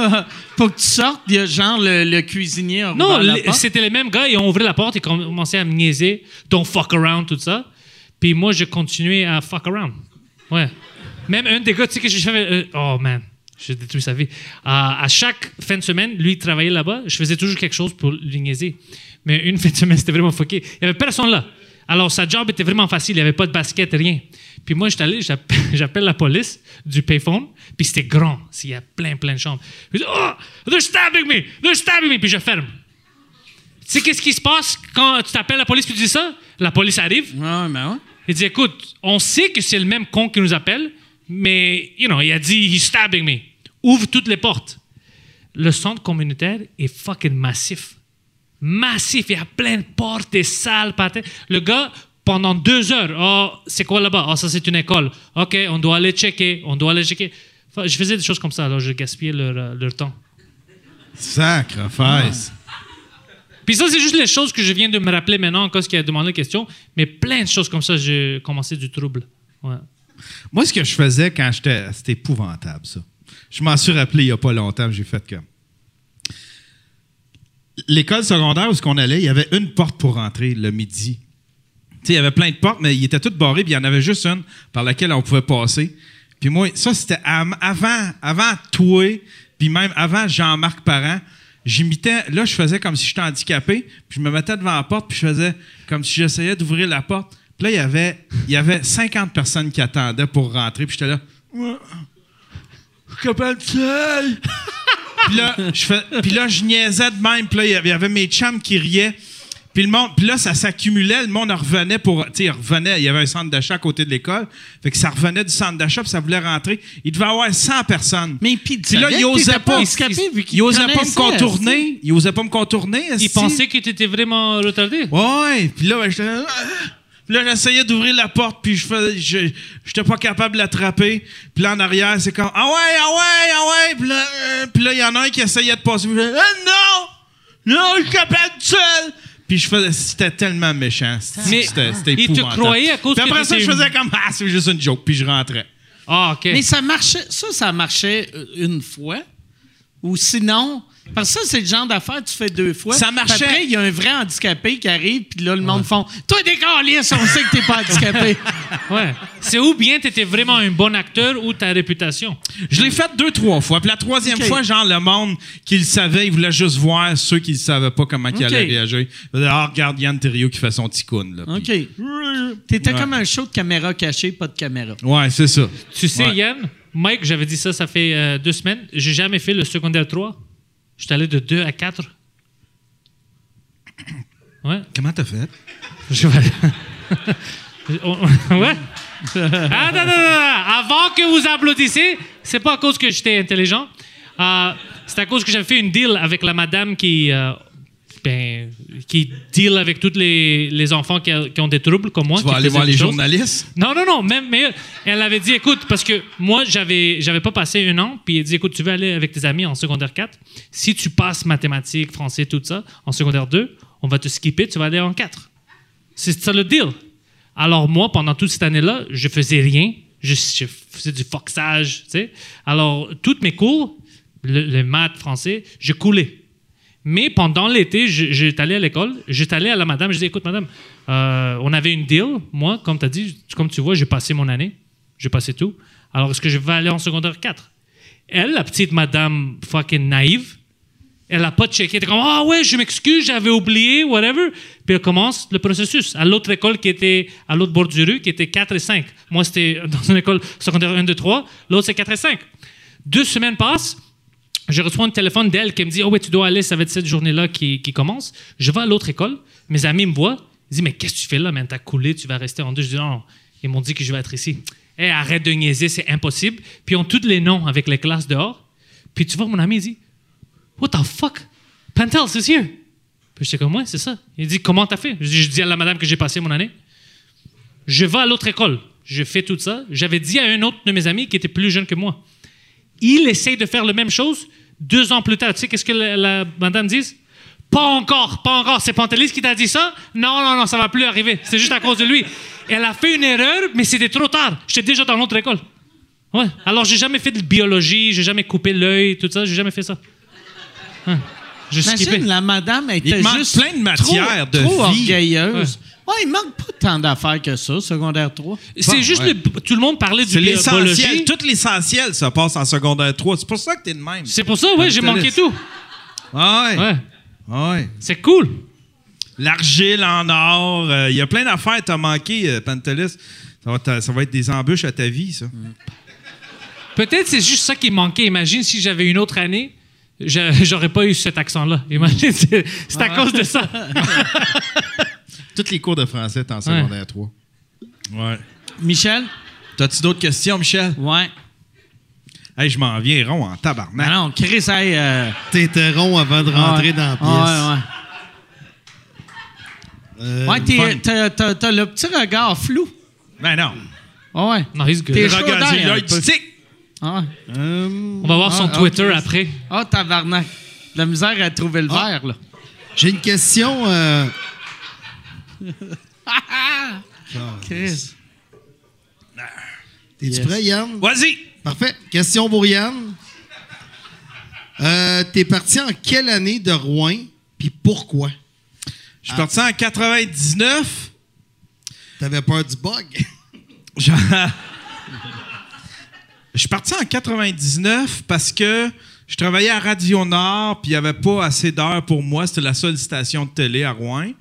Pour que tu sortes? Il y a genre le, le cuisinier a Non, les- c'était les mêmes gars, ils ont ouvert la porte et commencé à me niaiser, don't fuck around, tout ça. Puis moi, j'ai continué à fuck around. Ouais. Même un des gars, tu sais que je savais. euh, oh man, j'ai détruit sa vie. À- à chaque fin de semaine, lui, il travaillait là-bas, je faisais toujours quelque chose pour lui niaiser. Mais une fin de semaine, c'était vraiment fucké. Il n'y avait personne là. Alors, sa job était vraiment facile, il n'y avait pas de basket, rien. Puis moi, j'étais allé, j'appelle la police du payphone, puis c'était grand, il y a plein, plein de chambres. Je dis, oh, they're stabbing me, they're stabbing me, puis je ferme. Tu sais qu'est-ce qui se passe quand tu t'appelles la police puis tu dis ça? La police arrive. Ouais, mais ouais. Il dit, écoute, on sait que c'est le même con qui nous appelle, mais, you know, il a dit, he's stabbing me. Ouvre toutes les portes. Le centre communautaire est fucking massif. Massif. Il y a plein de portes, des salles, par terre. Le gars, pendant deux heures, oh, c'est quoi là-bas? Oh, ça, c'est une école. OK, on doit aller checker. On doit aller checker. Enfin, je faisais des choses comme ça, alors je gaspillais leur, euh, leur temps. Sacrifice. Puis ça, c'est juste les choses que je viens de me rappeler maintenant, en cause qui a demandé la question. Mais plein de choses comme ça, j'ai commencé du trouble. Ouais. Moi, ce que je faisais quand j'étais. C'était épouvantable, ça. Je m'en suis rappelé il n'y a pas longtemps, j'ai fait comme. L'école secondaire où on allait, il y avait une porte pour rentrer le midi. Il y avait plein de portes, mais ils étaient toutes barrées, puis il y en avait juste une par laquelle on pouvait passer. Puis moi, ça, c'était avant, avant toi, puis même avant Jean-Marc Parent. J'imitais, là, je faisais comme si j'étais handicapé, puis je me mettais devant la porte, puis je faisais comme si j'essayais d'ouvrir la porte. Puis là, il y avait, il y avait 50 personnes qui attendaient pour rentrer, puis j'étais là. Je puis, là, je fais, puis là, je niaisais de même, puis là, il y avait- il y avait mes chums qui riaient. Puis, le monde, puis là, ça s'accumulait, le monde en revenait pour. Tu sais, revenait, il y avait un centre d'achat à côté de l'école. Fait que ça revenait du centre d'achat, puis ça voulait rentrer. Il devait avoir 100 personnes. Mais puis, Puis là, il osait t'étais pas. handicapé, vu Il osait pas me contourner. Il osait pas me contourner. Il pensait que tu étais vraiment retardé. Ouais, puis là, ben, j'étais là! Puis là, j'essayais d'ouvrir la porte, puis je faisais, je, j'étais pas capable de l'attraper. Puis là, en arrière, c'est comme, ah ouais, ah ouais, ah ouais. Puis là, euh, puis là, il y en a un qui essayait de passer. Puis je faisais, ah non, non, je suis capable de seul. Puis je faisais, c'était tellement méchant. Mais C'était, c'était te épouvantable. croyait à cause Puis que après ça, je faisais comme, ah, c'est juste une joke, puis je rentrais. Ah, OK. Mais ça marchait, ça, ça marchait euh, une fois. Ou sinon, parce que ça, c'est le genre d'affaire que tu fais deux fois. Ça marchait. Puis Après, il y a un vrai handicapé qui arrive, puis là, le monde font Toi, des câlisses, on sait que t'es pas handicapé. Ouais. C'est ou bien tu étais vraiment un bon acteur ou ta réputation. Je l'ai fait deux, trois fois. Puis la troisième fois, genre, le monde qui le savait, il voulait juste voir ceux qui ne savaient pas comment il Ok. allait réagir. Ah, regarde Yann Thériault qui fait son petit coon, là. OK. Puis- T'étais Ouais. comme un show de caméra cachée, pas de caméra. Ouais, c'est ça. Tu sais, Ouais. Yann, Mike, j'avais dit ça, ça fait euh, deux semaines. J'ai jamais fait le secondaire 3. J'étais allé de 2 à 4. Ouais. Comment t'as fait? Je vais- ouais. Ah, non, non, non, non. Avant que vous applaudissez, c'est pas à cause que j'étais intelligent. Euh, c'est à cause que j'avais fait une deal avec la madame qui, euh, ben, qui deal avec tous les, les enfants qui, a- qui ont des troubles comme moi. Tu vas aller voir les choses. journalistes? Non, non, non, même mais elle avait dit, écoute, parce que moi, j'avais, j'avais pas passé un an, puis elle dit, écoute, tu veux aller avec tes amis en secondaire 4. Si tu passes mathématiques, français, tout ça, en secondaire 2, on va te skipper, tu vas aller en 4. C'est ça le deal. Alors moi, pendant toute cette année-là, je faisais rien. Je, je faisais du foxage, tu sais. Alors, toutes mes cours, le, le maths, français, je coulais. Mais pendant l'été, j'étais allé à l'école, j'étais allé à la madame, je dis écoute madame, euh, on avait une deal, moi, comme tu as dit, comme tu vois, j'ai passé mon année, j'ai passé tout. Alors est-ce que je vais aller en secondaire 4 Elle, la petite madame fucking naïve, elle n'a pas checké, elle était comme ah ouais, je m'excuse, j'avais oublié, whatever. Puis elle commence le processus à l'autre école qui était à l'autre bord du rue, qui était 4 et 5. Moi, c'était dans une école secondaire 1, 2, 3, l'autre c'est 4 et 5. Deux semaines passent, je reçois un téléphone d'elle qui me dit Oh, ouais, tu dois aller, ça va être cette journée-là qui, qui commence. Je vais à l'autre école. Mes amis me voient. Ils disent Mais qu'est-ce que tu fais là, man? T'as coulé, tu vas rester en deux. Je dis Non, ils m'ont dit que je vais être ici. Eh, arrête de niaiser, c'est impossible. Puis ils ont tous les noms avec les classes dehors. Puis tu vois, mon ami, il dit What the fuck? Pantels is here. Puis j'étais comme Ouais, c'est ça. Il dit Comment t'as fait? Je dis, je dis à la madame que j'ai passé mon année. Je vais à l'autre école. Je fais tout ça. J'avais dit à un autre de mes amis qui était plus jeune que moi. Il essaye de faire la même chose deux ans plus tard. Tu sais qu'est-ce que la, la madame dit? Pas encore, pas encore. C'est Pantelis qui t'a dit ça? Non, non, non, ça va plus arriver. C'est juste à cause de lui. Elle a fait une erreur, mais c'était trop tard. J'étais déjà dans l'autre école. Ouais. Alors, j'ai jamais fait de biologie, j'ai jamais coupé l'œil, tout ça. J'ai jamais fait ça. Hein. Skippé. Imagine, la madame était juste plein de matières trop, de trop vie. orgueilleuse. Ouais. Il manque pas tant d'affaires que ça, secondaire 3. C'est juste ouais. le- tout le monde parlait C'est de l'essentiel. Tout l'essentiel se passe en secondaire 3. C'est pour ça que t'es de même. C'est pour ça, ouais, j'ai manqué tout. Ouais. Ouais. Ouais. C'est cool. L'argile en or. euh, Il y a plein d'affaires que t'as manqué, euh, Pantelis. Ça va, ça être des embûches à ta vie, ça. Peut-être c'est juste ça qui manquait. Imagine si j'avais une autre année, je- j'aurais pas eu cet accent-là. Imagine, c'est c'est à cause de ça. Tous les cours de français, t'es en secondaire 3. Ouais. Michel? T'as-tu d'autres questions, Michel? Ouais. Hey, je m'en viens rond en tabarnak. Non, non, Chris, hey, euh, T'étais rond avant de rentrer ouais. dans la pièce. Ouais, ouais. Euh, Ouais, t'es- fun. t'as, t'as- t'as le petit regard flou. Ben non. Ah Ouais. Non, he's good. T'es chaud l'œil peu. tic. Ah ouais. Euh, On va voir son Ah, Twitter après. Ah, tabarnak. La misère à trouver le Ah. verre, là. J'ai une question. euh, Chris. T'es-tu Yes. prêt, Yann? Vas-y. Parfait. Question pour Yann. Euh, T'es parti en quelle année de Rouen, puis pourquoi? Je suis parti en 99. T'avais peur du bug? Je je suis parti en 99 parce que je travaillais à Radio Nord, puis il n'y avait pas assez d'heures pour moi. C'était la seule station de télé à Rouen.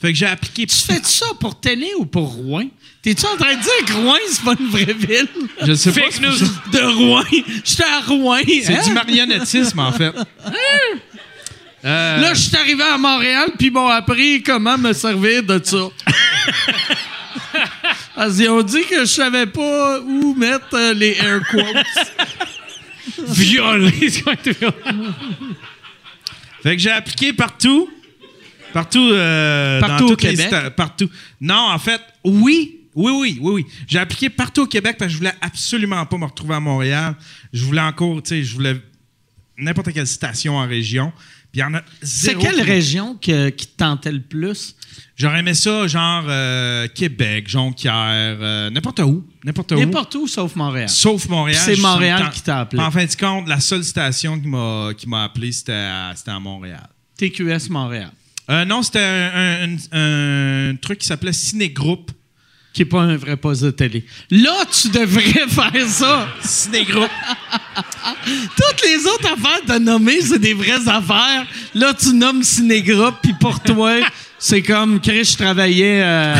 Fait que j'ai appliqué. Tu fais ça pour télé ou pour Rouen? T'es-tu en train de dire que Rouen, c'est pas une vraie ville? Je sais pas. Fake c'est news de Rouen. J'étais à Rouen. C'est hein? du marionnettisme, en fait. Euh, Là, je suis arrivé à Montréal, puis ils m'ont appris comment me servir de ça. Parce qu'ils ont dit que je savais pas où mettre euh, les air quotes. Violé. c'est quoi, t'es violé? Fait que j'ai appliqué partout. Partout, euh, Partout dans au les Québec? partout. Non, en fait, oui. Oui, oui, oui, oui. J'ai appliqué partout au Québec parce que je voulais absolument pas me retrouver à Montréal. Je voulais encore, tu sais, je voulais n'importe quelle station en région. Puis il y en a C'est quelle qui- région que- qui te tentait le plus? J'aurais aimé ça, genre euh, Québec, Jonquière, euh, n'importe où. N'importe où. N'importe où, sauf Montréal. Sauf Montréal. C'est Montréal qui t'a appelé. En fin de compte, la seule station qui m'a appelé, c'était à, c'était à Montréal. TQS Montréal. Euh, non, c'était un, un- un- un truc qui s'appelait Cinégroupe. Qui n'est pas un vrai poste de télé. Là, tu devrais faire ça. Cinégroupe. Toutes les autres affaires t'as nommées, c'est des vraies affaires. Là, tu nommes Cinégroupe, puis pour toi, c'est comme Chris, je travaillais euh,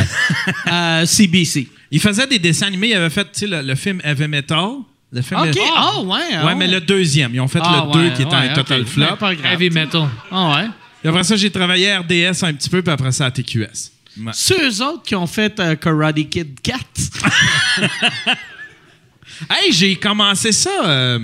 à CBC. Il faisait des dessins animés. Il avait fait tu sais, le, le film Heavy Metal. Le film OK. Heavy- Ah, ouais. ah Ouais, mais le deuxième. Ils ont fait Ah, le 2 ouais, qui était ouais, un total ok. flop. Mais pas grave. Heavy metal. Ah, ouais. Et après ça, j'ai travaillé à RDS un petit peu, puis après ça à TQS. Ouais. C'est eux autres qui ont fait euh, Karate Kid 4. Hey, j'ai commencé ça. euh,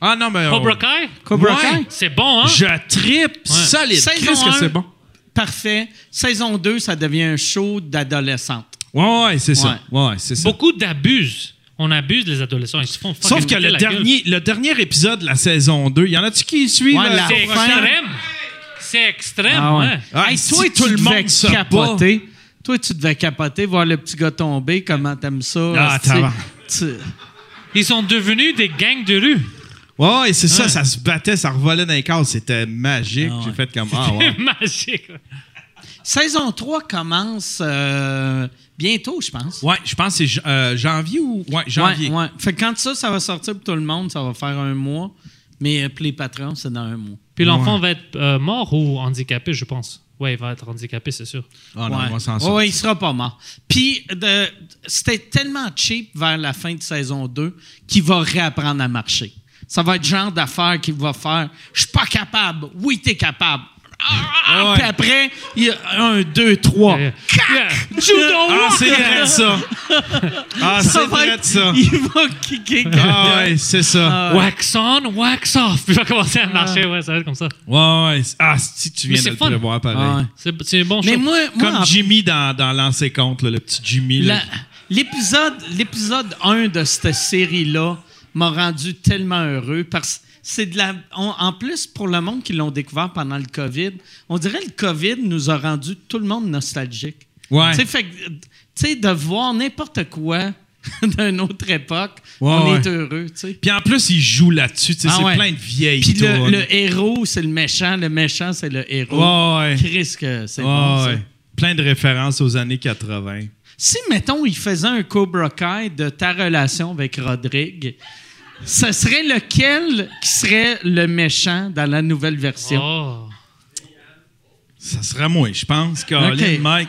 Ah non, mais. on- Cobra Kai? Cobra Ouais. Kai? C'est bon, hein? Je tripe solide. Saison Qu'est-ce que un. c'est bon? Parfait. Saison 2, ça devient un show d'adolescente. Ouais, ouais, c'est ça. Ouais, ouais, c'est ça. Beaucoup d'abus. On abuse les adolescents. Ils se font Sauf que le la gueule. dernier, le dernier épisode de la saison 2, y en a-tu qui suivent? Ouais, euh, la C'est fin. extrême. C'est extrême, Ah ouais. ouais. Ah, Hey, si toi, tout tu le devais monde se capoter. Toi, tu devais capoter, voir le petit gars tomber, comment t'aimes ça. Ah, tu Ils sont devenus des gangs de rue. Ouais, ouais, c'est ça, ça se battait, ça revolait dans les cases, c'était magique. Ah ouais. J'ai fait comme, ah ouais. Magique. Saison 3 commence euh, bientôt, je pense. Ouais, je pense que c'est euh, janvier ou. Ouais, janvier. Ouais, ouais. Fait que quand ça, ça va sortir pour tout le monde, ça va faire un mois. Mais euh, pour les patrons, c'est dans un mois. Puis l'enfant va être euh, mort ou handicapé, je pense. Ouais, il va être handicapé, c'est sûr. Ah non, ouais. on s'en il sera pas mort. Puis de- c'était tellement cheap vers la fin de saison 2 qu'il va réapprendre à marcher. Ça va être le genre d'affaire qu'il va faire. Je suis pas capable. Oui, t'es capable. Ah, Ouais. Puis après, il y a un, deux, trois. Yeah. Cac! Judo Ah, c'est vrai ça. Ah, Ça c'est va vrai être- ça. Il va kicker. Ah, ouais, c'est ça. Wax on, wax off. Puis il va commencer à marcher, ouais, ça va être comme ça. Ouais, ouais. Ah, si tu viens c'est de le prévoir pareil. Ah, ouais. C'est bon show. Mais moi, moi Comme en- Jimmy dans, dans Lancer Compte, là, le petit Jimmy. l'épisode 1 de cette série-là m'a rendu tellement heureux parce que c'est de la. on- en plus, pour le monde qui l'ont découvert pendant le COVID, on dirait que le COVID nous a rendu tout le monde nostalgique. Ouais. Tu sais, de voir n'importe quoi d'une autre époque, Ouais, on ouais. est heureux. Puis en plus, il joue là-dessus. Ah c'est ouais. plein de vieilles Puis le, héros, c'est le méchant. Le méchant, c'est le héros. C'est bon. Plein de références aux années 80. Si, mettons, il faisait un Cobra Kai de ta relation avec Rodrigue, ce serait lequel qui serait le méchant dans la nouvelle version? Oh. Ça serait moi, je pense. Caroline, Ok. Mike.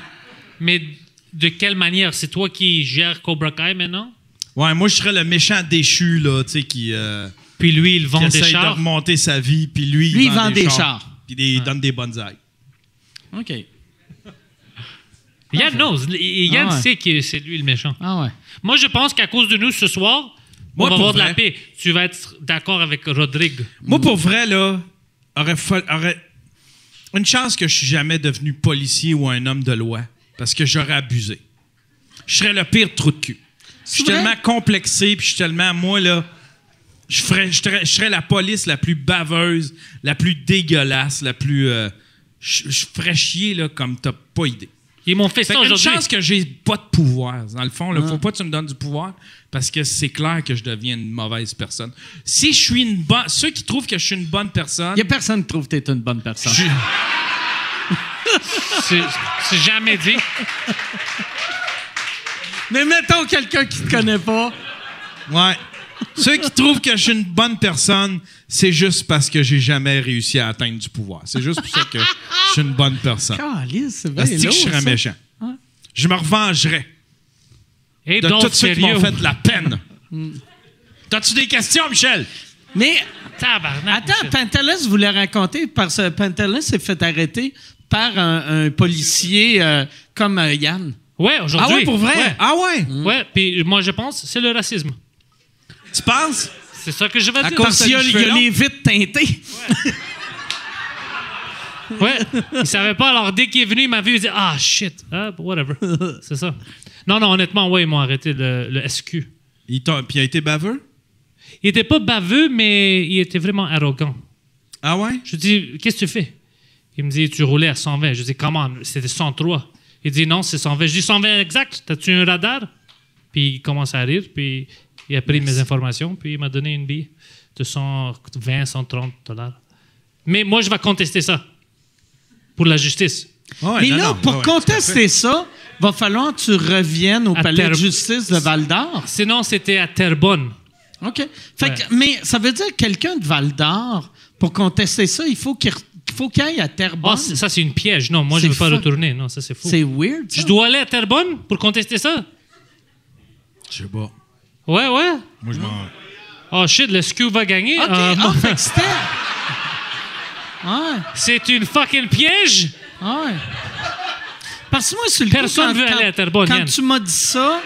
Mais de quelle manière? C'est toi qui gères Cobra Kai maintenant? Ouais, moi, je serais le méchant déchu, là, tu sais, qui, euh, Puis lui, il qui vend des essaye de chars? remonter sa vie, puis lui, Lui, il vend des chars. Puis il donne des bonnes ailes. OK. Yann knows. Et Yann Ah ouais. sait que c'est lui le méchant. Ah ouais. Moi, je pense qu'à cause de nous ce soir, Moi, on va pour avoir de la vrai. paix. Tu vas être d'accord avec Rodrigue. Moi, pour vrai, là, aurait, fa- aurait une chance que je suis jamais devenu policier ou un homme de loi, parce que j'aurais abusé. Je serais le pire trou de cul. Je suis vrai? tellement complexé, puis je suis tellement, moi, là, je, ferais, je, serais, je serais la police la plus baveuse, la plus dégueulasse, la plus... euh, je, je ferais chier, là, comme t'as pas idée. Ils m'ont fait Fait ça une aujourd'hui. chance que j'ai pas de pouvoir. Dans le fond, Ah. il faut pas que tu me donnes du pouvoir parce que c'est clair que je deviens une mauvaise personne. Si je suis une bonne... Ceux qui trouvent que je suis une bonne personne... Il n'y a personne qui trouve que tu es une bonne personne. je- C'est jamais dit. Mais mettons quelqu'un qui ne te connaît pas. Ouais. Ceux qui trouvent que je suis une bonne personne, c'est juste parce que j'ai jamais réussi à atteindre du pouvoir. C'est juste pour ça que je suis une bonne personne. Calice, c'est que je serais ça. méchant? Je me revengerai Et de Dolph tous ceux qui m'ont fait de la peine. T'as-tu des questions, Michel? Mais Tabarnak. attends, Pantelis voulait raconter parce que Pantelis s'est fait arrêter par un, un policier euh, comme euh, Yann. Ouais, aujourd'hui. Ah ouais, pour vrai? Ouais. Ah ouais? Ouais, puis moi, je pense c'est le racisme. Tu penses? C'est ça que je vais À dire. cause Parce qu'il y a, y a les vitres teintées. Ouais, il savait pas. Alors, dès qu'il est venu, il m'a vu, il dit Ah, shit. Ah, whatever. C'est ça. Non, non, honnêtement, ouais, ils m'ont arrêté le, le SQ. Il t'a- Puis il a été baveux? Il était pas baveux, mais il était vraiment arrogant. Ah ouais? Je dis Qu'est-ce que tu fais? Il me dit Tu roulais à 120. Je dis Comment C'était 103. Il dit Non, c'est 120. Je dis 120 exact? T'as-tu un radar? Puis il commence à rire, puis il a pris mes informations, puis il m'a donné une bille de 120, 130 dollars. Mais moi, je vais contester ça pour la justice. Ah ouais, Mais non, là, non, pour ouais, contester ça, va falloir que tu reviennes au À palais de justice de Val d'Or. Sinon, c'était à Terrebonne. OK. Fait que- mais ça veut dire que quelqu'un de Val d'Or, pour contester ça, il faut qu'il faut qu'il aille à Terrebonne. Ah, c'est- ça, c'est une piège. Non, moi, je ne veux pas fou. retourner. Non, ça, c'est faux. c'est weird. ça. Je dois aller à Terrebonne pour contester ça? Je sais pas. Ouais, ouais. Moi, je m'en... Oh shit, le SQ va gagner. OK. Euh, ah, moi- fait que c'était. Ouais. c'est une fucking piège? Ouais. Parce que moi, sur le Personne coup, veut aller à Terrebonne, Quand Yann. tu m'as dit ça,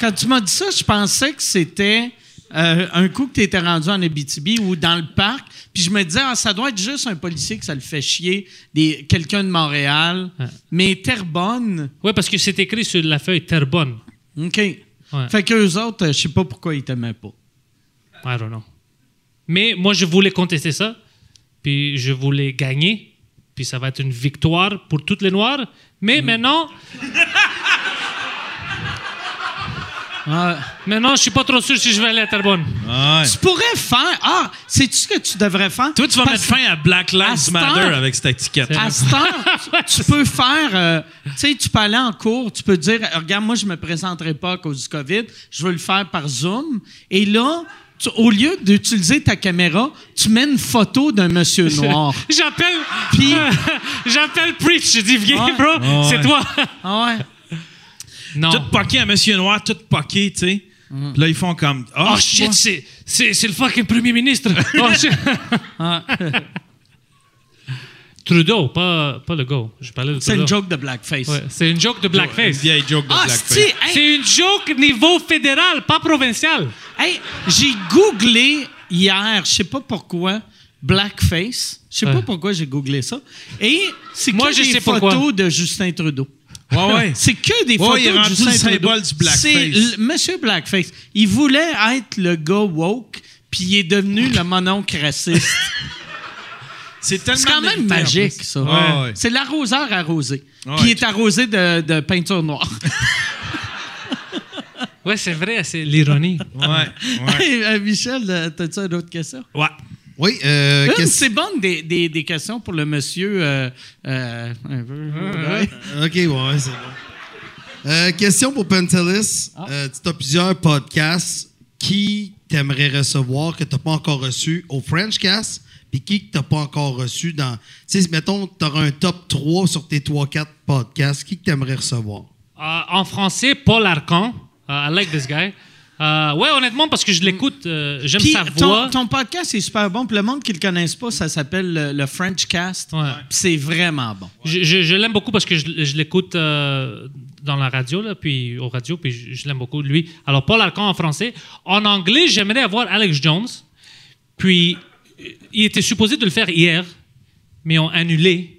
quand tu m'as dit ça, je pensais que c'était euh, un coup que tu étais rendu en Abitibi ou dans le parc. Puis je me disais, ah, ça doit être juste un policier que ça le fait chier, des, quelqu'un de Montréal. Ouais. Mais Terrebonne, Ouais, parce que c'est écrit sur la feuille Terrebonne. OK. Ouais. Fait qu'eux autres, euh, je sais pas pourquoi ils t'aimaient pas. I don't know. Mais moi, je voulais contester ça. Puis je voulais gagner. Puis ça va être une victoire pour toutes les Noirs. Mais maintenant, Ouais. maintenant, je suis pas trop sûr si je vais aller à Terrebonne. Ah ouais. Tu pourrais faire. Ah, sais-tu ce que tu devrais faire? Toi, tu vas Parce- mettre fin à Black Lives Matter avec cette étiquette. À cette heure, tu peux faire. euh, tu sais, tu peux aller en cours, tu peux dire Regarde, moi, je me présenterai pas à cause du COVID, je veux le faire par Zoom. Et là, tu- au lieu d'utiliser ta caméra, tu mets une photo d'un monsieur noir. J'appelle. Puis- J'appelle Preach. Je dis, viens, Ouais. bro. Ouais. C'est toi. Ah ouais? Non. Tout poqué, un monsieur noir, tout poqué, tu sais. Puis là, ils font comme. Oh, shit, c'est, c'est, c'est le fucking premier ministre. Oh, shit. Trudeau, pas, pas le go. Je parlais de C'est une joke de blackface. Ouais, c'est une joke de Une blackface. vieille joke de Ah, blackface. si, hey, C'est une joke niveau fédéral, pas provincial. hey, j'ai googlé hier, je sais pas pourquoi, blackface. Je sais pas Ouais. pourquoi j'ai googlé ça. Et c'est Moi, que je des sais photos pourquoi. de Justin Trudeau. Ouais, ouais. C'est que des Ouais, photos il est de rendu Justin le symbole Trudeau. du blackface. C'est Monsieur Blackface. Il voulait être le gars woke, puis il est devenu le mononcle raciste. C'est tellement. C'est quand même magique, ça. Ouais, ouais. C'est l'arroseur arrosé. Ouais. Il est arrosé de, de peinture noire. Ouais, c'est vrai, c'est l'ironie. Ouais, ouais. Hey, euh, Michel, euh, t'as-tu une autre question? Ouais. Oui, euh, c'est bon des, des, des questions pour le monsieur. euh, euh, un peu, ouais. OK, ouais, c'est bon. Euh, question pour Pentelis. Ah. Euh, tu as plusieurs podcasts. Qui t'aimerais recevoir que tu n'as pas encore reçu au Frenchcast? Puis qui que tu n'as pas encore reçu dans. Tu sais, mettons, tu auras un top 3 sur tes 3-4 podcasts. Qui que tu aimerais recevoir? Euh, en français, Paul Arcan. Uh, I like this guy. Euh, ouais, honnêtement, parce que je l'écoute, euh, j'aime sa ton, voix. ton podcast est super bon. Pour le monde qui ne le connaisse pas, ça s'appelle le, le French Cast. Ouais. Puis c'est vraiment bon. Je, je- je l'aime beaucoup parce que je, je l'écoute euh, dans la radio, là, puis au radio, puis je, je l'aime beaucoup, lui. Alors, Paul Arcan en français. En anglais, j'aimerais avoir Alex Jones. Puis, euh, il était supposé de le faire hier, mais ils ont annulé.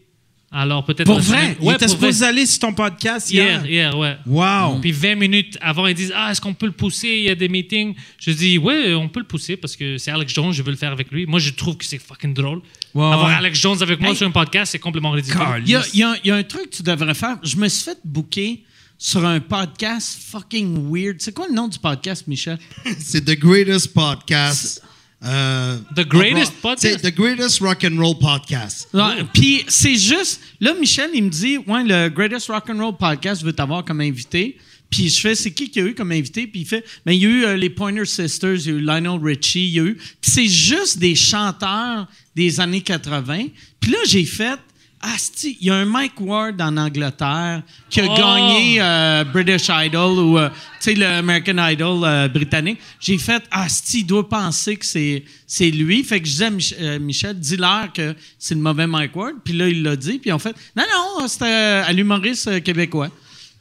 Alors, peut-être. Pour vrai? semaine- Il Ouais, était pour vrai. supposé aller sur ton podcast Hier, hier? hier, ouais. Wow. Puis 20 minutes avant, ils disent Ah, est-ce qu'on peut le pousser? Il y a des meetings. Je dis Ouais, on peut le pousser parce que c'est Alex Jones, je veux le faire avec lui. Moi, je trouve que c'est fucking drôle. Ouais, Avoir ouais. Alex Jones avec moi Hey. sur un podcast, c'est complètement ridicule. Il y a, il y a- il y a un truc que tu devrais faire. Je me suis fait booker sur un podcast fucking weird. C'est quoi le nom du podcast, Michel? C'est The Greatest Podcast. Euh, The Greatest of- Podcast? The Greatest Rock and Roll Podcast. Puis c'est juste, là, Michel, il me dit, ouais, le Greatest Rock and Roll Podcast veut t'avoir comme invité. Puis je fais, c'est qui qu'il y a eu comme invité? Puis il fait, ben, il y a eu euh, les Pointer Sisters, il y a eu Lionel Richie, il y a eu. Puis c'est juste des chanteurs des années 80. Puis là, j'ai fait, ah, c'ti, il y a un Mike Ward en Angleterre qui a Oh! gagné euh, British Idol ou, euh, tu sais, le American Idol euh, britannique. J'ai fait, ah, c'ti, il doit penser que c'est, c'est lui. Fait que je disais à Mich- euh, Michel, dis-leur que c'est le mauvais Mike Ward. Puis là, il l'a dit. Puis en fait, non, non, c'était à l'humoriste euh, québécois.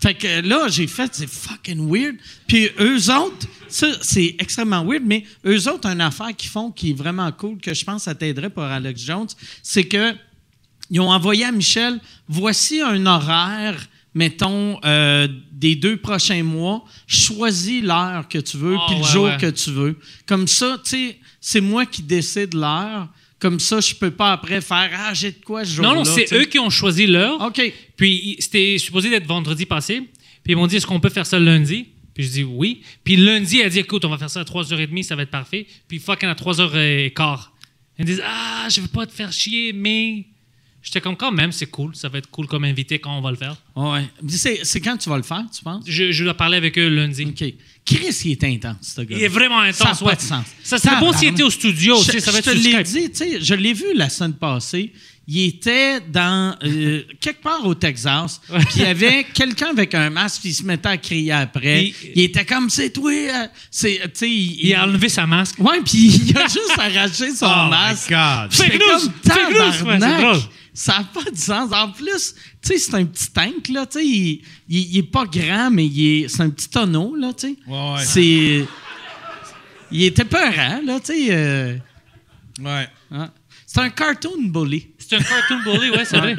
Fait que là, j'ai fait, c'est fucking weird. Puis eux autres, ça, c'est extrêmement weird, mais eux autres, une affaire qu'ils font qui est vraiment cool, que je pense que ça t'aiderait pour Alex Jones, c'est que ils ont envoyé à Michel, voici un horaire, mettons, euh, des deux prochains mois. Choisis l'heure que tu veux, Ah, puis le jour ouais. que tu veux. Comme ça, tu sais, c'est moi qui décide l'heure. Comme ça, je peux pas après faire Ah, j'ai de quoi ce jour-là. Non, non, c'est eux qui ont choisi l'heure. OK. Puis c'était supposé d'être vendredi passé. Puis ils m'ont dit est-ce qu'on peut faire ça lundi? Puis je dis oui. Puis lundi, elle a dit écoute, on va faire ça à 3h30, ça va être parfait. Puis fucking à 3h15. Ils disent ah, je veux pas te faire chier, mais. J'étais comme quand même, c'est cool. Ça va être cool comme invité quand on va le faire. Ouais. C'est, c'est quand tu vas le faire, tu penses? Je, je dois parler avec eux lundi. OK. Chris, il est intense, ce gars. Il est vraiment intense. Ça n'a pas ouais. de sens. Ça serait bon s'il était au studio. tu sais, Je, ça va je être te l'ai dit, tu sais, je l'ai vu la semaine passée. Il était dans euh, quelque part au Texas, puis il y avait quelqu'un avec un masque, puis il se mettait à crier après. Puis- il était comme c'est toi, euh, c'est, tu sais, il, Il a enlevé sa masque. ouais, puis il a juste arraché son Oh my masque. God. J'étais Fake news! comme, Fake news! Ouais, c'est drôle. Ça n'a pas de sens. En plus, tu sais, c'est un petit tank, là. Tu sais, il, il, il est pas grand, mais il est, c'est un petit tonneau, là, tu sais. Ouais, ouais. C'est. Il était peurant, là, tu sais. euh, Ouais. hein. C'est un cartoon bully. C'est un cartoon bully, ouais, c'est vrai.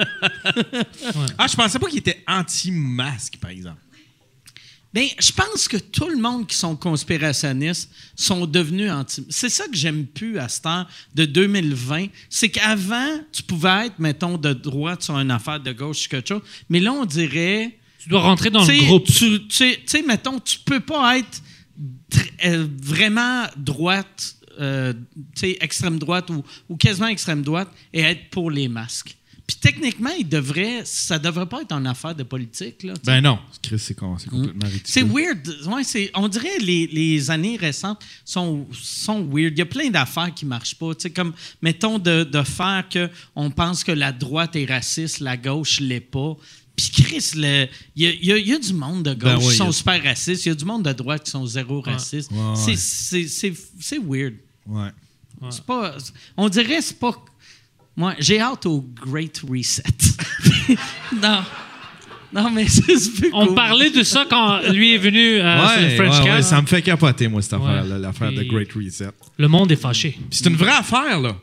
Ah, je pensais pas qu'il était anti-masque, par exemple. Bien, je pense que tout le monde qui sont conspirationnistes sont devenus anti. C'est ça que j'aime plus à ce temps de 2020. C'est qu'avant, tu pouvais être, mettons, de droite sur une affaire, de gauche sur quelque chose. Mais là, on dirait. Tu dois rentrer dans le groupe. Tu sais- mettons, tu peux pas être tr- euh, vraiment droite, euh, tu sais, extrême droite ou, ou quasiment extrême droite et être pour les masques. Puis techniquement, il devrait, ça devrait pas être une affaire de politique. Là. Ben non. Chris, c'est c'est complètement ridicule. C'est weird. Ouais, c'est, on dirait les, les années récentes sont, sont weird. Il y a plein d'affaires qui marchent pas. Comme, mettons, de, de faire que on pense que la droite est raciste, la gauche l'est pas. Puis Chris, le- il y y a- il y a du monde de gauche Ben oui, qui sont a- super racistes. Il y a du monde de droite qui sont zéro racistes. Ouais. C'est- weird. Ouais. Pas, on dirait c'est pas. Moi, j'ai hâte au Great Reset. non. Non, mais c'est plus On cool. parlait de ça quand lui est venu euh, sur le Ouais, French ouais, Cast. ouais, ça me fait capoter, moi, cette Ouais. affaire-là, l'affaire de Great Reset. Le monde est fâché. C'est une vraie affaire, là.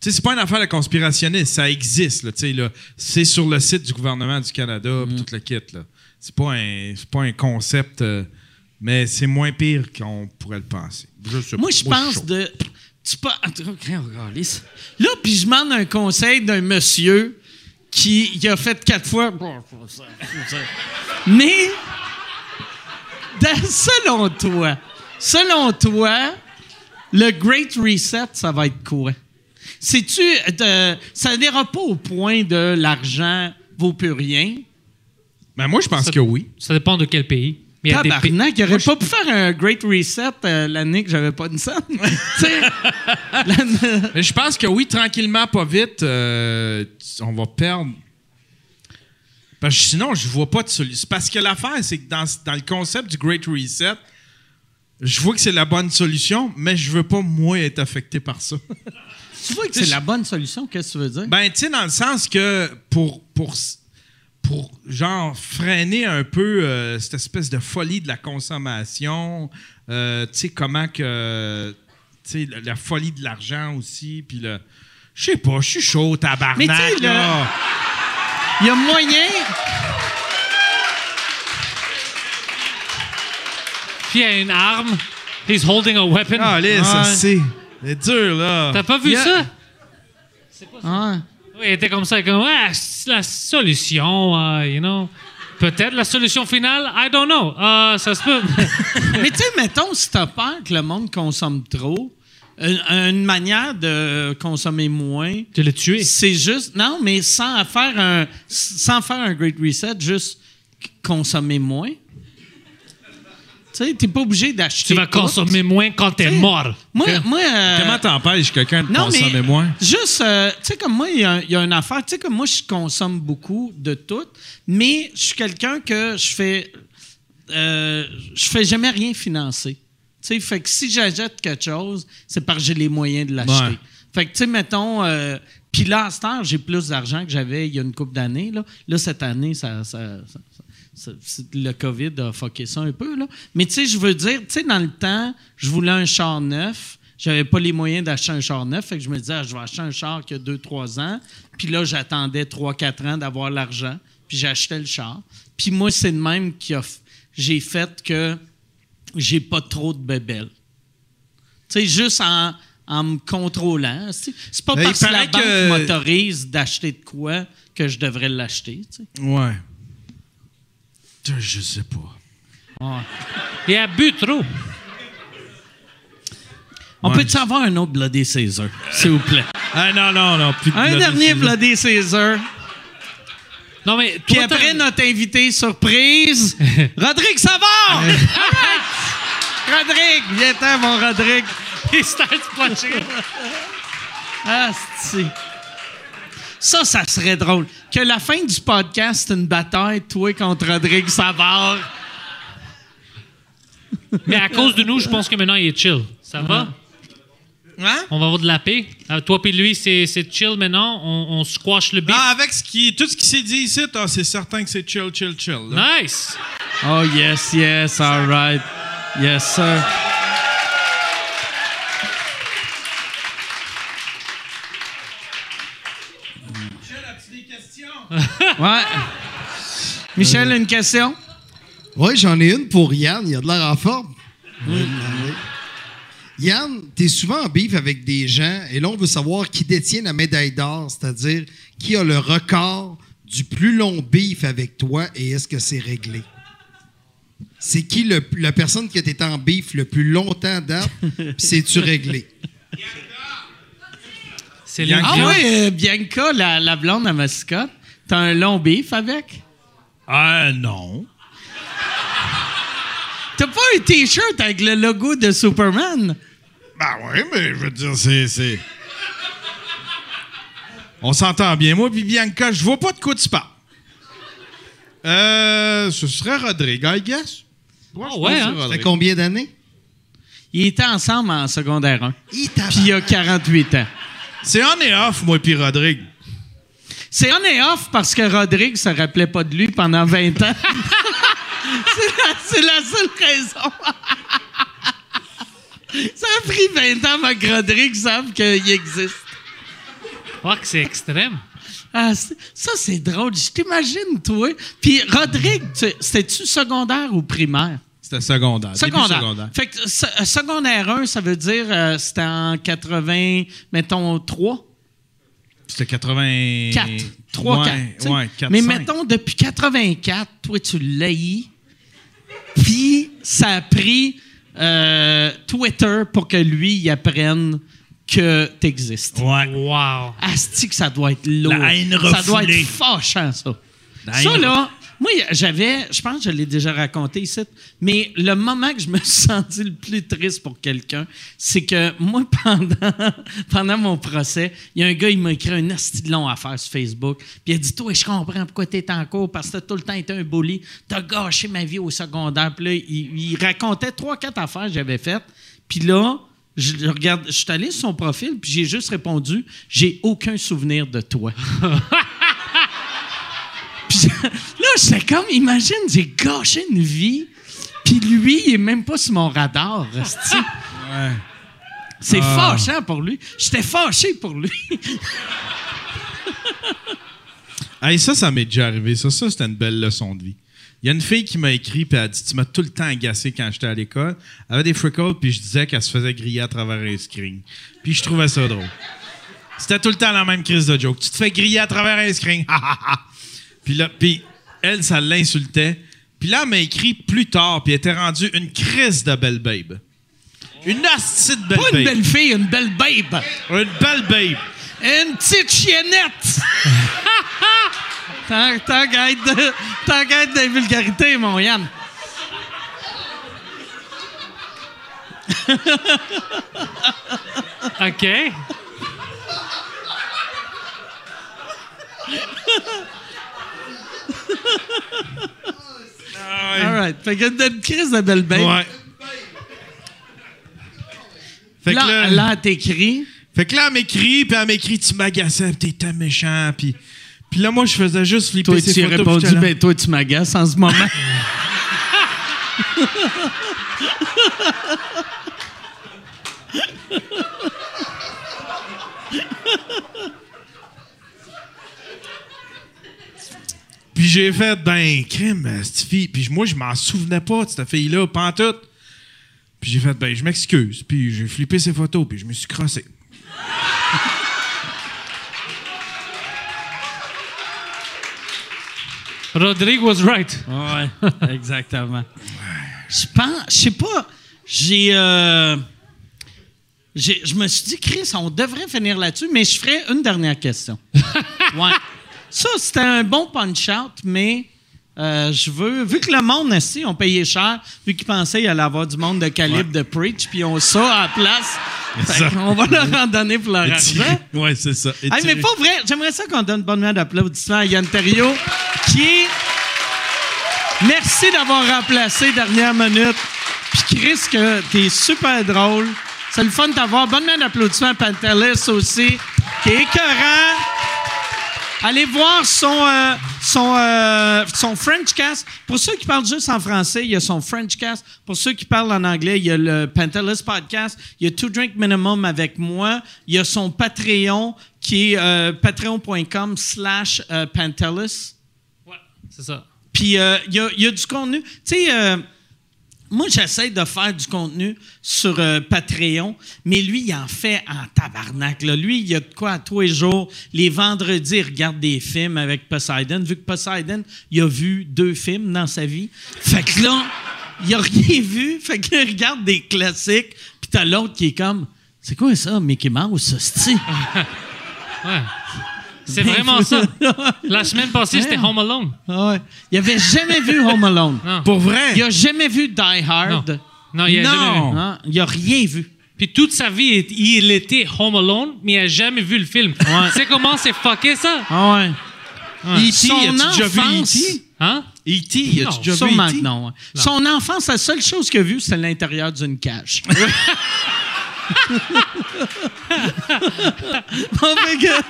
Tu sais, c'est pas une affaire de conspirationniste, ça existe, là, tu sais, là. C'est sur le site du gouvernement du Canada, puis tout le kit, là. C'est pas un, c'est pas un concept, euh, mais c'est moins pire qu'on pourrait le penser. Je sais Moi, pas. je pense de. Tu pas. Là, puis je demande un conseil d'un monsieur qui il a fait quatre fois. Mais, dans- selon toi, selon toi, le Great Reset, ça va être quoi? C'est-tu. de- ça n'ira pas au point de l'argent vaut plus rien? Ben, moi, je pense Ça- que oui. Ça dépend de quel pays. Mais Tabarnak, il aurait pas pu faire un Great Reset euh, l'année que j'avais pas une scène. je pense que oui, tranquillement, pas vite, euh, on va perdre. Parce que sinon, je vois pas de solution. Parce que l'affaire, c'est que dans, dans le concept du Great Reset, je vois que c'est la bonne solution, mais je veux pas, moi, être affecté par ça. Tu vois que c'est la bonne solution, qu'est-ce que tu veux dire? ben, tu sais, dans le sens que pour, pour, pour genre, freiner un peu euh, cette espèce de folie de la consommation, euh, tu sais, comment que. Tu sais, la, la folie de l'argent aussi, puis le. Je sais pas, je suis chaud, tabarnak. Mais tu là. Il y a moyen. Puis il y a une arme. He's holding a weapon. Ah, allez, ça Ouais. c'est. C'est dur, là. T'as pas vu Il y a- ça? Ouais. Oui, il était comme ça, comme, ah, c'est la solution, euh, you know. Peut-être la solution finale, I don't know. Euh, ça se peut. Mais tu sais, mettons, si t'as peur que le monde consomme trop, une, une manière de consommer moins, de le tuer. c'est juste. Non, mais sans faire un, sans faire un Great Reset, juste consommer moins. Tu sais, t'es pas obligé d'acheter. Tu vas tout. consommer moins quand t'es mort. Moi, moi euh, Comment t'empêches quelqu'un de Non, consommer mais moins? juste, euh, tu sais, comme moi, il y, a- il y a une affaire. Tu sais, comme moi, je consomme beaucoup de tout, mais je suis quelqu'un que je fais. euh, je fais jamais rien financer. Tu sais, fait que si j'achète quelque chose, c'est parce que j'ai les moyens de l'acheter. Ouais. Fait que, tu sais, mettons. euh, puis là, à cette heure, j'ai plus d'argent que j'avais il y a une couple d'années. Là. là, cette année, ça, le COVID a fucké ça un peu. Là. Mais tu sais, je veux dire, tu sais, dans le temps, je voulais un char neuf. J'avais pas les moyens d'acheter un char neuf. Fait que je me disais, ah, je vais acheter un char qui a 2-3 ans. Puis là, j'attendais 3-4 ans d'avoir l'argent. Puis j'achetais le char. Puis moi, c'est le même qui a j'ai fait que j'ai pas trop de bébelles. Tu sais, juste en, en me contrôlant. C'est pas Mais parce que la banque que- m'autorise d'acheter de quoi que je devrais l'acheter. tu sais. Ouais. Je sais pas. Il a bu trop. On Ouais. peut-tu avoir un autre Bloody Caesar, s'il vous plaît? Ah non, non, non. Plus de Un Bloody dernier Caesar. Bloody Caesar. Non, mais Puis toi, après, t'as- notre invité surprise, Rodrigue Savard! Rodrigue, viens-t'en, mon Rodrigue. il starts splashing. Ah, c'est... Ça, ça serait drôle. Que la fin du podcast, c'est une bataille, toi contre Rodrigue Savard. Mais à cause de nous, je pense que maintenant, il est chill. Ça va? Hein? On va avoir de la paix. Euh, toi puis lui, c'est c'est chill maintenant. On, on squash le beat. Ah, avec ce qui, tout ce qui s'est dit ici, ah, c'est certain que c'est chill, chill, chill. là. Nice! Oh, yes, yes, all right. Yes, sir. Ouais. Michel, une question? Oui, j'en ai une pour Yann. Il a de l'air en forme. Oui. Yann, tu es souvent en bif avec des gens et là, on veut savoir qui détient la médaille d'or, c'est-à-dire qui a le record du plus long bif avec toi et est-ce que c'est réglé? C'est qui le- la personne qui a été en bif le plus longtemps puis C'est-tu réglé? C'est Bianca. Ah oui, euh, Bianca, la, la blonde à mascotte. T'as un long bif avec? Ah, non. T'as pas un T-shirt avec le logo de Superman? Ben oui, mais je veux dire, c'est. c'est- On s'entend bien. Moi, puis Bianca, je vois pas de quoi tu parles. Euh, ce serait Rodrigue, I guess. Moi, je Ah ouais, hein? Ça fait combien d'années? Ils étaient ensemble en secondaire 1. Il Puis il y a 48 ans. C'est on et off, moi puis Rodrigue. C'est on et off parce que Rodrigue se rappelait pas de lui pendant 20 ans. c'est, la, c'est la seule raison. Ça a pris 20 ans avant que Rodrigue sache qu'il existe. Fuck, c'est extrême. Ah, c'est- ça, c'est drôle. Je t'imagine, toi. Puis Rodrigue, tu- c'était-tu secondaire ou primaire? C'était secondaire. début Secondaire. secondaire. Fait que se- euh, secondaire 1, ça veut dire euh, c'était en 80, mettons 3, C'était 80... 4. 3, ouais, 4. tu sais. Ouais, 4, Mais 5. mettons, depuis 84, toi, tu l'haïs. Puis ça a pris euh, Twitter pour que lui, il apprenne que t'existes. Ouais. Wow. Asti que ça doit être lourd. La haine ça doit être fâchant, ça. La ça, là, moi, j'avais, je pense que je l'ai déjà raconté ici, mais le moment que je me suis senti le plus triste pour quelqu'un, c'est que moi, pendant, pendant mon procès, il y a un gars, il m'a écrit un asti long affaire sur Facebook, puis il a dit Toi, je comprends pourquoi tu es en cours, parce que t'as tout le temps été un bully, t'as gâché ma vie au secondaire. Puis là, il, racontait trois, quatre affaires que j'avais faites, puis là, je regarde, je suis allé sur son profil, puis j'ai juste répondu J'ai aucun souvenir de toi. Puis là, j'étais comme, imagine, j'ai gâché une vie, puis lui, il est même pas sur mon radar. esti. C'est fâchant pour lui. J'étais fâché pour lui. Hey, ça, ça m'est déjà arrivé. Ça, ça c'était une belle leçon de vie. Il y a une fille qui m'a écrit puis elle a dit Tu m'as tout le temps agacé quand j'étais à l'école. Elle avait des freckles puis je disais qu'elle se faisait griller à travers un screen. Puis je trouvais ça drôle. C'était tout le temps la même crise de joke. Tu te fais griller à travers un screen. Puis là, puis elle, ça l'insultait. Puis là, elle m'a écrit plus tard puis elle était rendue une crise de belle babe. Une hostie de belle Pas une belle fille, une belle babe. Une belle babe. Une petite chiennette. Être, de- tant qu'à être des vulgarités, mon Yann. OK. All right. Fait que une crise de belle babe. Ouais. Fait que Là, là- là, elle t'écrit. Fait que là, elle m'écrit, puis elle m'écrit, tu m'agaçais, puis t'étais méchant, puis... Puis là, moi, je faisais juste flipper Toi, ses tu as photos. répondu, ben toi, tu m'agaces en ce moment. j'ai fait, ben, crime, cette fille. Puis moi, je m'en souvenais pas de cette fille-là, pantoute. Puis j'ai fait, ben, je m'excuse. Puis j'ai flippé ses photos, puis je me suis crossé. Rodrigue was right. Ouais, exactement. Je pense, je sais pas, j'ai, euh, j'ai- je me suis dit, Chris, on devrait finir là-dessus, mais je ferai une dernière question. ouais. Ça, c'était un bon punch-out, mais euh, je veux, vu que le monde ici, on payé cher, vu qu'ils pensaient qu'il allait avoir du monde de calibre de Preach, puis on ça à la place, qu'on va leur en donner pour leur argent. ouais, c'est ça. Hey, mais pas vrai, j'aimerais ça qu'on donne une bonne main d'applaudissement à Yann Terriot, qui est. Merci d'avoir remplacé dernière minute. Puis Chris, que t'es super drôle. C'est le fun de t'avoir. Bonne main d'applaudissement à Pantelis aussi, qui est écœurant. Allez voir son, euh, son, euh, son French cast. Pour ceux qui parlent juste en français, il y a son French cast. Pour ceux qui parlent en anglais, il y a le Pantelis podcast. Il y a Two Drink Minimum avec moi. Il y a son Patreon qui est euh, patreon.com slash euh, Pantelis. Ouais, c'est ça. Puis euh, il y, a, il y a du contenu. Tu sais, euh, moi, j'essaie de faire du contenu sur euh, Patreon, mais lui, il en fait en tabarnak. Lui, il y a de quoi à tous les jours. Les vendredis, il regarde des films avec Poseidon. Vu que Poseidon, il a vu deux films dans sa vie. Fait que là, il a rien vu. Fait que là, il regarde des classiques. Puis t'as l'autre qui est comme, c'est quoi ça, Mickey Mouse, hostie? Ouais. C'est vraiment ça. La semaine passée, c'était Home Alone. Ah ouais. Il avait jamais vu Home Alone. Non. Pour vrai? Il a jamais vu Die Hard. Non. Non, il a jamais vu. Hein? Il a rien vu. Puis toute sa vie, il était Home Alone, mais il n'a jamais vu le film. Tu sais comment c'est fucké ça? Ah ouais. E.T., Son as-tu déjà vu enfance- E.T.? Hein? E.T., Non, a-tu déjà vu Sûrement E.T.? que non. ouais. Son enfance, la seule chose qu'il a vue, c'est l'intérieur d'une cage. Bon, fait que-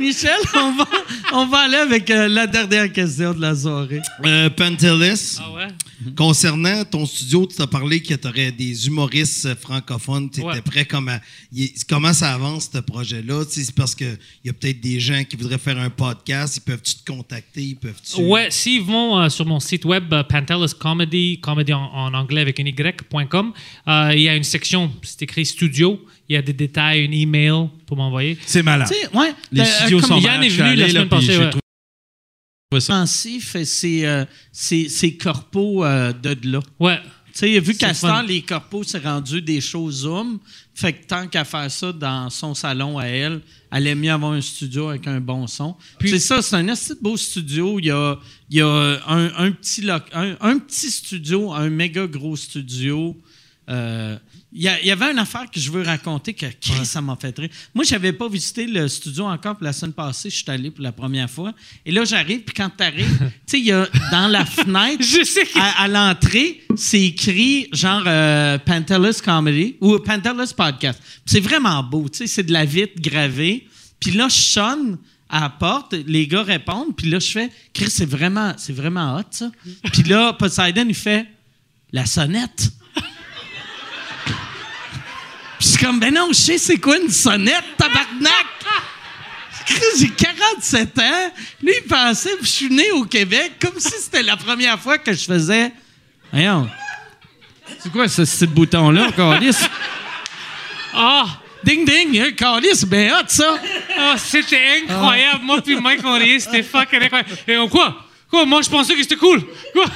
Michel, on va, on va aller avec euh, la dernière question de la soirée. Euh, Pantelis, Ah ouais? concernant ton studio, tu t'as parlé que tu aurais des humoristes francophones. Tu étais Ouais. prêt comme à- y- Comment ça avance, ce projet-là? C'est parce qu'il y a peut-être des gens qui voudraient faire un podcast. Ils peuvent-tu te contacter? Ils peuvent-tu... Ouais, s'ils vont euh, sur mon site web, euh, Pantelis Comedy, comedy en, en anglais avec un y.com, euh, il y a une section, c'est écrit studio. Il y a des détails, un email pour m'envoyer. C'est malade. Tu sais, ouais, Les euh, studios comme sont Yann est venu la semaine passée, ouais. Pensif, c'est euh, c'est- c'est corpo euh, de de là. Ouais. Tu sais, vu qu'à ce temps, les corpos, c'est rendu des shows Zoom. Fait que tant qu'à faire ça dans son salon à elle, elle aime mieux avoir un studio avec un bon son. Puis- c'est ça, c'est un assez beau studio. Il y a, il y a un, un petit loc- un, un petit studio, un méga gros studio. Euh, il y, avait une affaire que je veux raconter que Chris, ça m'a fait rire. Moi, je n'avais pas visité le studio encore. Puis la semaine passée, je suis allé pour la première fois. Et là, j'arrive. Puis quand tu arrives, tu sais, il y a dans la fenêtre, Je sais que- à, à l'entrée, c'est écrit genre euh, Comedy ou Pantelis Podcast. C'est vraiment beau. Tu sais, c'est de la vitre gravée. Puis là, je sonne à la porte, les gars répondent, puis là, je fais, Chris, c'est vraiment, c'est vraiment hot, ça. Puis là, Poseidon, il fait, la sonnette. Puis je suis comme, ben non, je sais c'est quoi une sonnette, tabarnak! J'ai 47 ans. Lui, il pensait que je suis né au Québec comme si c'était la première fois que je faisais. Voyons. C'est quoi ce petit bouton-là, Carlis? Ah! Ding ding, hein, Carlis, bien hot, ça. Ah, c'était incroyable. Moi puis Mike, on riait, c'était fucking incroyable. Et on, quoi? Quoi? Moi, je pensais que c'était cool. Quoi?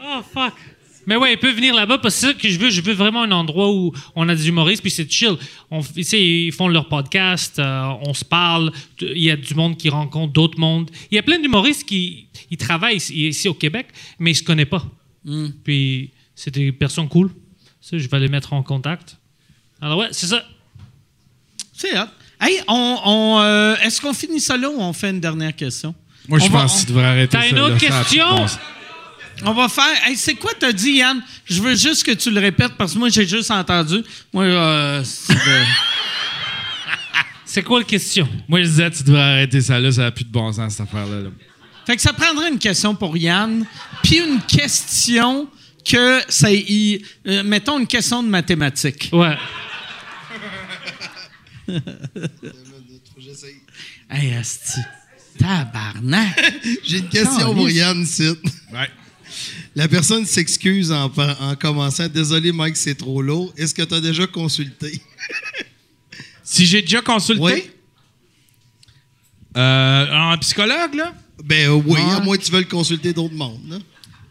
oh, fuck. Mais ouais, il peut venir là-bas parce que c'est ça que je veux. Je veux vraiment un endroit où on a des humoristes, puis c'est chill. On, tu sais, ils font leur podcast, euh, on se parle. Il y a du monde qui rencontre d'autres mondes. Il y a plein d'humoristes qui ils travaillent ici, ici au Québec, mais ils se connaissent pas. Puis c'est des personnes cool. Ça, je vais les mettre en contact. Alors ouais, c'est ça. C'est hot. Hey, on, on, euh, est-ce qu'on finit ça là ou on fait une dernière question? Moi, je va- pense que tu devrais arrêter T'as ça, une là, autre question? On va faire. Hey, c'est quoi t'as dit, Yann? Je veux juste que tu le répètes parce que moi, j'ai juste entendu. Moi, euh, c'est de- C'est quoi la question? Moi, je disais, tu devrais arrêter ça là, ça n'a plus de bon sens, cette affaire-là. là. Fait que ça prendrait une question pour Yann, puis une question que ça. y- euh, mettons une question de mathématiques. Ouais. Hey, asti. Tabarnak! J'ai une question pour Yann ici. Ouais. La personne s'excuse en, commençant. Désolé, Mike, c'est trop lourd. Est-ce que tu as déjà consulté? Si j'ai déjà consulté? Oui. euh, un psychologue, là? Ben euh, oui, Ouais. à moins que tu veuilles consulter d'autres mondes. là.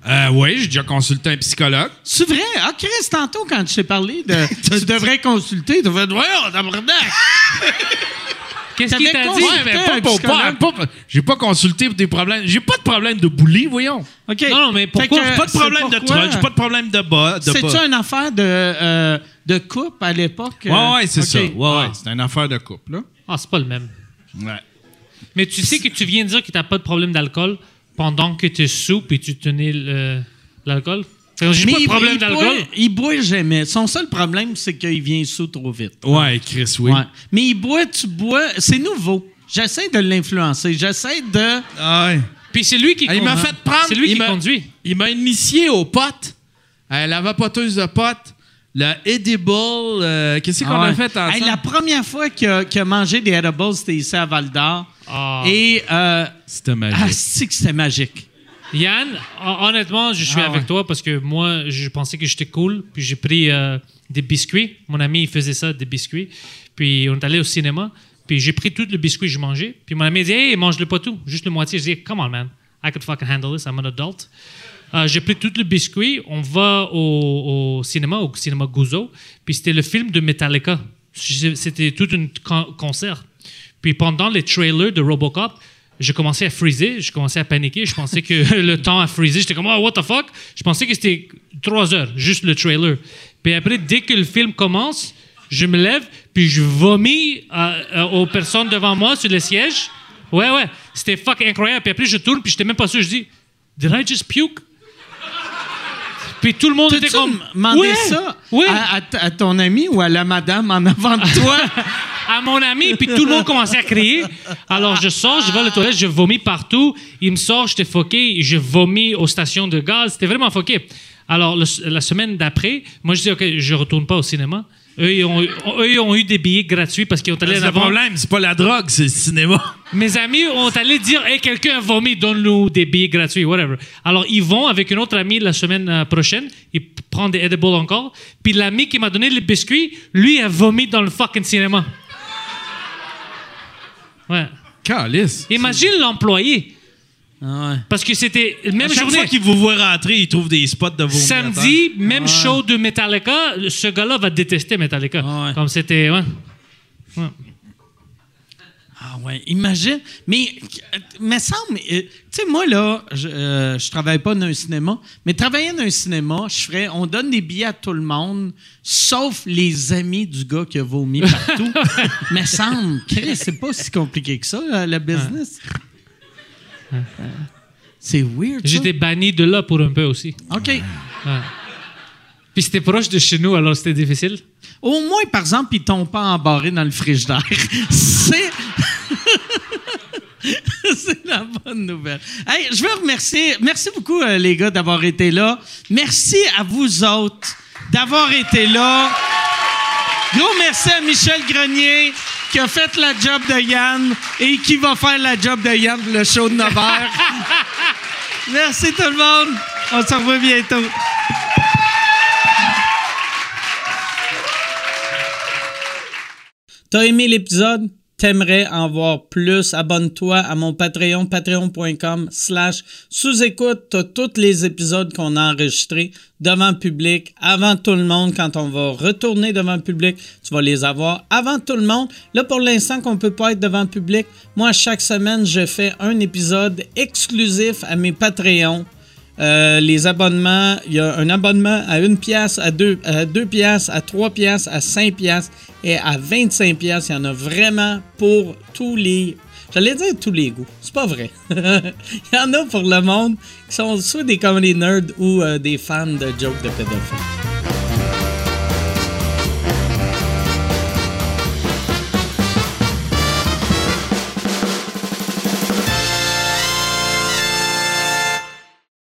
Euh, oui, j'ai déjà consulté un psychologue. C'est vrai? Ah, Chris, tantôt, quand je t'ai parlé de. tu devrais consulter, tu devrais dire, ouais, tabarnak! Qu'est-ce qu'il t'a dit? Ouais, mais pas pour pas, psychologue. pas- J'ai pas consulté pour des problèmes. J'ai pas de problème de bully, voyons. OK. Non, non, mais Fait pourquoi? que, J'ai pas de problème de pourquoi- troll, j'ai pas de problème de bas. De C'est-tu bas. une affaire de, euh, de couple à l'époque? Ouais, ouais, c'est ça. Ouais, Ah. ouais, c'est une affaire de couple, là. Ah, c'est pas le même. Ouais. Mais tu sais que tu viens de dire que t'as pas de problème d'alcool pendant que tu es sous et tu tenais le- l'alcool? J'ai Mais pas de il- problème il d'alcool. boit- Il boit jamais. Son seul problème, c'est qu'il vient sous trop vite. Ouais, Chris, oui. Ouais. Mais il boit, tu bois. C'est nouveau. J'essaie de l'influencer. J'essaie de. Ah ouais. Puis c'est lui qui Ah, il m'a conduit. fait prendre. C'est lui il qui m'a- conduit. Il m'a initié au pot. à la vapoteuse de potes. Le edible. euh, Qu'est-ce qu'on Ah ouais. a fait ensemble? Hey, la première fois qu'il a, qu'il a mangé des edibles, c'était ici à Val d'Or. Ah. Et. Euh, C'était magique. ah, c'est que c'était magique. Yann, hon- honnêtement, je suis Ah, avec ouais. toi parce que moi, je pensais que j'étais cool. Puis j'ai pris euh, des biscuits. Mon ami, il faisait ça, des biscuits. Puis on est allé au cinéma. Puis j'ai pris tout le biscuit que j'ai mangé. Puis mon ami dit Hey, mange-le pas tout, juste le moitié. Je dis Come on, man. I could fucking handle this. I'm an adult. Euh, j'ai pris tout le biscuit. On va au, au cinéma, au cinéma Gouzo. Puis c'était le film de Metallica. C'était tout un con- concert. Puis pendant les trailers de Robocop, j'ai commencé à freezer, j'ai commencé à paniquer. Je pensais que le temps a freezé. J'étais comme, oh, what the fuck? Je pensais que c'était trois heures, juste le trailer. Puis après, dès que le film commence, je me lève, puis je vomis euh, euh, aux personnes devant moi sur le siège. Ouais, ouais, c'était fuck incroyable. Puis après, je tourne, puis j'étais même pas sûr. Je dis, Did I just puke? Puis tout le monde était comme. demandé Ouais, ça ouais. à, à t- à ton ami ou à la madame en avant de toi? à mon ami, puis tout le monde commençait à crier. Alors je sors, je vais à la toilette, je vomis partout. Il me sort, j'étais foqué, je vomis aux stations de gaz. C'était vraiment foqué. Alors le- la semaine d'après, moi je dis ok, je retourne pas au cinéma. Eux ils ont, eu- eux, ils ont eu des billets gratuits parce qu'ils ont allé en Le problème, c'est pas la drogue, c'est le cinéma. Mes amis ont allé dire Hey, quelqu'un a vomi, donne-nous des billets gratuits, whatever. Alors, ils vont avec une autre amie la semaine euh, prochaine, ils prennent des edibles encore. Puis l'ami qui m'a donné les biscuits, lui a vomi dans le fucking cinéma. Ouais. Calice. Imagine l'employé. Ah ouais. Parce que c'était la À même chaque journée. fois qu'il vous voit rentrer, il trouve des spots de vos Samedi, même show de Metallica, ce gars-là va détester Metallica. Ah ouais. Comme c'était. Ouais. Ah ouais, imagine. Mais, me semble, euh, tu sais, moi, là, je, euh, je travaille pas dans un cinéma, mais travailler dans un cinéma, je ferais, on donne des billets à tout le monde, sauf les amis du gars qui a vomi partout. me semble, Chris, c'est pas si compliqué que ça, euh, le business. C'est weird. J'étais banni de là pour un peu aussi. OK. Ouais. Puis c'était proche de chez nous, alors c'était difficile. Au moins, par exemple, ils t'ont pas embarré dans le frigidaire. C'est. C'est la bonne nouvelle. Hey, je veux remercier. Merci beaucoup, euh, les gars, d'avoir été là. Merci à vous autres d'avoir été là. Gros merci à Michel Grenier qui a fait la job de Yann et qui va faire la job de Yann pour le show de 9 heures. merci tout le monde. On se revoit bientôt. T'as aimé l'épisode? T'aimerais en voir plus? Abonne-toi à mon Patreon, patreon.com slash sous-écoute. T'as tous les épisodes qu'on a enregistrés devant le public, avant tout le monde. Quand on va retourner devant le public, tu vas les avoir avant tout le monde. Là, pour l'instant qu'on peut pas être devant le public, moi, chaque semaine, je fais un épisode exclusif à mes Patreons. Euh, les abonnements, il y a un abonnement à une pièce, à deux, à deux pièces, à trois pièces, à cinq pièces et à 25 pièces. Il y en a vraiment pour tous les. J'allais dire tous les goûts. C'est pas vrai. il y en a pour le monde qui sont soit des comedy nerds ou euh, des fans de jokes de pédophiles.